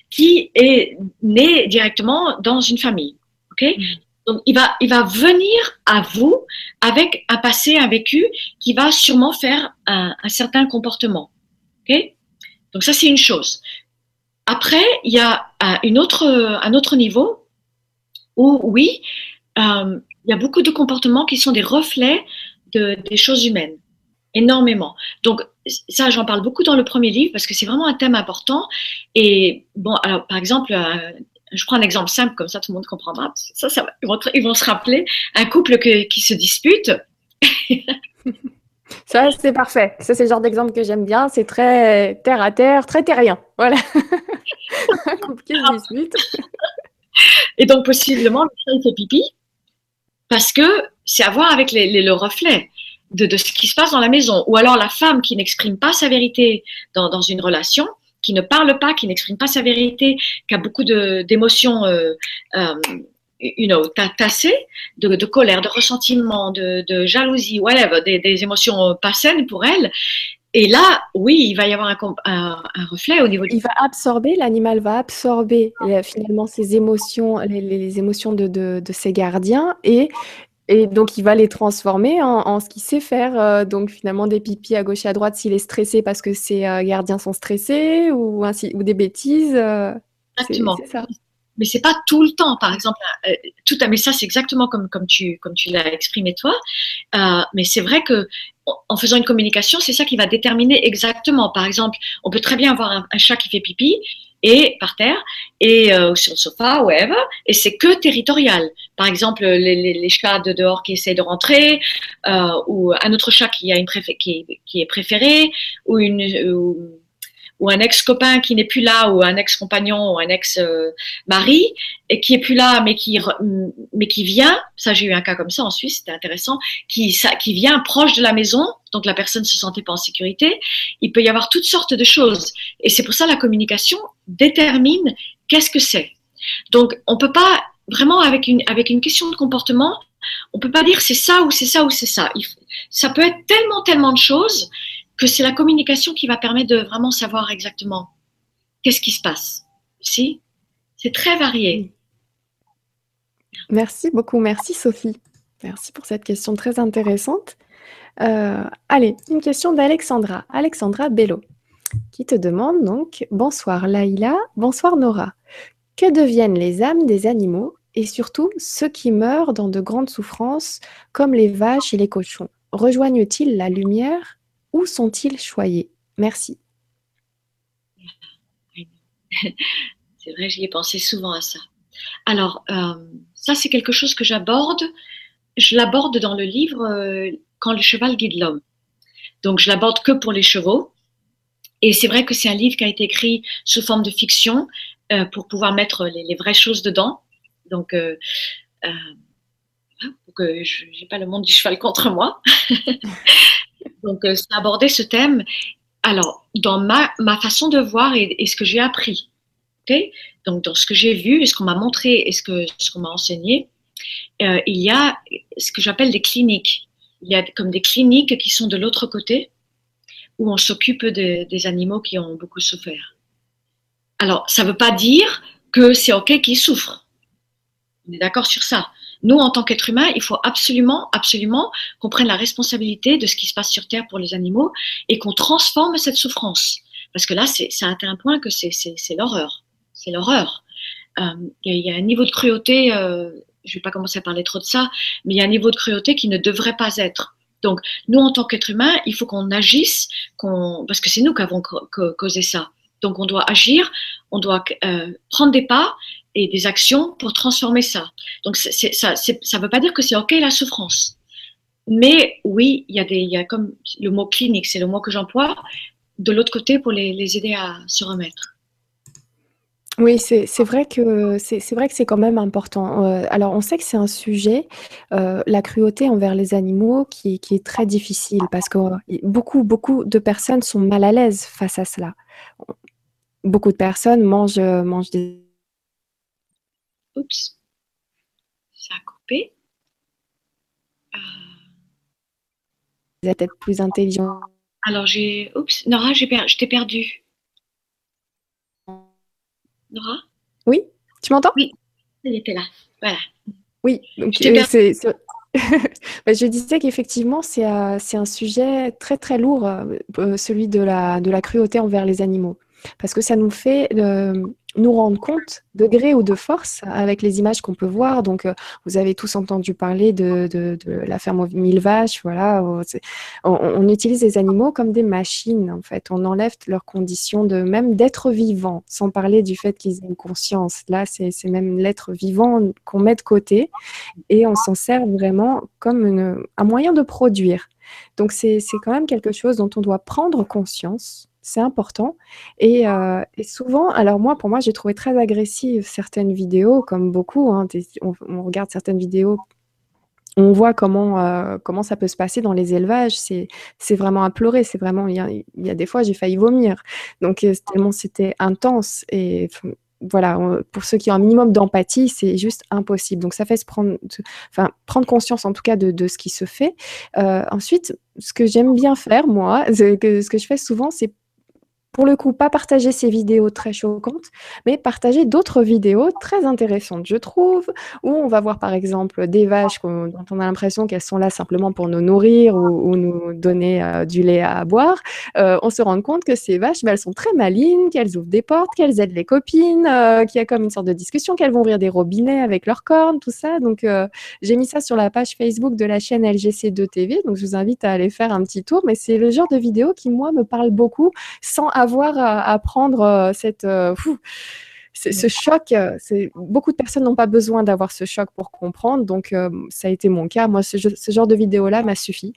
qui est né directement dans une famille. ok? Mm. Donc, il va, il va venir à vous avec un passé, un vécu qui va sûrement faire un, certain comportement. Donc, ça, c'est une chose. Après, il y a une autre, un autre niveau où, oui, euh, il y a beaucoup de comportements qui sont des reflets de, des choses humaines. Énormément. Donc, ça, j'en parle beaucoup dans le premier livre parce que c'est vraiment un thème important. Et bon, alors, par exemple, euh, je prends un exemple simple, comme ça tout le monde comprendra. Ça, ça ils, vont, se rappeler un couple qui se dispute. ça, c'est parfait. Ça, c'est le genre d'exemple que j'aime bien. C'est très terre à terre, très terrien. Voilà. un couple qui se dispute. Et donc, possiblement, le chat, il fait pipi parce que c'est à voir avec le reflet. De, ce qui se passe dans la maison, ou alors la femme qui n'exprime pas sa vérité dans une relation, qui ne parle pas, qui n'exprime pas sa vérité, qui a beaucoup d'émotions euh, euh, you know, tassées, de, colère, de ressentiment, de, de jalousie, whatever, des, des, émotions pas saines pour elle. Et là, oui, il va y avoir un, un, reflet au niveau du... Il va absorber, l'animal va absorber euh, finalement ses émotions, les, les émotions de, de, de, ses gardiens et et donc, il va les transformer en, ce qu'il sait faire. Euh, donc, finalement, des pipis à gauche et à droite s'il est stressé parce que ses euh, gardiens sont stressés ou, ainsi, ou des bêtises. Euh, exactement. Ça. Mais c'est pas tout le temps. Par exemple, tout mais ça, c'est exactement comme, comme tu, comme tu l'as exprimé toi. mais c'est vrai que en faisant une communication, c'est ça qui va déterminer exactement. Par exemple, on peut très bien avoir un chat qui fait pipi et par terre et euh, sur le sofa, whatever, et c'est que territorial. Par exemple, les, les, chats de dehors qui essaient de rentrer, euh, ou un autre chat qui a une qui, qui, est préféré, ou une ou un ex-copain qui n'est plus là, ou un ex-compagnon, ou un ex-mari, et qui est plus là, mais qui, mais qui vient, ça j'ai eu un cas comme ça en Suisse, c'était intéressant, qui, ça, qui vient proche de la maison, donc la personne se sentait pas en sécurité, il peut y avoir toutes sortes de choses. Et c'est pour ça la communication détermine qu'est-ce que c'est. Donc on peut pas, vraiment avec une, avec une question de comportement, on peut pas dire c'est ça ou c'est ça ou c'est ça. ça peut être tellement, tellement de choses que c'est la communication qui va permettre de vraiment savoir exactement qu'est-ce qui se passe. Si? C'est très varié. Merci beaucoup. Merci Sophie. Merci pour cette question très intéressante. Euh, allez, une question d'Alexandra. Alexandra Bello, qui te demande donc Bonsoir Laïla, bonsoir Nora. Que deviennent les âmes des animaux et surtout ceux qui meurent dans de grandes souffrances, comme les vaches et les cochons? Rejoignent-ils la lumière ou sont-ils choyés? Merci. C'est vrai, j'y ai pensé souvent à ça. Alors, euh, ça, c'est quelque chose que j'aborde. Je l'aborde dans le livre euh, Quand le cheval guide l'homme. Donc, je l'aborde que pour les chevaux. Et c'est vrai que c'est un livre qui a été écrit sous forme de fiction euh, pour pouvoir mettre les, vraies choses dedans. Donc, pour que je n'ai pas le monde du cheval contre moi. Donc, c'est aborder ce thème. Alors, dans ma, façon de voir et, ce que j'ai appris, donc dans ce que j'ai vu ce qu'on m'a montré et ce qu'on ce qu'on m'a enseigné, il y a ce que j'appelle des cliniques. Il y a comme des cliniques qui sont de l'autre côté, où on s'occupe des animaux qui ont beaucoup souffert. Alors, ça ne veut pas dire que c'est OK qu'ils souffrent. On est d'accord sur ça. Nous, en tant qu'êtres humains, il faut absolument, absolument qu'on prenne la responsabilité de ce qui se passe sur Terre pour les animaux et qu'on transforme cette souffrance. Parce que là, a atteint un point que c'est l'horreur. C'est l'horreur. Euh, il y, a un niveau de cruauté, euh, je ne vais pas commencer à parler trop de ça, mais il y a un niveau de cruauté qui ne devrait pas être. Donc, nous, en tant qu'êtres humains, il faut qu'on agisse, parce que c'est nous qui avons causé ça. Donc, on doit agir, on doit euh, prendre des pas des actions pour transformer ça. Donc, ça ne veut pas dire que c'est OK la souffrance. Mais oui, il y, a y a comme le mot clinique, c'est le mot que j'emploie, de l'autre côté pour les, les aider à se remettre. Oui, c'est vrai que c'est vrai que c'est quand même important. Euh, alors on sait que c'est un sujet, euh, la cruauté envers les animaux qui qui est très difficile parce que, beaucoup beaucoup de personnes sont mal à l'aise face à cela. Beaucoup de personnes mangent, mangent des Oups, ça a coupé. Ah. Vous êtes peut-être plus intelligent. Alors j'ai oups, Nora, j'ai per je t'ai perdue. Nora? Oui, tu m'entends? Oui, elle était là. Voilà. Oui, donc c'est, bah, je disais qu'effectivement, c'est, euh, c'est un sujet très très lourd, euh, celui de la, de la cruauté envers les animaux. Parce que ça nous fait euh, nous rendre compte de gré ou de force avec les images qu'on peut voir. Donc, euh, vous avez tous entendu parler de, la ferme aux mille vaches. Voilà, on, utilise les animaux comme des machines. En fait, on enlève leurs conditions de même d'être vivant, sans parler du fait qu'ils aient une conscience. Là, c'est même l'être vivant qu'on met de côté et on s'en sert vraiment comme un moyen de produire. Donc, c'est quand même quelque chose dont on doit prendre conscience c'est important. Euh, et, souvent, alors moi, pour moi, j'ai trouvé très agressive certaines vidéos, comme beaucoup. Hein, on, regarde certaines vidéos, on voit comment, euh, comment ça peut se passer dans les élevages. C'est, vraiment à pleurer. C'est vraiment, il y, a, des fois, j'ai failli vomir. Donc, euh, tellement c'était intense. Et voilà, pour ceux qui ont un minimum d'empathie, c'est juste impossible. Donc ça fait se prendre, enfin prendre conscience en tout cas de, ce qui se fait. ensuite, ce que j'aime bien faire moi, ce que, ce que je fais souvent, c'est pour le coup, pas partager ces vidéos très choquantes, mais partager d'autres vidéos très intéressantes, je trouve, où on va voir par exemple des vaches dont on a l'impression qu'elles sont là simplement pour nous nourrir ou, nous donner euh, du lait à boire. Euh, on se rend compte que ces vaches, ben, elles sont très malines, qu'elles ouvrent des portes, qu'elles aident les copines, euh, qu'il y a comme une sorte de discussion, qu'elles vont ouvrir des robinets avec leurs cornes, tout ça. Donc, j'ai mis ça sur la page Facebook de la chaîne LGC2 Donc, je vous invite à aller faire un petit tour, mais c'est le genre de vidéo qui, moi, me parle beaucoup sans avoir avoir à, prendre euh, cette, euh, ce choc, euh, beaucoup de personnes n'ont pas besoin d'avoir ce choc pour comprendre. Donc, ça a été mon cas. Moi, ce, genre de vidéo-là m'a suffi.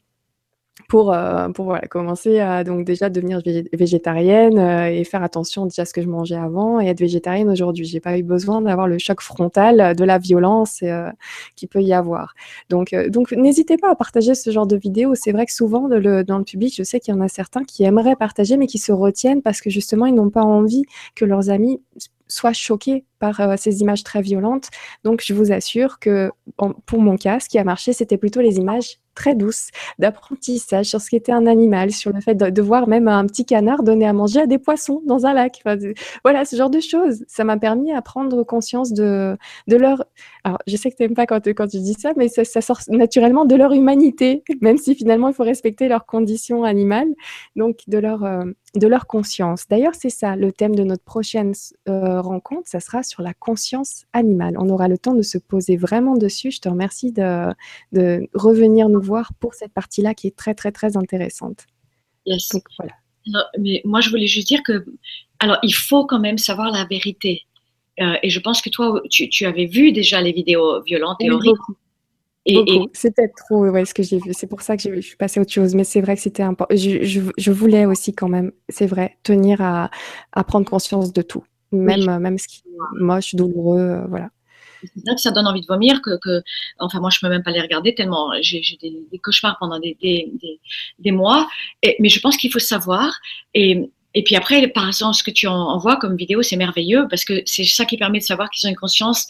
Pour, euh, pour voilà, commencer à donc déjà devenir végétarienne euh, et faire attention déjà à ce que je mangeais avant et être végétarienne aujourd'hui. J'ai pas eu besoin d'avoir le choc frontal de la violence euh, qui peut y avoir. Donc, donc n'hésitez pas à partager ce genre de vidéos. C'est vrai que souvent dans le public, je sais qu'il y en a certains qui aimeraient partager mais qui se retiennent parce que justement ils n'ont pas envie que leurs amis soient choqués par ces images très violentes. Donc je vous assure que pour mon cas, ce qui a marché, c'était plutôt les images très douce d'apprentissage sur ce qu'était un animal, sur le fait de, voir même un petit canard donner à manger à des poissons dans un lac. voilà, ce genre de choses. Ça m'a permis à prendre conscience de, de leur... Alors, je sais que tu n'aimes pas quand, quand tu dis ça, mais ça, sort naturellement de leur humanité, même si finalement, il faut respecter leurs conditions animales, donc de leur, euh, de leur conscience. D'ailleurs, c'est ça, le thème de notre prochaine euh, rencontre, ça sera sur la conscience animale. On aura le temps de se poser vraiment dessus. Je te remercie de, de revenir nous voir pour cette partie-là qui est très, très, très intéressante. Yes. voilà. mais moi, je voulais juste dire que, alors, il faut quand même savoir la vérité. Euh, et je pense que toi, tu, avais vu déjà les vidéos violentes et horribles. Et, peut-être trop ouais, ce que j'ai vu. C'est pour ça que je suis passée à autre chose. Mais c'est vrai que c'était important. Je, je, voulais aussi quand même, c'est vrai, tenir à, à, prendre conscience de tout. Même, même ce qui est moche, douloureux, euh, voilà c'est vrai que ça donne envie de vomir, que, enfin moi je peux même pas les regarder tellement j'ai des, des, cauchemars pendant des, mois, mais je pense qu'il faut savoir et puis après, par exemple, ce que tu envoies comme vidéo, c'est merveilleux parce que c'est ça qui permet de savoir qu'ils ont une conscience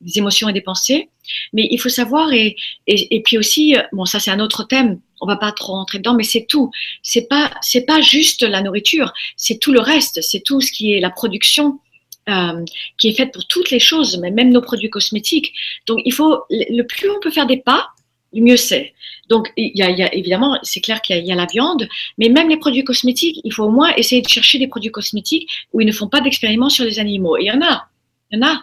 des émotions et des pensées. Mais il faut savoir et, et, puis aussi, bon, ça c'est un autre thème. On va pas trop rentrer dedans, mais c'est tout. C'est pas c'est pas juste la nourriture, c'est tout le reste. C'est tout ce qui est la production, euh, qui est faite pour toutes les choses, même nos produits cosmétiques. Donc, il faut, le plus on peut faire des pas, le mieux c'est. Donc, il y, a, évidemment, c'est clair qu'il y, a la viande, mais même les produits cosmétiques, il faut au moins essayer de chercher des produits cosmétiques où ils ne font pas d'expériments sur les animaux. Et il y en a, il y en a.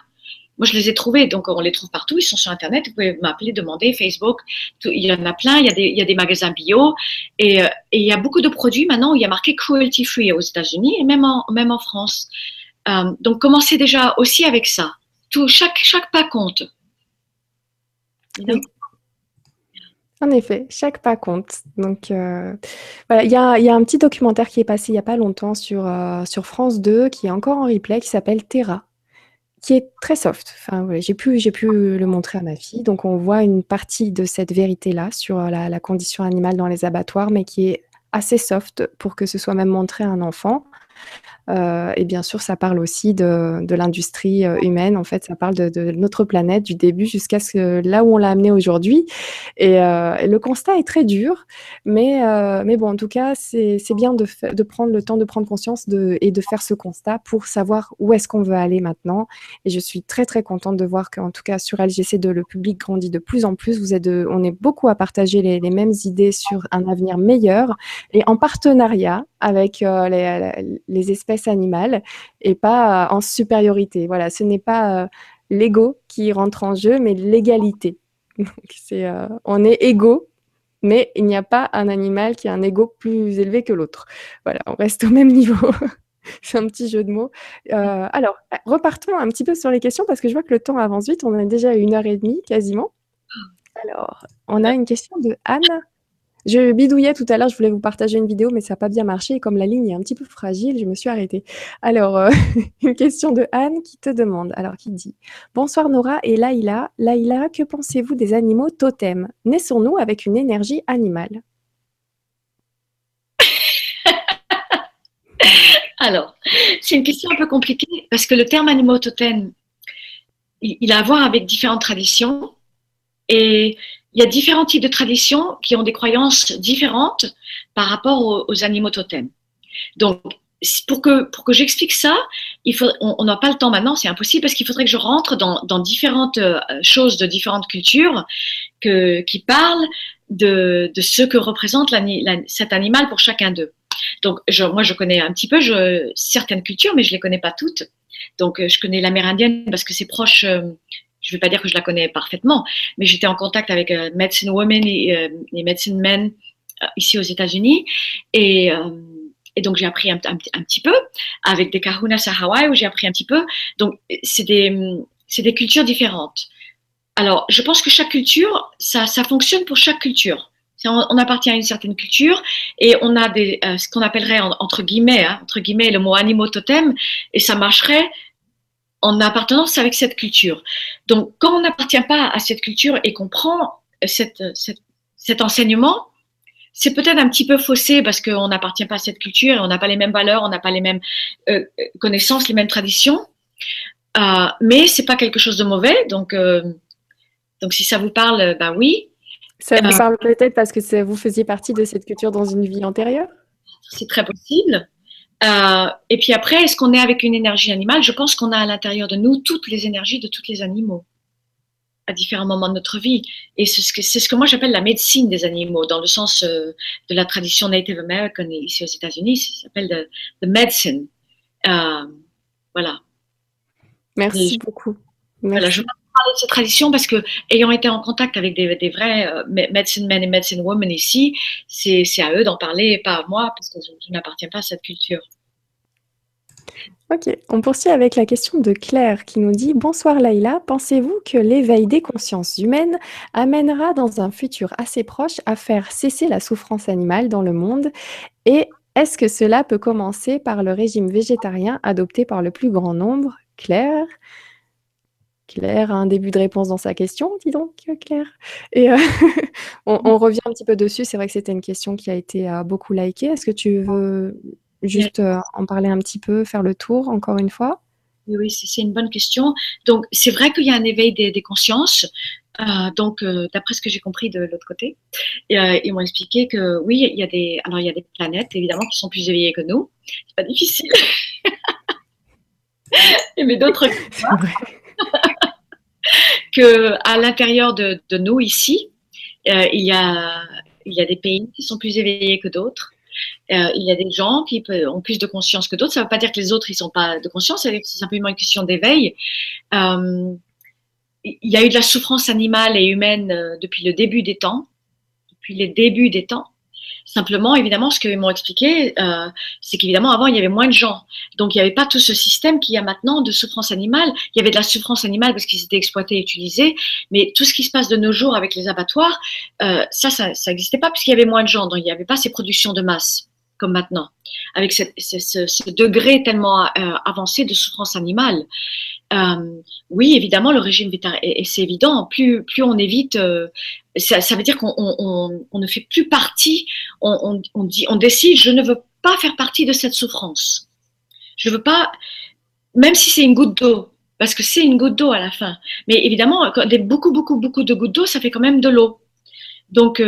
Moi, je les ai trouvés, donc on les trouve partout. Ils sont sur Internet. Vous pouvez m'appeler, demander, Facebook. il y en a plein. Il y a des, magasins bio. Et, euh, et, il y a beaucoup de produits maintenant où il y a marqué cruelty free aux États-Unis et même en France. Euh, donc, commencez déjà aussi avec ça. Tout, chaque, chaque pas compte. En effet, chaque pas compte. Donc, euh, voilà, il y a, un petit documentaire qui est passé il n'y a pas longtemps sur, euh, France 2, qui est encore en replay, qui s'appelle Terra, qui est très soft. J'ai pu, le montrer à ma fille. Donc, on voit une partie de cette vérité-là sur la, condition animale dans les abattoirs, mais qui est assez soft pour que ce soit même montré à un enfant. Euh, et bien sûr, ça parle aussi de, de l'industrie euh, humaine. En fait, ça parle de, notre planète du début jusqu'à ce là où on l'a amené aujourd'hui. Et, euh, et, le constat est très dur, mais, mais bon, en tout cas, c'est bien de, de, prendre le temps de prendre conscience et de faire ce constat pour savoir où est-ce qu'on veut aller maintenant. Et je suis très très contente de voir qu'en tout cas sur LGC, de, le public grandit de plus en plus. Vous êtes on est beaucoup à partager les, mêmes idées sur un avenir meilleur et en partenariat avec les, les espèces animale et pas euh, en supériorité. Voilà, ce n'est pas euh, l'ego qui rentre en jeu, mais l'égalité. euh, on est égaux, mais il n'y a pas un animal qui a un ego plus élevé que l'autre. Voilà, on reste au même niveau. c'est un petit jeu de mots. alors, repartons un petit peu sur les questions parce que je vois que le temps avance vite. On a déjà une heure et demie quasiment. Alors, on a une question de Anne. Je bidouillais tout à l'heure, je voulais vous partager une vidéo, mais ça n'a pas bien marché. Et comme la ligne est un petit peu fragile, je me suis arrêtée. Alors, euh, une question de Anne qui te demande, alors qui dit Bonsoir Nora et Laïla. Laïla, que pensez-vous des animaux totems? Naissons-nous avec une énergie animale Alors, c'est une question un peu compliquée parce que le terme animaux totem, il a à voir avec différentes traditions. Et il y a différents types de traditions qui ont des croyances différentes par rapport aux, animaux totems. Donc, pour que, pour que j'explique ça, il faut, on n'a pas le temps maintenant, c'est impossible parce qu'il faudrait que je rentre dans, différentes euh, choses de différentes cultures qui parlent de, ce que représente cet animal pour chacun d'eux. Donc, moi, je connais un petit peu certaines cultures, mais je les connais pas toutes. Donc, euh, je connais l'amérindienne parce que c'est proche, euh, je ne vais pas dire que je la connais parfaitement, mais j'étais en contact avec euh, Medicine Women et, euh, Medicine Men euh, ici aux États-Unis. Et, euh, et, donc, j'ai appris un, petit peu avec des kahunas à Hawaï où j'ai appris un petit peu. Donc, c'est des, cultures différentes. Alors, je pense que chaque culture, ça, fonctionne pour chaque culture. On, appartient à une certaine culture et on a euh, ce qu'on appellerait entre guillemets, hein, entre guillemets, le mot animaux totem et ça marcherait en appartenance avec cette culture. Donc, quand on n'appartient pas à cette culture et qu'on prend cette, cet enseignement, c'est peut-être un petit peu faussé parce qu'on n'appartient pas à cette culture et on n'a pas les mêmes valeurs, on n'a pas les mêmes euh, connaissances, les mêmes traditions. Euh, mais c'est pas quelque chose de mauvais. Donc, euh, donc si ça vous parle, bah oui. Ça vous euh, parle peut-être parce que vous faisiez partie de cette culture dans une vie antérieure? C'est très possible. Et puis après, est-ce qu'on est avec une énergie animale? Je pense qu'on a à l'intérieur de nous toutes les énergies de tous les animaux à différents moments de notre vie. Et c'est ce que, c'est ce que moi j'appelle la médecine des animaux, dans le sens euh, de la tradition Native American ici aux États-Unis, ça s'appelle the, medicine. Euh, voilà. Merci beaucoup. Voilà, je vais parler de cette tradition parce que, ayant été en contact avec des, vrais euh, medicine men et medicine women ici, c'est, c'est à eux d'en parler et pas à moi, parce que je n'appartiens pas à cette culture. Ok, on poursuit avec la question de Claire qui nous dit Bonsoir Laïla, pensez-vous que l'éveil des consciences humaines amènera dans un futur assez proche à faire cesser la souffrance animale dans le monde? Et est-ce que cela peut commencer par le régime végétarien adopté par le plus grand nombre? Claire? Claire a un début de réponse dans sa question, dis donc, Claire. Et euh, on, revient un petit peu dessus. C'est vrai que c'était une question qui a été euh, beaucoup likée. Est-ce que tu veux Juste euh, en parler un petit peu, faire le tour encore une fois? Oui, c'est une bonne question. Donc, c'est vrai qu'il y a un éveil des, consciences. Euh, donc, euh, d'après ce que j'ai compris de l'autre côté, ils m'ont expliqué que oui, il y a des, alors il y a des planètes évidemment qui sont plus éveillées que nous. C'est pas difficile. Mais d'autres que à l'intérieur de, nous ici, il y a il y a des pays qui sont plus éveillés que d'autres. Euh, il y a des gens qui ont plus de conscience que d'autres. Ça ne veut pas dire que les autres, ils sont pas de conscience. C'est simplement une question d'éveil. Euh, il y a eu de la souffrance animale et humaine euh, depuis le début des temps, depuis les débuts des temps. Simplement, évidemment, ce qu'ils m'ont expliqué, euh, c'est qu'évidemment, avant, il y avait moins de gens. Donc, il n'y avait pas tout ce système qu'il y a maintenant de souffrance animale. Il y avait de la souffrance animale parce qu'ils étaient exploités et utilisés. Mais tout ce qui se passe de nos jours avec les abattoirs, euh, ça, ça n'existait pas puisqu'il y avait moins de gens. Donc, il n'y avait pas ces productions de masse comme maintenant, avec ce, degré tellement euh, avancé de souffrance animale. Euh, oui, évidemment, le régime végétarien, c'est évident, plus, plus on évite, euh, ça, veut dire qu'on on, on, ne fait plus partie, on, dit, on décide, je ne veux pas faire partie de cette souffrance. Je veux pas, même si c'est une goutte d'eau, parce que c'est une goutte d'eau à la fin. Mais évidemment, des, beaucoup, beaucoup, beaucoup de gouttes d'eau, ça fait quand même de l'eau. Donc,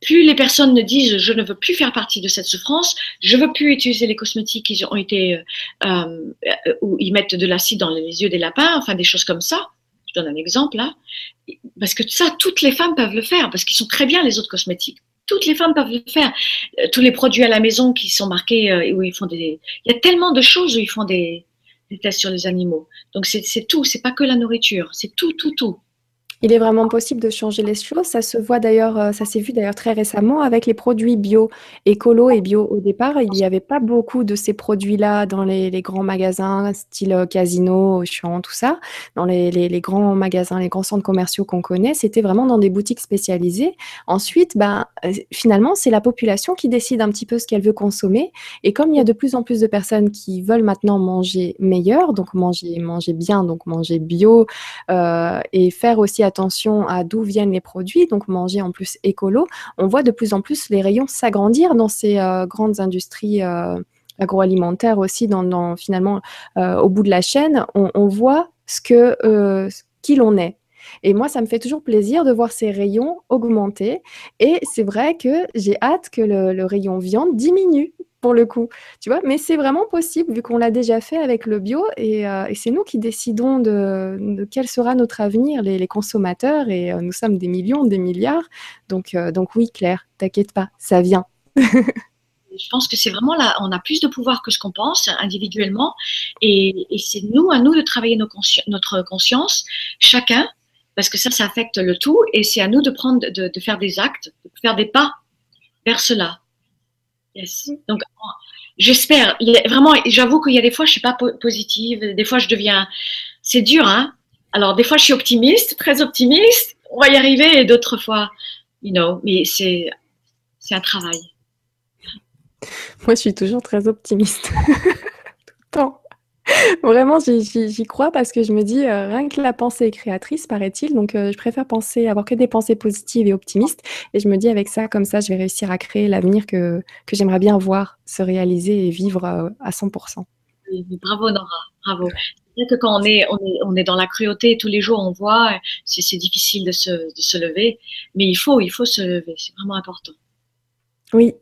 plus les personnes ne disent je ne veux plus faire partie de cette souffrance, je veux plus utiliser les cosmétiques qui ont été euh, euh, où ils mettent de l'acide dans les yeux des lapins, enfin des choses comme ça. Je donne un exemple là, parce que ça, toutes les femmes peuvent le faire parce qu'ils sont très bien les autres cosmétiques. Toutes les femmes peuvent le faire. tous les produits à la maison qui sont marqués où ils font des, il y a tellement de choses où ils font des, des tests sur les animaux. Donc c'est tout, c'est pas que la nourriture, c'est tout, tout, tout. Il est vraiment possible de changer les choses. Ça se voit d'ailleurs, euh, ça s'est vu d'ailleurs très récemment avec les produits bio, écolo et bio. Au départ, il n'y avait pas beaucoup de ces produits-là dans les, grands magasins, style euh, Casino, Auchan, tout ça. Dans les, grands magasins, les grands centres commerciaux qu'on connaît, c'était vraiment dans des boutiques spécialisées. Ensuite, ben, euh, finalement, c'est la population qui décide un petit peu ce qu'elle veut consommer. Et comme il y a de plus en plus de personnes qui veulent maintenant manger meilleur, donc manger, manger bien, donc manger bio, et faire aussi attention attention à d'où viennent les produits, donc manger en plus écolo, on voit de plus en plus les rayons s'agrandir dans ces euh, grandes industries euh, agroalimentaires aussi, dans, finalement euh, au bout de la chaîne, on, voit ce que qui l'on est. Et moi, ça me fait toujours plaisir de voir ces rayons augmenter. Et c'est vrai que j'ai hâte que le, rayon viande diminue pour le coup, tu vois. Mais c'est vraiment possible vu qu'on l'a déjà fait avec le bio et, euh, c'est nous qui décidons de, quel sera notre avenir, les, consommateurs. Et euh, nous sommes des millions, des milliards. Donc, euh, donc oui, Claire, t'inquiète pas, ça vient. je pense que c'est vraiment là, on a plus de pouvoir que ce qu'on pense individuellement, et, c'est nous à nous de travailler notre conscience, chacun, parce que ça, ça affecte le tout, et c'est à nous de prendre, de, faire des actes, de faire des pas vers cela. Donc, j'espère. Vraiment, j'avoue qu'il y a des fois, je suis pas positive. Des fois, je deviens. C'est dur, hein. Alors, des fois, je suis optimiste, très optimiste. On va y arriver. Et d'autres fois, you know, mais c'est, c'est un travail. Moi, je suis toujours très optimiste. Tout le temps. Vraiment, j'y crois parce que je me dis, euh, rien que la pensée est créatrice, paraît-il. Donc, euh, je préfère penser, avoir que des pensées positives et optimistes. Et je me dis, avec ça, comme ça, je vais réussir à créer l'avenir que, que j'aimerais bien voir se réaliser et vivre euh, à 100%. bravo, Nora. Bravo. C'est vrai que quand on est, on est, on est dans la cruauté tous les jours, on voit, c'est difficile de se, de se lever. Mais il faut, il faut se lever. C'est vraiment important. Oui,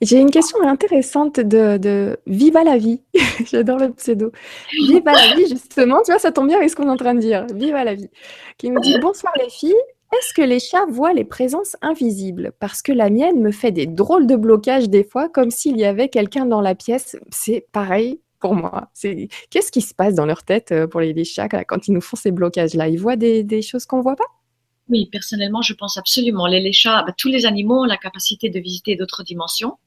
j'ai une question intéressante de, de Viva la vie. J'adore le pseudo. Viva la vie, justement, tu vois, ça tombe bien avec ce qu'on est en train de dire. Viva la vie. Qui me dit Bonsoir les filles. Est-ce que les chats voient les présences invisibles? Parce que la mienne me fait des drôles de blocages des fois, comme s'il y avait quelqu'un dans la pièce. C'est pareil pour moi. Qu'est-ce qui se passe dans leur tête euh, pour les, chats quand ils nous font ces blocages-là? Ils voient des, des choses qu'on ne voit pas? Oui, personnellement, je pense absolument. Les, chats, bah, tous les animaux ont la capacité de visiter d'autres dimensions.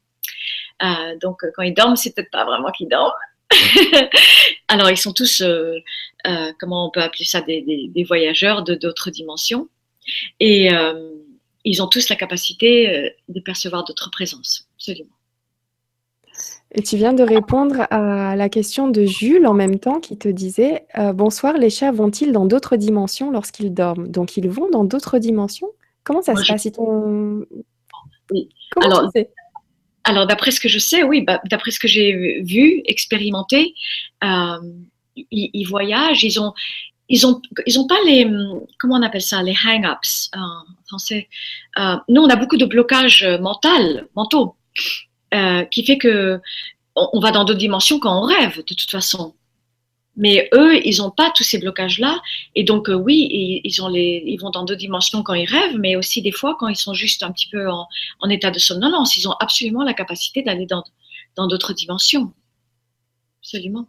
Euh, donc, euh, quand ils dorment, c'est peut-être pas vraiment qu'ils dorment. Alors, ils sont tous, euh, comment on peut appeler ça, des, voyageurs de d'autres dimensions. Et ils ont tous la capacité de percevoir d'autres présences, absolument. Et tu viens de répondre à la question de Jules en même temps qui te disait euh, Bonsoir, les chats vont-ils dans d'autres dimensions lorsqu'ils dorment? Donc ils vont dans d'autres dimensions? Comment ça se passe? Oui. alors, alors d'après ce que je sais, oui, bah, d'après ce que j'ai vu, expérimenté, euh, ils, voyagent, ils ont, ils ont, ils ont pas les, comment on appelle ça, les hang-ups en français. Euh, nous, on a beaucoup de blocages mentaux, mentaux. Euh, qui fait que on, va dans d'autres dimensions quand on rêve, de toute façon. Mais eux, ils n'ont pas tous ces blocages-là. Et donc, euh, oui, ils, ont les, ils vont dans d'autres dimensions quand ils rêvent, mais aussi des fois quand ils sont juste un petit peu en, en état de somnolence. Ils ont absolument la capacité d'aller dans, dans d'autres dimensions. Absolument.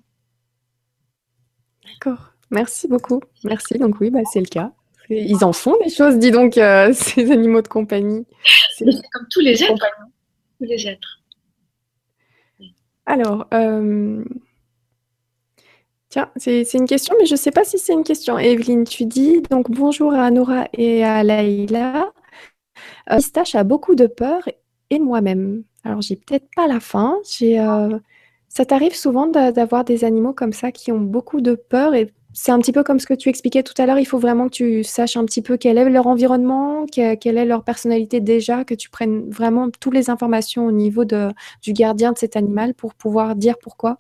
D'accord. Merci beaucoup. Merci. Donc oui, bah, c'est le cas. Ils en font des choses, dis donc, euh, ces animaux de compagnie. C'est comme tous les êtres. Tous les êtres. Alors, euh, tiens, c'est une question, mais je ne sais pas si c'est une question. Evelyne, tu dis donc bonjour à Nora et à Laïla. Euh, Pistache a beaucoup de peur et moi-même. Alors, j'ai peut-être pas la fin. Euh, ça t'arrive souvent d'avoir des animaux comme ça qui ont beaucoup de peur et c'est un petit peu comme ce que tu expliquais tout à l'heure. Il faut vraiment que tu saches un petit peu quel est leur environnement, quelle est leur personnalité déjà, que tu prennes vraiment toutes les informations au niveau de, du gardien de cet animal pour pouvoir dire pourquoi.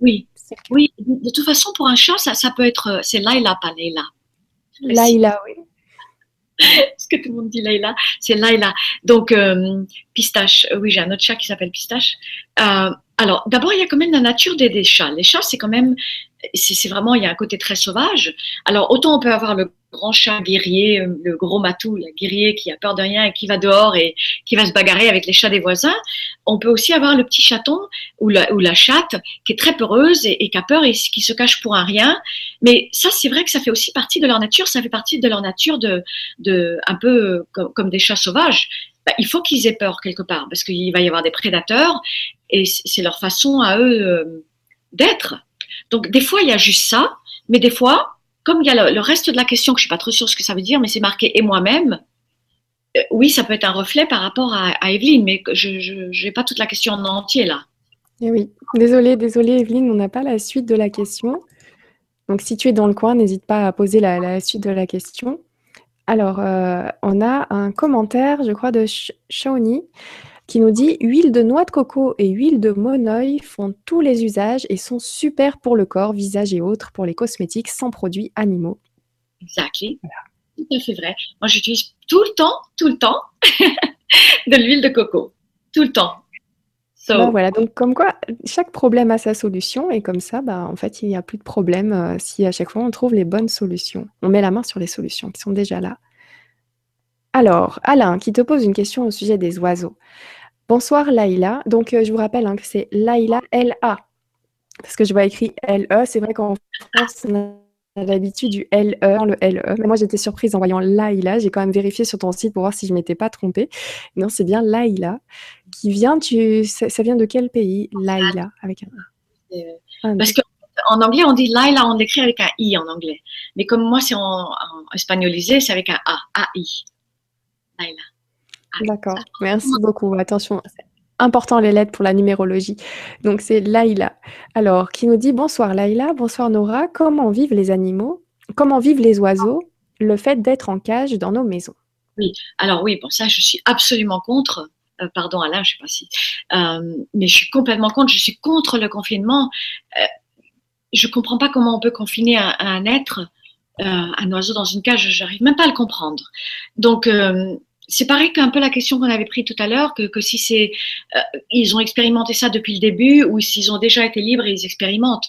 Oui, oui. De toute façon, pour un chat, ça, ça peut être. Euh, c'est Laila, pas Leila. Laila, oui. Ce que tout le monde dit Laila, c'est Laila. Donc, euh, Pistache, oui, j'ai un autre chat qui s'appelle Pistache. Euh, alors, d'abord, il y a quand même la nature des, des chats. Les chats, c'est quand même c'est vraiment, il y a un côté très sauvage. Alors, autant on peut avoir le grand chat guerrier, le gros matou, le guerrier qui a peur de rien et qui va dehors et qui va se bagarrer avec les chats des voisins. On peut aussi avoir le petit chaton ou la, chatte qui est très peureuse et, qui a peur et qui se cache pour un rien. Mais ça, c'est vrai que ça fait aussi partie de leur nature. Ça fait partie de leur nature de un peu comme, des chats sauvages. Bah, il faut qu'ils aient peur quelque part parce qu'il va y avoir des prédateurs et c'est leur façon à eux euh, d'être. Donc, des fois, il y a juste ça, mais des fois, comme il y a le, reste de la question, que je ne suis pas trop sûre ce que ça veut dire, mais c'est marqué et moi-même, euh, oui, ça peut être un reflet par rapport à, Evelyne, mais je n'ai pas toute la question en entier là. Eh oui, désolée, désolée Evelyne, on n'a pas la suite de la question. Donc, si tu es dans le coin, n'hésite pas à poser la, suite de la question. Alors, euh, on a un commentaire, je crois, de Shawnee qui nous dit huile de noix de coco et huile de monoï font tous les usages et sont super pour le corps, visage et autres pour les cosmétiques sans produits animaux. Exactement. Tout à fait vrai. Moi, j'utilise tout le temps, tout le temps de l'huile de coco. Tout le temps. voilà, donc comme quoi chaque problème a sa solution et comme ça, bah, en fait, il n'y a plus de problème euh, si à chaque fois on trouve les bonnes solutions. On met la main sur les solutions qui sont déjà là. Alors, Alain qui te pose une question au sujet des oiseaux. Bonsoir Laïla. Donc, euh, je vous rappelle hein, que c'est Laïla L-A. Parce que je vois écrit L-E. C'est vrai qu'en France, on a l'habitude du L-E, le L-E. Mais moi, j'étais surprise en voyant Laïla. J'ai quand même vérifié sur ton site pour voir si je ne m'étais pas trompée. Non, c'est bien Laïla. Qui vient, tu... ça, vient de quel pays Laïla avec un... Euh, ah, Parce qu'en anglais, on dit Laïla, on l'écrit avec un I en anglais. Mais comme moi, c'est en, en espagnolisé, c'est avec un A, A-I. Laïla. D'accord, merci beaucoup. Attention, important les lettres pour la numérologie. Donc c'est Laïla. Alors, qui nous dit bonsoir Laïla, bonsoir Nora. Comment vivent les animaux? Comment vivent les oiseaux? Le fait d'être en cage dans nos maisons Oui, alors oui, pour ça je suis absolument contre. Euh, pardon Alain, je ne sais pas si, euh, mais je suis complètement contre. Je suis contre le confinement. Euh, je ne comprends pas comment on peut confiner un, être, un oiseau dans une cage. J'arrive même pas à le comprendre. Donc c'est pareil qu'un peu la question qu'on avait prise tout à l'heure, que, si c'est euh, ils ont expérimenté ça depuis le début ou s'ils ont déjà été libres et ils expérimentent.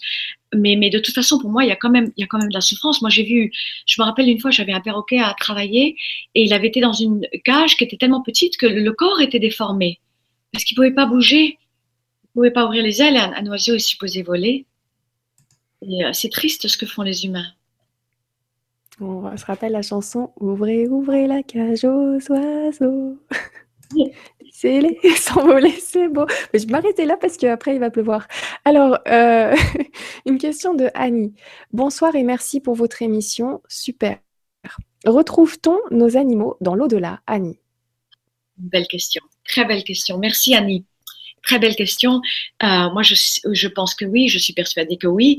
Mais, mais de toute façon, pour moi, il y a quand même il y a quand même de la souffrance. Moi, j'ai vu, je me rappelle une fois, j'avais un perroquet à travailler et il avait été dans une cage qui était tellement petite que le, corps était déformé parce qu'il pouvait pas bouger, il pouvait pas ouvrir les ailes. Un, un oiseau est supposé voler. Et euh, c'est triste ce que font les humains. On se rappelle la chanson Ouvrez, ouvrez la cage aux oiseaux. C'est les s'envoler, c'est beau. Mais je vais m'arrêter là parce qu'après il va pleuvoir. Alors, euh, une question de Annie. Bonsoir et merci pour votre émission. Super. Retrouve-t-on nos animaux dans l'au-delà, Annie? Belle question. Très belle question. Merci Annie. Très belle question. Euh, moi, je, je, pense que oui, je suis persuadée que oui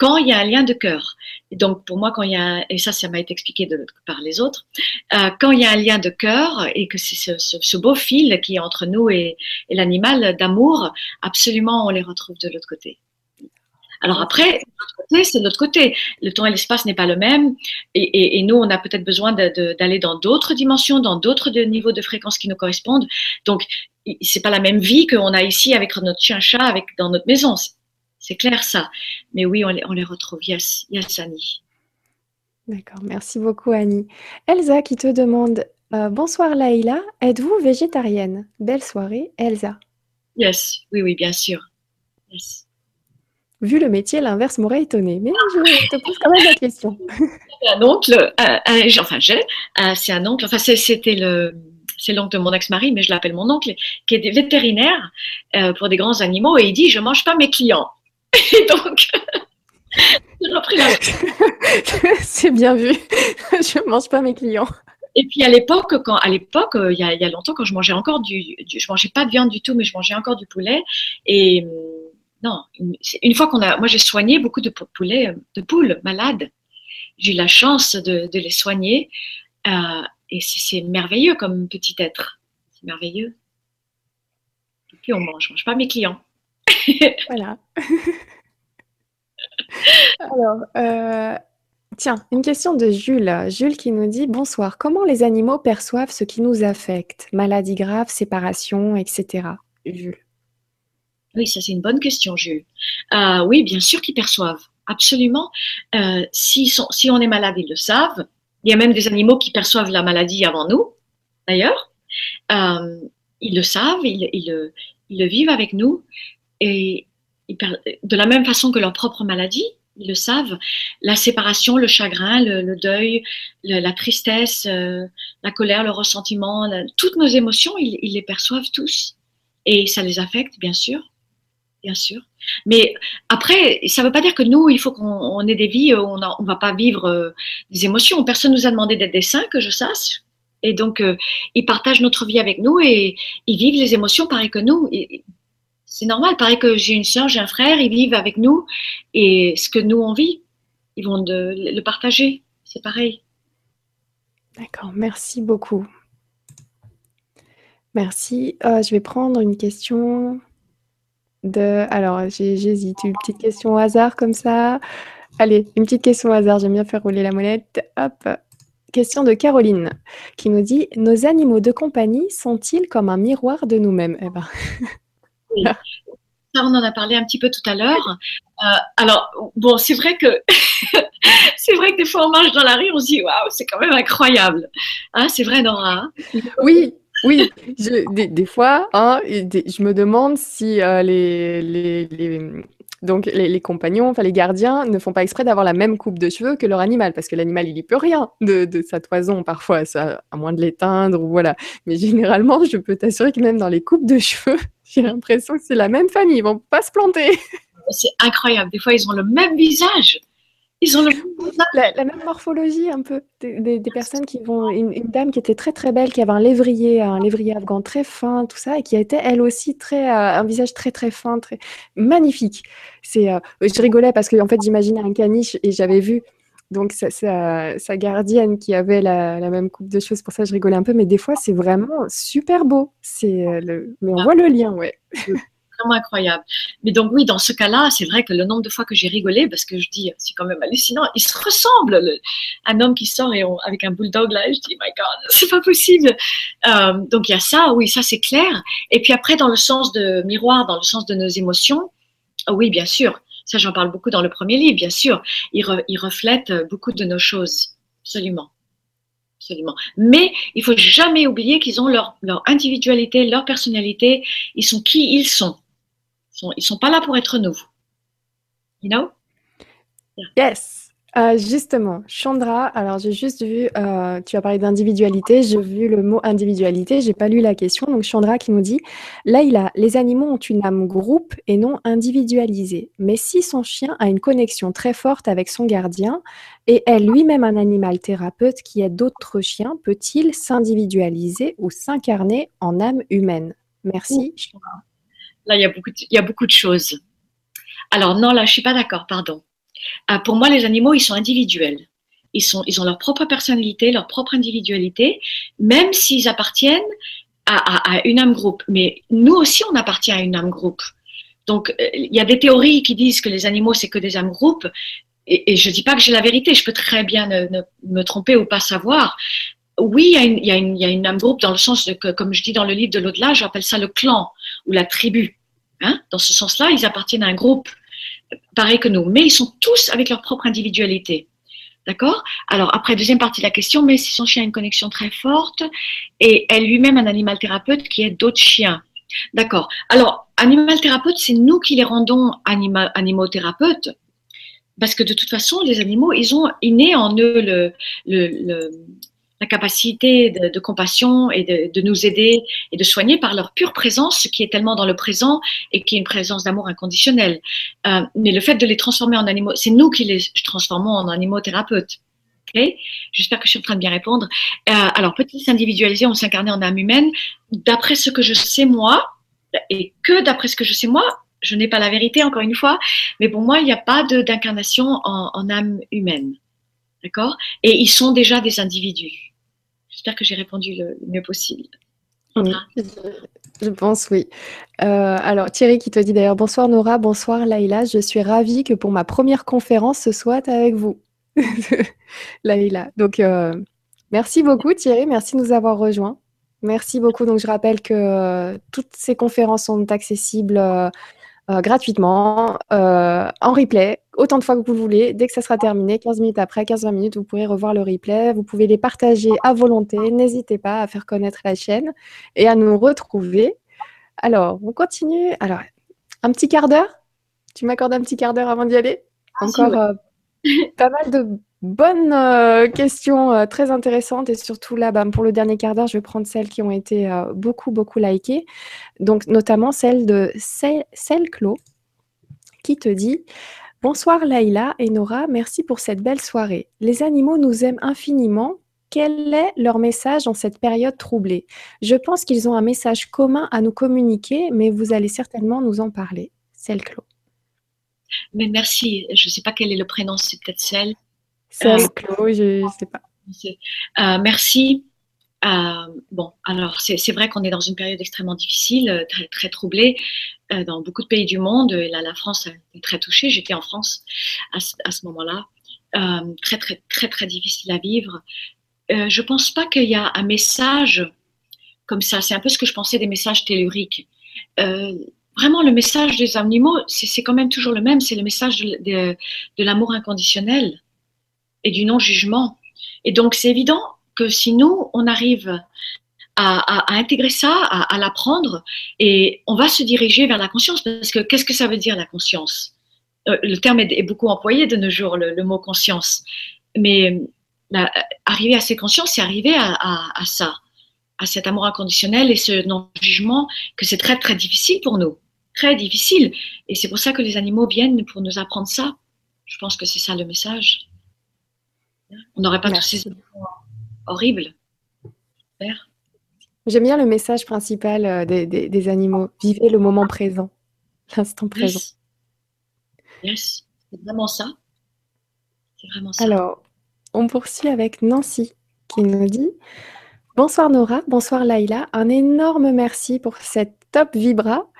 quand il y a un lien de cœur. Et donc pour moi, quand il y a, et ça, ça m'a été expliqué de, par les autres, euh, quand il y a un lien de cœur et que c'est ce, ce, ce, beau fil qui est entre nous et, et l'animal d'amour, absolument, on les retrouve de l'autre côté. Alors après, c'est de l'autre côté. Le temps et l'espace n'est pas le même, et, et, et nous, on a peut-être besoin d'aller dans d'autres dimensions, dans d'autres niveaux de fréquence qui nous correspondent. Donc, c'est pas la même vie qu'on a ici avec notre chien-chat, avec dans notre maison. C'est clair ça. Mais oui, on les, on les retrouve. Yes, yes, Annie. D'accord, merci beaucoup Annie. Elsa qui te demande euh, Bonsoir Laïla, êtes-vous végétarienne? Belle soirée, Elsa. Yes, oui, oui, bien sûr. Yes. Vu le métier, l'inverse m'aurait étonné, mais je te pose quand même la question. un oncle, euh, enfin j'ai, euh, c'est un oncle, enfin c'était le, c'est l'oncle de mon ex-mari, mais je l'appelle mon oncle, qui est vétérinaire pour des grands animaux, et il dit je mange pas mes clients. Et donc, j'ai repris la. C'est bien vu. je mange pas mes clients. Et puis à l'époque, quand à l'époque, euh, il y, a, il y a longtemps, quand je mangeais encore du, je mangeais pas de viande du tout, mais je mangeais encore du poulet. Et hum, non, une, fois qu'on a, moi j'ai soigné beaucoup de poulets, euh, de poules malades. J'ai eu la chance de, de les soigner. Euh, et c'est merveilleux comme petit être. C'est merveilleux. Et puis on mange, je mange pas mes clients. voilà. Alors, euh, tiens, une question de Jules. Jules qui nous dit Bonsoir, comment les animaux perçoivent ce qui nous affecte? Maladies graves, séparation, etc. Jules. Oui, ça c'est une bonne question, Jules. Euh, oui, bien sûr qu'ils perçoivent, absolument. Euh, si, si on est malade, ils le savent. Il y a même des animaux qui perçoivent la maladie avant nous, d'ailleurs. ils le savent, ils, ils, ils, le vivent avec nous. Et de la même façon que leur propre maladie, ils le savent, la séparation, le chagrin, le, deuil, la tristesse, euh, la colère, le ressentiment, toutes nos émotions, ils, les perçoivent tous. Et ça les affecte, bien sûr. Bien sûr. Mais après, ça ne veut pas dire que nous, il faut qu'on ait des vies, on ne va pas vivre euh, des émotions. Personne ne nous a demandé d'être des saints, que je sache. Et donc, euh, ils partagent notre vie avec nous et ils vivent les émotions pareil que nous. C'est normal. Pareil que j'ai une soeur, j'ai un frère, ils vivent avec nous et ce que nous on vit, ils vont le partager. C'est pareil. D'accord, merci beaucoup. Merci. Euh, je vais prendre une question de. Alors, j'hésite. Une petite question au hasard comme ça. Allez, une petite question au hasard. J'aime bien faire rouler la molette. Hop. Question de Caroline qui nous dit Nos animaux de compagnie sont-ils comme un miroir de nous-mêmes? Eh ben. Ça, on en a parlé un petit peu tout à l'heure. Euh, alors, bon, c'est vrai que c'est vrai que des fois on marche dans la rue, on se dit waouh, c'est quand même incroyable. Hein, c'est vrai, Nora. Hein? Oui, oui. des, fois, hein, je me demande si euh, les, les, donc les, compagnons, enfin les gardiens, ne font pas exprès d'avoir la même coupe de cheveux que leur animal, parce que l'animal, il n'y peut rien de, sa toison parfois, ça, à moins de l'éteindre, ou voilà. Mais généralement, je peux t'assurer que même dans les coupes de cheveux, j'ai l'impression que c'est la même famille, ils vont pas se planter. C'est incroyable, des fois ils ont le même visage. Ils ont la, même morphologie un peu. Des, personnes qui vont. Une, dame qui était très très belle, qui avait un lévrier, un lévrier afghan très fin, tout ça, et qui était elle aussi très. Euh, un visage très très fin, très magnifique. C'est. Euh, je rigolais parce que en fait j'imaginais un caniche et j'avais vu. Donc sa, sa, gardienne qui avait la, même coupe de choses, pour ça je rigolais un peu, mais des fois c'est vraiment super beau. C'est euh, mais on voit le lien, ouais incroyable. Mais donc oui, dans ce cas-là, c'est vrai que le nombre de fois que j'ai rigolé, parce que je dis, c'est quand même hallucinant, ils se ressemblent. un homme qui sort et avec un bulldog là, je dis, my God, c'est pas possible. Euh, donc il y a ça, oui, ça c'est clair. Et puis après, dans le sens de miroir, dans le sens de nos émotions, oui, bien sûr. Ça, j'en parle beaucoup dans le premier livre, bien sûr. Ils, reflètent beaucoup de nos choses, absolument. Absolument. Mais il faut jamais oublier qu'ils ont leur, individualité, leur personnalité. Ils sont qui ils sont sont, ils sont pas là pour être nous. You know? Yes. Euh, justement, Chandra, alors j'ai juste vu, euh, tu as parlé d'individualité, j'ai vu le mot individualité, j'ai pas lu la question. Donc Chandra qui nous dit, là il a, les animaux ont une âme groupe et non individualisée. Mais si son chien a une connexion très forte avec son gardien et est lui-même un animal thérapeute qui aide d'autres chiens, peut-il s'individualiser ou s'incarner en âme humaine? Merci. Chandra. Là, il y a beaucoup de, il y a beaucoup de choses. Alors non, là, je suis pas d'accord, pardon. Euh, pour moi, les animaux, ils sont individuels. Ils, sont, ils ont leur propre personnalité, leur propre individualité, même s'ils appartiennent à, une âme groupe. Mais nous aussi, on appartient à une âme groupe. Donc, euh, il y a des théories qui disent que les animaux, c'est que des âmes groupes. Et, je dis pas que j'ai la vérité, je peux très bien me tromper ou pas savoir. Oui, il y a une âme groupe dans le sens de que, comme je dis dans le livre de l'au-delà, j'appelle ça le clan ou la tribu. Hein. Dans ce sens-là, ils appartiennent à un groupe pareil que nous, mais ils sont tous avec leur propre individualité. D'accord? Alors, après, deuxième partie de la question, mais si son chien a une connexion très forte et est lui-même un animal thérapeute qui aide d'autres chiens. D'accord? Alors, animal thérapeute, c'est nous qui les rendons animaux thérapeutes parce que de toute façon, les animaux, ils ont inné en eux le la capacité de, compassion et de, nous aider et de soigner par leur pure présence, ce qui est tellement dans le présent et qui est une présence d'amour inconditionnel. Euh, mais le fait de les transformer en animaux, c'est nous qui les transformons en animaux thérapeutes. Okay J'espère que je suis en train de bien répondre. Euh, alors, peut-il s'individualiser, on s'incarner en âme humaine D'après ce que je sais moi, et que d'après ce que je sais moi, je n'ai pas la vérité encore une fois, mais pour moi, il n'y a pas d'incarnation en, en âme humaine. D'accord? Et ils sont déjà des individus. J'espère que j'ai répondu le, mieux possible. je, pense oui. Euh, alors Thierry qui te dit d'ailleurs bonsoir Nora, bonsoir Laïla, je suis ravie que pour ma première conférence ce soit avec vous. Laïla. Donc euh, merci beaucoup Thierry, merci de nous avoir rejoints. Merci beaucoup. Donc je rappelle que euh, toutes ces conférences sont accessibles euh, gratuitement, euh, en replay, autant de fois que vous voulez. Dès que ça sera terminé, 15 minutes après, 15-20 minutes, vous pourrez revoir le replay. Vous pouvez les partager à volonté. N'hésitez pas à faire connaître la chaîne et à nous retrouver. Alors, on continue. Alors, un petit quart d'heure? Tu m'accordes un petit quart d'heure avant d'y aller? Encore euh, pas mal de Bonne euh, question euh, très intéressante et surtout là, bah, pour le dernier quart d'heure, je vais prendre celles qui ont été euh, beaucoup, beaucoup likées. Donc, notamment celle de Clo qui te dit Bonsoir Laïla et Nora, merci pour cette belle soirée. Les animaux nous aiment infiniment. Quel est leur message en cette période troublée? Je pense qu'ils ont un message commun à nous communiquer, mais vous allez certainement nous en parler. Clo. Mais merci, je ne sais pas quel est le prénom, c'est peut-être celle. Chloé, je ne sais pas. Euh, merci. Euh, bon, alors c'est vrai qu'on est dans une période extrêmement difficile, euh, très, très troublée dans beaucoup de pays du monde. Et là, la France est très touchée. J'étais en France à, ce moment-là. très, très, très, très difficile à vivre. je ne pense pas qu'il y a un message comme ça. C'est un peu ce que je pensais des messages telluriques. vraiment, le message des animaux, c'est quand même toujours le même. C'est le message de l'amour inconditionnel et du non-jugement. Et donc, c'est évident que si nous, on arrive à, intégrer ça, à, l'apprendre, et on va se diriger vers la conscience, parce que qu'est-ce que ça veut dire la conscience? Euh, Le terme est, beaucoup employé de nos jours, le, mot conscience. Mais arriver à ces consciences, c'est arriver à, ça, à cet amour inconditionnel et ce non-jugement, que c'est très, très difficile pour nous. Très difficile. Et c'est pour ça que les animaux viennent pour nous apprendre ça Je pense que c'est ça le message. On n'aurait pas tous ces horribles. J'aime bien le message principal euh, des, animaux. Vivez le moment présent, l'instant présent. Yes, c'est vraiment ça. C'est vraiment ça. Alors, on poursuit avec Nancy qui nous dit Bonsoir Nora, bonsoir Laïla. Un énorme merci pour cette top vibra.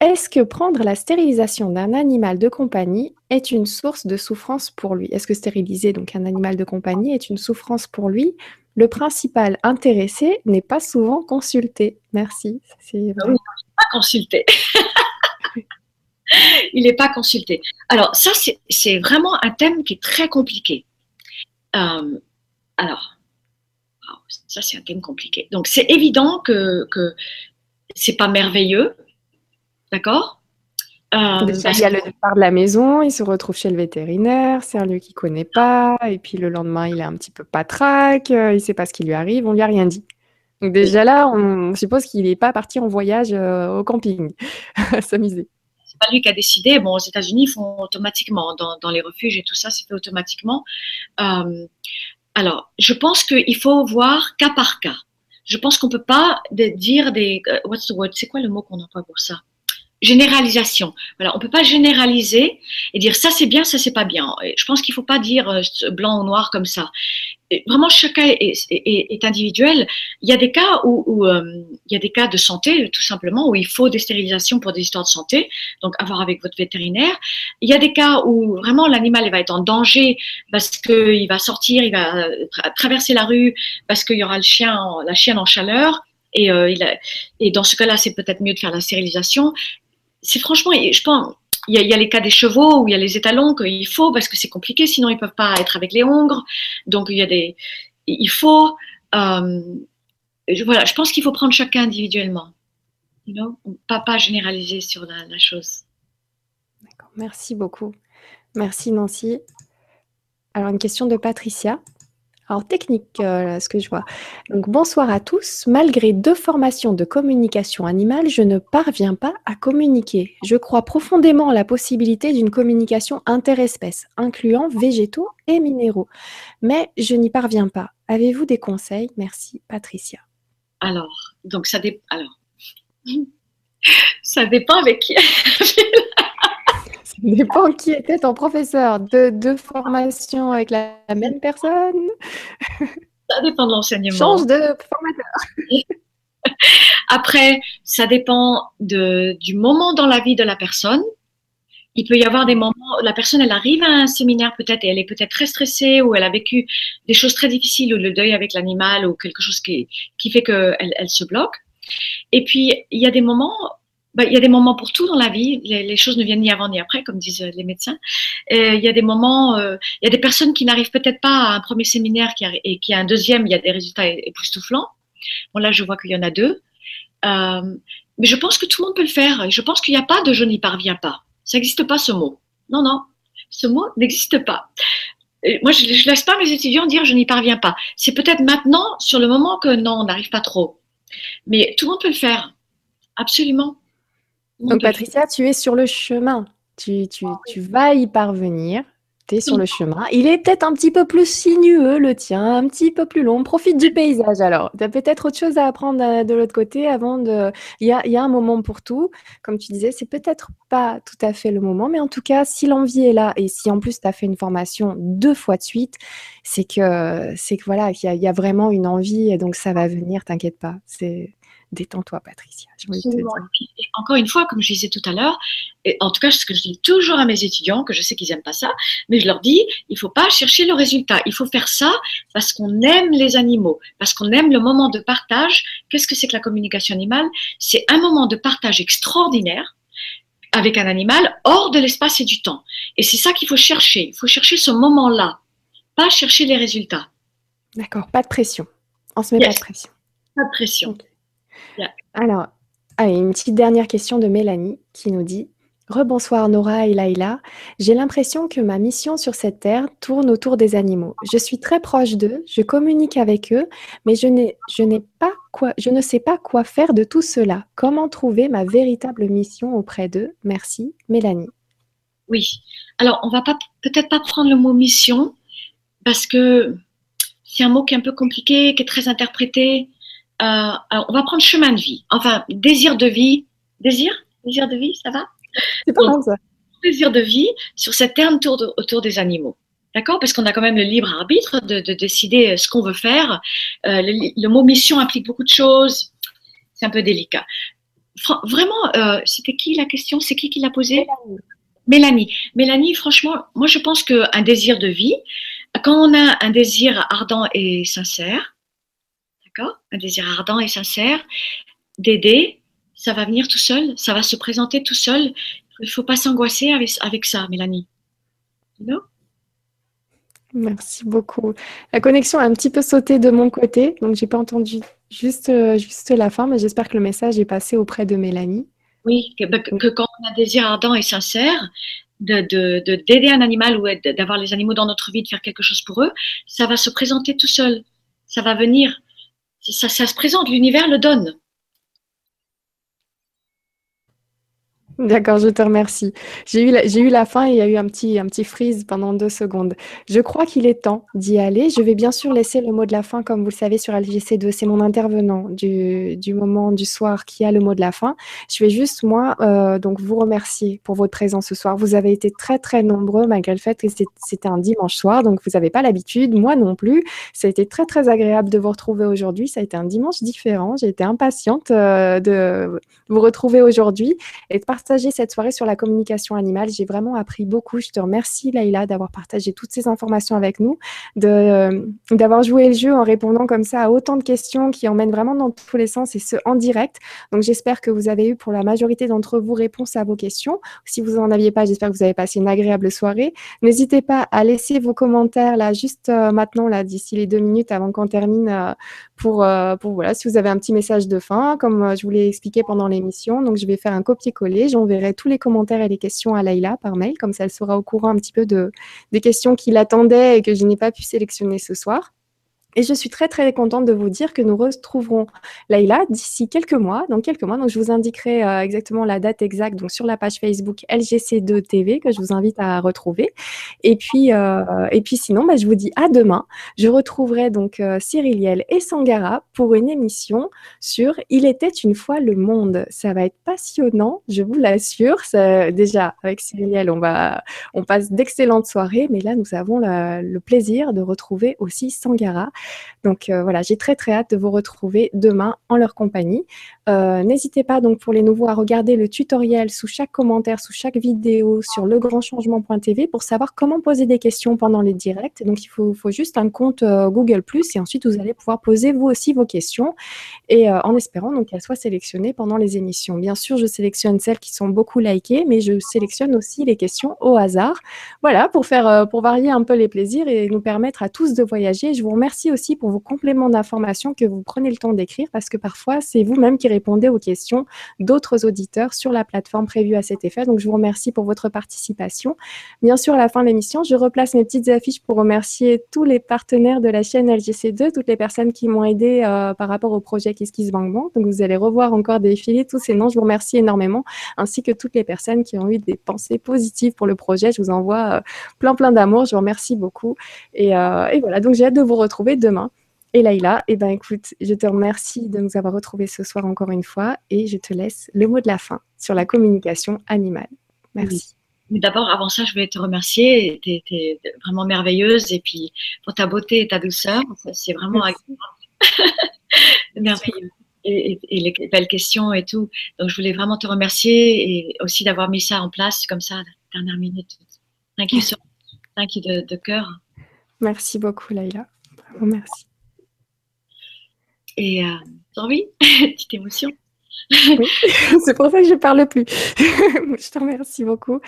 Est-ce que prendre la stérilisation d'un animal de compagnie est une source de souffrance pour lui? Est-ce que stériliser donc un animal de compagnie est une souffrance pour lui? Le principal intéressé n'est pas souvent consulté. Merci. Ah oui, il n'est pas consulté. il n'est pas consulté. Alors ça, c'est vraiment un thème qui est très compliqué. Euh, alors, ça c'est un thème compliqué. Donc c'est évident que, que c'est pas merveilleux D'accord? Euh, il y a le départ de la maison, il se retrouve chez le vétérinaire, c'est un lieu qu'il connaît pas, et puis le lendemain, il est un petit peu patraque, euh, il ne sait pas ce qui lui arrive, on lui a rien dit. Donc déjà là, on suppose qu'il n'est pas parti en voyage euh, au camping, s'amuser. C'est pas lui qui a décidé. Bon, aux États-Unis, ils font automatiquement dans, les refuges et tout ça, c'est fait automatiquement. alors, je pense qu'il faut voir cas par cas. Je pense qu'on peut pas dire des what's the word? C'est quoi le mot qu'on emploie pour ça? Généralisation. Voilà, on peut pas généraliser et dire ça c'est bien, ça c'est pas bien. je pense qu'il faut pas dire euh, blanc ou noir comme ça. vraiment, chacun est, individuel. Il y a des cas où, euh, il y a des cas de santé, tout simplement, où il faut des stérilisations pour des histoires de santé, donc avoir avec votre vétérinaire. Il y a des cas où vraiment l'animal va être en danger parce qu'il va sortir, il va traverser la rue parce qu'il y aura le chien, la chienne en chaleur. Euh, et dans ce cas-là, c'est peut-être mieux de faire la stérilisation c'est franchement, je pense, il y, a, les cas des chevaux où il y a les étalons qu'il faut parce que c'est compliqué, sinon ils peuvent pas être avec les hongres. Donc il y a des, il faut, euh, voilà, je pense qu'il faut prendre chacun individuellement, you pas pas généraliser sur la chose. D'accord, merci beaucoup, merci Nancy. Alors une question de Patricia. Alors technique, euh, ce que je vois. Donc bonsoir à tous. Malgré deux formations de communication animale, je ne parviens pas à communiquer. Je crois profondément à la possibilité d'une communication interespèces, incluant végétaux et minéraux. Mais je n'y parviens pas. Avez-vous des conseils? Merci, Patricia. Alors, donc ça dépend. Alors, ça dépend avec qui. Dépend qui était ton professeur. Deux, deux formations avec la, même personne Ça dépend de l'enseignement. Change de formateur. Après, ça dépend de, du moment dans la vie de la personne. Il peut y avoir des moments, la personne, elle arrive à un séminaire peut-être et elle est peut-être très stressée ou elle a vécu des choses très difficiles ou le deuil avec l'animal ou quelque chose qui, qui fait qu'elle elle se bloque. Et puis, il y a des moments bah, il y a des moments pour tout dans la vie. Les, choses ne viennent ni avant ni après, comme disent les médecins. il y a des moments, euh, il y a des personnes qui n'arrivent peut-être pas à un premier séminaire et qui a un deuxième, il y a des résultats époustouflants. Bon, là, je vois qu'il y en a deux. Euh, mais je pense que tout le monde peut le faire. Je pense qu'il n'y a pas de je n'y parviens pas. Ça n'existe pas ce mot. Non, non, ce mot n'existe pas. moi, je ne laisse pas mes étudiants dire je n'y parviens pas. C'est peut-être maintenant, sur le moment, que non, on n'arrive pas trop. Mais tout le monde peut le faire. Absolument. Donc, Patricia, tu es sur le chemin. Tu, vas y parvenir. Tu es sur le chemin. Il est peut-être un petit peu plus sinueux, le tien, un petit peu plus long. Profite du paysage alors. Tu as peut-être autre chose à apprendre euh, de l'autre côté avant de. Il y a, un moment pour tout. Comme tu disais, c'est peut-être pas tout à fait le moment, mais en tout cas, si l'envie est là et si en plus tu as fait une formation deux fois de suite, c'est que, c'est que voilà, qu'il y, a vraiment une envie et donc ça va venir, t'inquiète pas. C'est détends-toi, Patricia. encore une fois, comme je disais tout à l'heure, en tout cas, ce que je dis toujours à mes étudiants, que je sais qu'ils n'aiment pas ça, mais je leur dis, il ne faut pas chercher le résultat. Il faut faire ça parce qu'on aime les animaux, parce qu'on aime le moment de partage. Qu'est-ce que c'est que la communication animale? C'est un moment de partage extraordinaire avec un animal hors de l'espace et du temps. Et c'est ça qu'il faut chercher. Il faut chercher ce moment-là, pas chercher les résultats. D'accord, pas de pression. On se met pas de pression. Pas de pression. Alors, une petite dernière question de Mélanie qui nous dit Rebonsoir Nora et Laïla. J'ai l'impression que ma mission sur cette terre tourne autour des animaux. Je suis très proche d'eux, je communique avec eux, mais je, je, n'ai pas quoi, je ne sais pas quoi faire de tout cela. Comment trouver ma véritable mission auprès d'eux? Merci, Mélanie. Oui. Alors, on va pas peut-être pas prendre le mot mission parce que c'est un mot qui est un peu compliqué, qui est très interprété. Euh, on va prendre chemin de vie. Enfin, désir de vie. Désir? Désir de vie, ça va? C'est pas mal ça. Désir de vie sur cette terme autour, des animaux. D'accord? Parce qu'on a quand même le libre arbitre de, décider ce qu'on veut faire. Euh, le, mot mission implique beaucoup de choses. C'est un peu délicat. Vraiment, euh, c'était qui la question? C'est qui qui l'a posée? Mélanie. Mélanie, franchement, moi je pense qu'un désir de vie, quand on a un désir ardent et sincère, Un désir ardent et sincère d'aider, ça va venir tout seul, ça va se présenter tout seul. Il ne faut pas s'angoisser avec, ça, Mélanie. Non Merci beaucoup. La connexion a un petit peu sauté de mon côté, donc j'ai pas entendu juste, euh, juste la fin, mais j'espère que le message est passé auprès de Mélanie. Oui, que, bah, quand on a un désir ardent et sincère de, d'aider un animal ou d'avoir les animaux dans notre vie, de faire quelque chose pour eux, ça va se présenter tout seul. Ça va venir. Ça, ça se présente, l'univers le donne. D'accord, je te remercie. J'ai eu, la, j'ai eu la fin et il y a eu un petit, un petit freeze pendant deux secondes. Je crois qu'il est temps d'y aller. Je vais bien sûr laisser le mot de la fin, comme vous le savez, sur LGC2. C'est mon intervenant du, du moment du soir qui a le mot de la fin. Je vais juste, moi, euh, donc vous remercier pour votre présence ce soir. Vous avez été très, très nombreux, malgré le fait que c'était un dimanche soir, donc vous n'avez pas l'habitude, moi non plus. Ça a été très, très agréable de vous retrouver aujourd'hui. Ça a été un dimanche différent. J'ai été impatiente euh, de vous retrouver aujourd'hui et de partager cette soirée sur la communication animale. J'ai vraiment appris beaucoup. Je te remercie, Laïla, d'avoir partagé toutes ces informations avec nous, euh, d'avoir joué le jeu en répondant comme ça à autant de questions qui emmènent vraiment dans tous les sens et ce en direct. Donc, j'espère que vous avez eu pour la majorité d'entre vous réponse à vos questions. Si vous n'en aviez pas, j'espère que vous avez passé une agréable soirée. N'hésitez pas à laisser vos commentaires là, juste euh, maintenant, là, d'ici les deux minutes avant qu'on termine, euh, pour, pour voilà, si vous avez un petit message de fin, comme je vous l'ai expliqué pendant l'émission. Donc, je vais faire un copier-coller j'enverrai tous les commentaires et les questions à Laïla par mail, comme ça elle sera au courant un petit peu de, des questions qui l'attendaient et que je n'ai pas pu sélectionner ce soir. Et je suis très très contente de vous dire que nous retrouverons Laïla d'ici quelques mois, dans quelques mois. Donc je vous indiquerai euh, exactement la date exacte donc sur la page Facebook LGC2 TV que je vous invite à retrouver. Et puis euh, et puis sinon, bah, je vous dis à demain. Je retrouverai donc euh, Cyriliel et Sangara pour une émission sur Il était une fois le monde. Ça va être passionnant, je vous l'assure. Déjà avec Cyriliel, on va on passe d'excellentes soirées, mais là nous avons le plaisir de retrouver aussi Sangara donc euh, voilà, j'ai très très hâte de vous retrouver demain en leur compagnie. Euh, n'hésitez pas donc pour les nouveaux à regarder le tutoriel sous chaque commentaire, sous chaque vidéo sur legrandchangement.tv pour savoir comment poser des questions pendant les directs. Donc il faut, juste un compte euh, Google ⁇ et ensuite vous allez pouvoir poser vous aussi vos questions et en espérant donc qu'elles soient sélectionnées pendant les émissions. Bien sûr, je sélectionne celles qui sont beaucoup likées, mais je sélectionne aussi les questions au hasard. Voilà, pour, faire, pour varier un peu les plaisirs et nous permettre à tous de voyager. Je vous remercie aussi pour vos compléments d'information que vous prenez le temps d'écrire parce que parfois, c'est vous-même qui répondez aux questions d'autres auditeurs sur la plateforme prévue à cet effet. Donc, je vous remercie pour votre participation. Bien sûr, à la fin de l'émission, je replace mes petites affiches pour remercier tous les partenaires de la chaîne LGC2, toutes les personnes qui m'ont aidé euh, par rapport au projet Bang Bang. Donc, vous allez revoir encore défiler tous ces noms. Je vous remercie énormément, ainsi que toutes les personnes qui ont eu des pensées positives pour le projet. Je vous envoie euh, plein, plein d'amour. Je vous remercie beaucoup. Et, euh, et voilà, donc j'ai hâte de vous retrouver demain. Et Laïla, eh ben, écoute, je te remercie de nous avoir retrouvés ce soir encore une fois et je te laisse le mot de la fin sur la communication animale. Merci. D'abord, avant ça, je voulais te remercier. Tu es, vraiment merveilleuse et puis pour ta beauté et ta douceur, c'est vraiment merveilleux. Et, les belles questions et tout. Donc, je voulais vraiment te remercier et aussi d'avoir mis ça en place comme ça, dernière minute. Thank you, so, thank you de, de cœur. Merci beaucoup, Laïla. Merci. Et euh, envie Petite émotion. c'est pour ça que je ne parle plus. je te remercie beaucoup.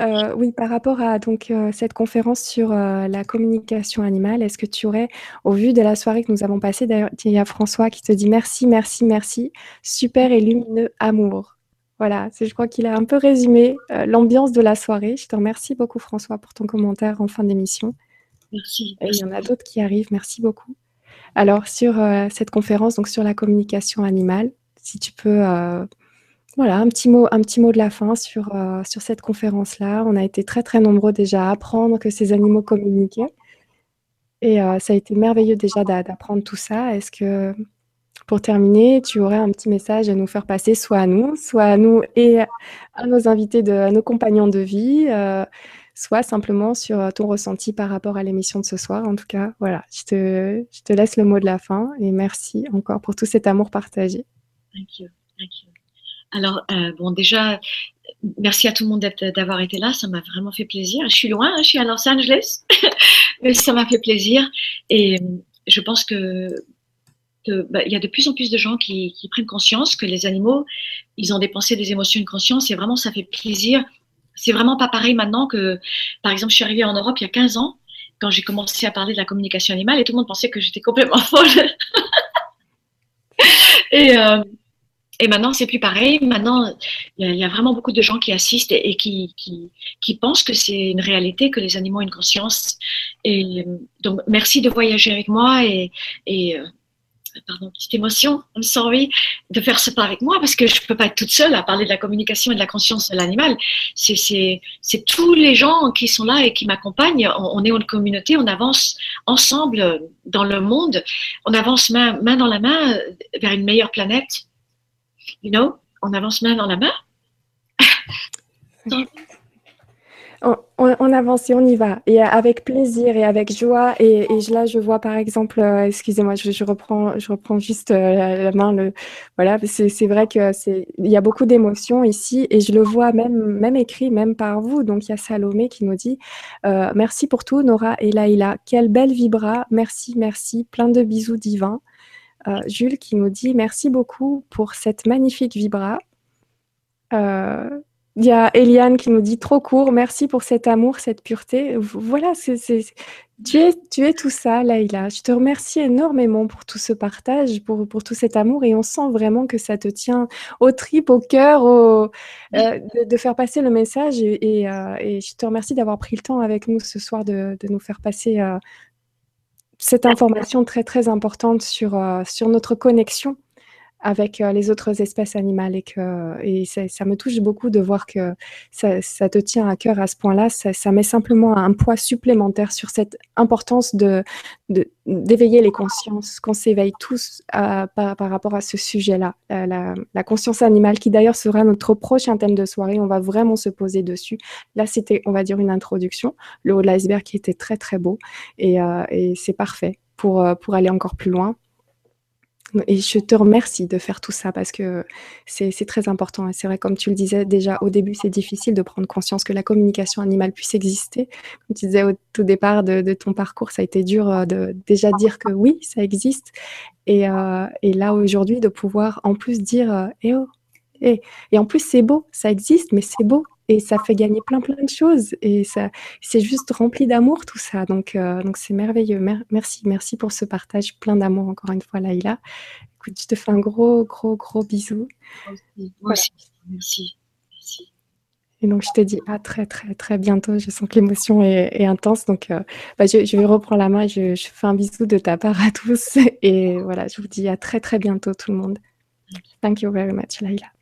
Euh, oui, par rapport à donc euh, cette conférence sur euh, la communication animale, est-ce que tu aurais, au vu de la soirée que nous avons passée, d'ailleurs, il y a François qui te dit merci, merci, merci, super et lumineux amour. Voilà, je crois qu'il a un peu résumé l'ambiance de la soirée. Je te remercie beaucoup, François, pour ton commentaire en fin d'émission. Il y en a d'autres qui arrivent. Merci beaucoup. Alors, sur euh, cette conférence, donc sur la communication animale, si tu peux euh, voilà, un petit mot, un petit mot de la fin sur, euh, sur cette conférence-là. On a été très très nombreux déjà à apprendre que ces animaux communiquaient. Et ça a été merveilleux déjà d'apprendre tout ça. Est-ce que, pour terminer, tu aurais un petit message à nous faire passer, soit à nous, soit à nous et à nos invités, à nos compagnons de vie, soit simplement sur ton ressenti par rapport à l'émission de ce soir. En tout cas, voilà, je te, laisse le mot de la fin et merci encore pour tout cet amour partagé. Thank you. Thank you. Alors, euh, bon, déjà, merci à tout le monde d'avoir été là. Ça m'a vraiment fait plaisir. Je suis loin, hein, je suis à Los Angeles, mais ça m'a fait plaisir. Et euh, je pense que bah, il y a de plus en plus de gens qui, prennent conscience que les animaux, ils ont des pensées, des émotions, une conscience. Et vraiment, ça fait plaisir. C'est vraiment pas pareil maintenant que, par exemple, je suis arrivée en Europe il y a 15 ans, quand j'ai commencé à parler de la communication animale, et tout le monde pensait que j'étais complètement folle. et euh, et maintenant, c'est plus pareil. Maintenant, il y, a vraiment beaucoup de gens qui assistent et, qui, qui, pensent que c'est une réalité, que les animaux ont une conscience. Et donc, merci de voyager avec moi et euh, pardon, petite émotion, I'm sorry, de faire ce pas avec moi parce que je ne peux pas être toute seule à parler de la communication et de la conscience de l'animal. C'est tous les gens qui sont là et qui m'accompagnent. On, est une communauté, on avance ensemble dans le monde, on avance main, main dans la main vers une meilleure planète you know, on avance main dans la main. on, avance et on y va. Et avec plaisir et avec joie. Et, là, je vois par exemple, euh, excusez-moi, je, reprends, je reprends juste euh, la, main. Le, voilà, c'est vrai que c'est, il y a beaucoup d'émotions ici et je le vois même, même écrit, même par vous. Donc il y a Salomé qui nous dit euh, merci pour tout, Nora et Laïla. Quelle belle vibra. Merci, merci. Plein de bisous divins. Jules qui nous dit merci beaucoup pour cette magnifique vibra. Il y a Eliane qui nous dit trop court, merci pour cet amour, cette pureté. Voilà, c'est, tu, es, tu es tout ça, Laïla. Je te remercie énormément pour tout ce partage, pour, pour tout cet amour. Et on sent vraiment que ça te tient au trip, au cœur, au, euh, de, faire passer le message. Et, et, je te remercie d'avoir pris le temps avec nous ce soir de, de nous faire passer cette information très très importante sur, euh, sur notre connexion avec euh, les autres espèces animales et ça, me touche beaucoup de voir que ça, te tient à cœur à ce point-là. Ça, met simplement un poids supplémentaire sur cette importance d'éveiller les consciences, qu'on s'éveille tous euh, par, rapport à ce sujet-là, la, la, conscience animale, qui d'ailleurs sera notre prochain thème de soirée. On va vraiment se poser dessus. Là, c'était, on va dire, une introduction, le haut de l'iceberg qui était très très beau et, euh, c'est parfait pour aller encore plus loin. Et je te remercie de faire tout ça parce que c'est très important. C'est vrai, comme tu le disais déjà au début, c'est difficile de prendre conscience que la communication animale puisse exister. Comme tu disais au tout départ de, ton parcours, ça a été dur euh, de déjà dire que oui, ça existe. Et, euh, là, aujourd'hui, de pouvoir en plus dire euh, eh oh, eh. Et en plus, c'est beau, ça existe, mais c'est beau et ça fait gagner plein plein de choses et ça c'est juste rempli d'amour tout ça. Donc euh, donc c'est merveilleux. Merci merci pour ce partage plein d'amour encore une fois Laïla. Écoute je te fais un gros gros gros bisou. Merci. Merci. Et donc je te dis à très très très bientôt. Je sens que l'émotion est, intense. Donc euh, bah, je, vais reprendre la main et je, je fais un bisou de ta part à tous. Et voilà je vous dis à très très bientôt tout le monde. Thank you very much Laïla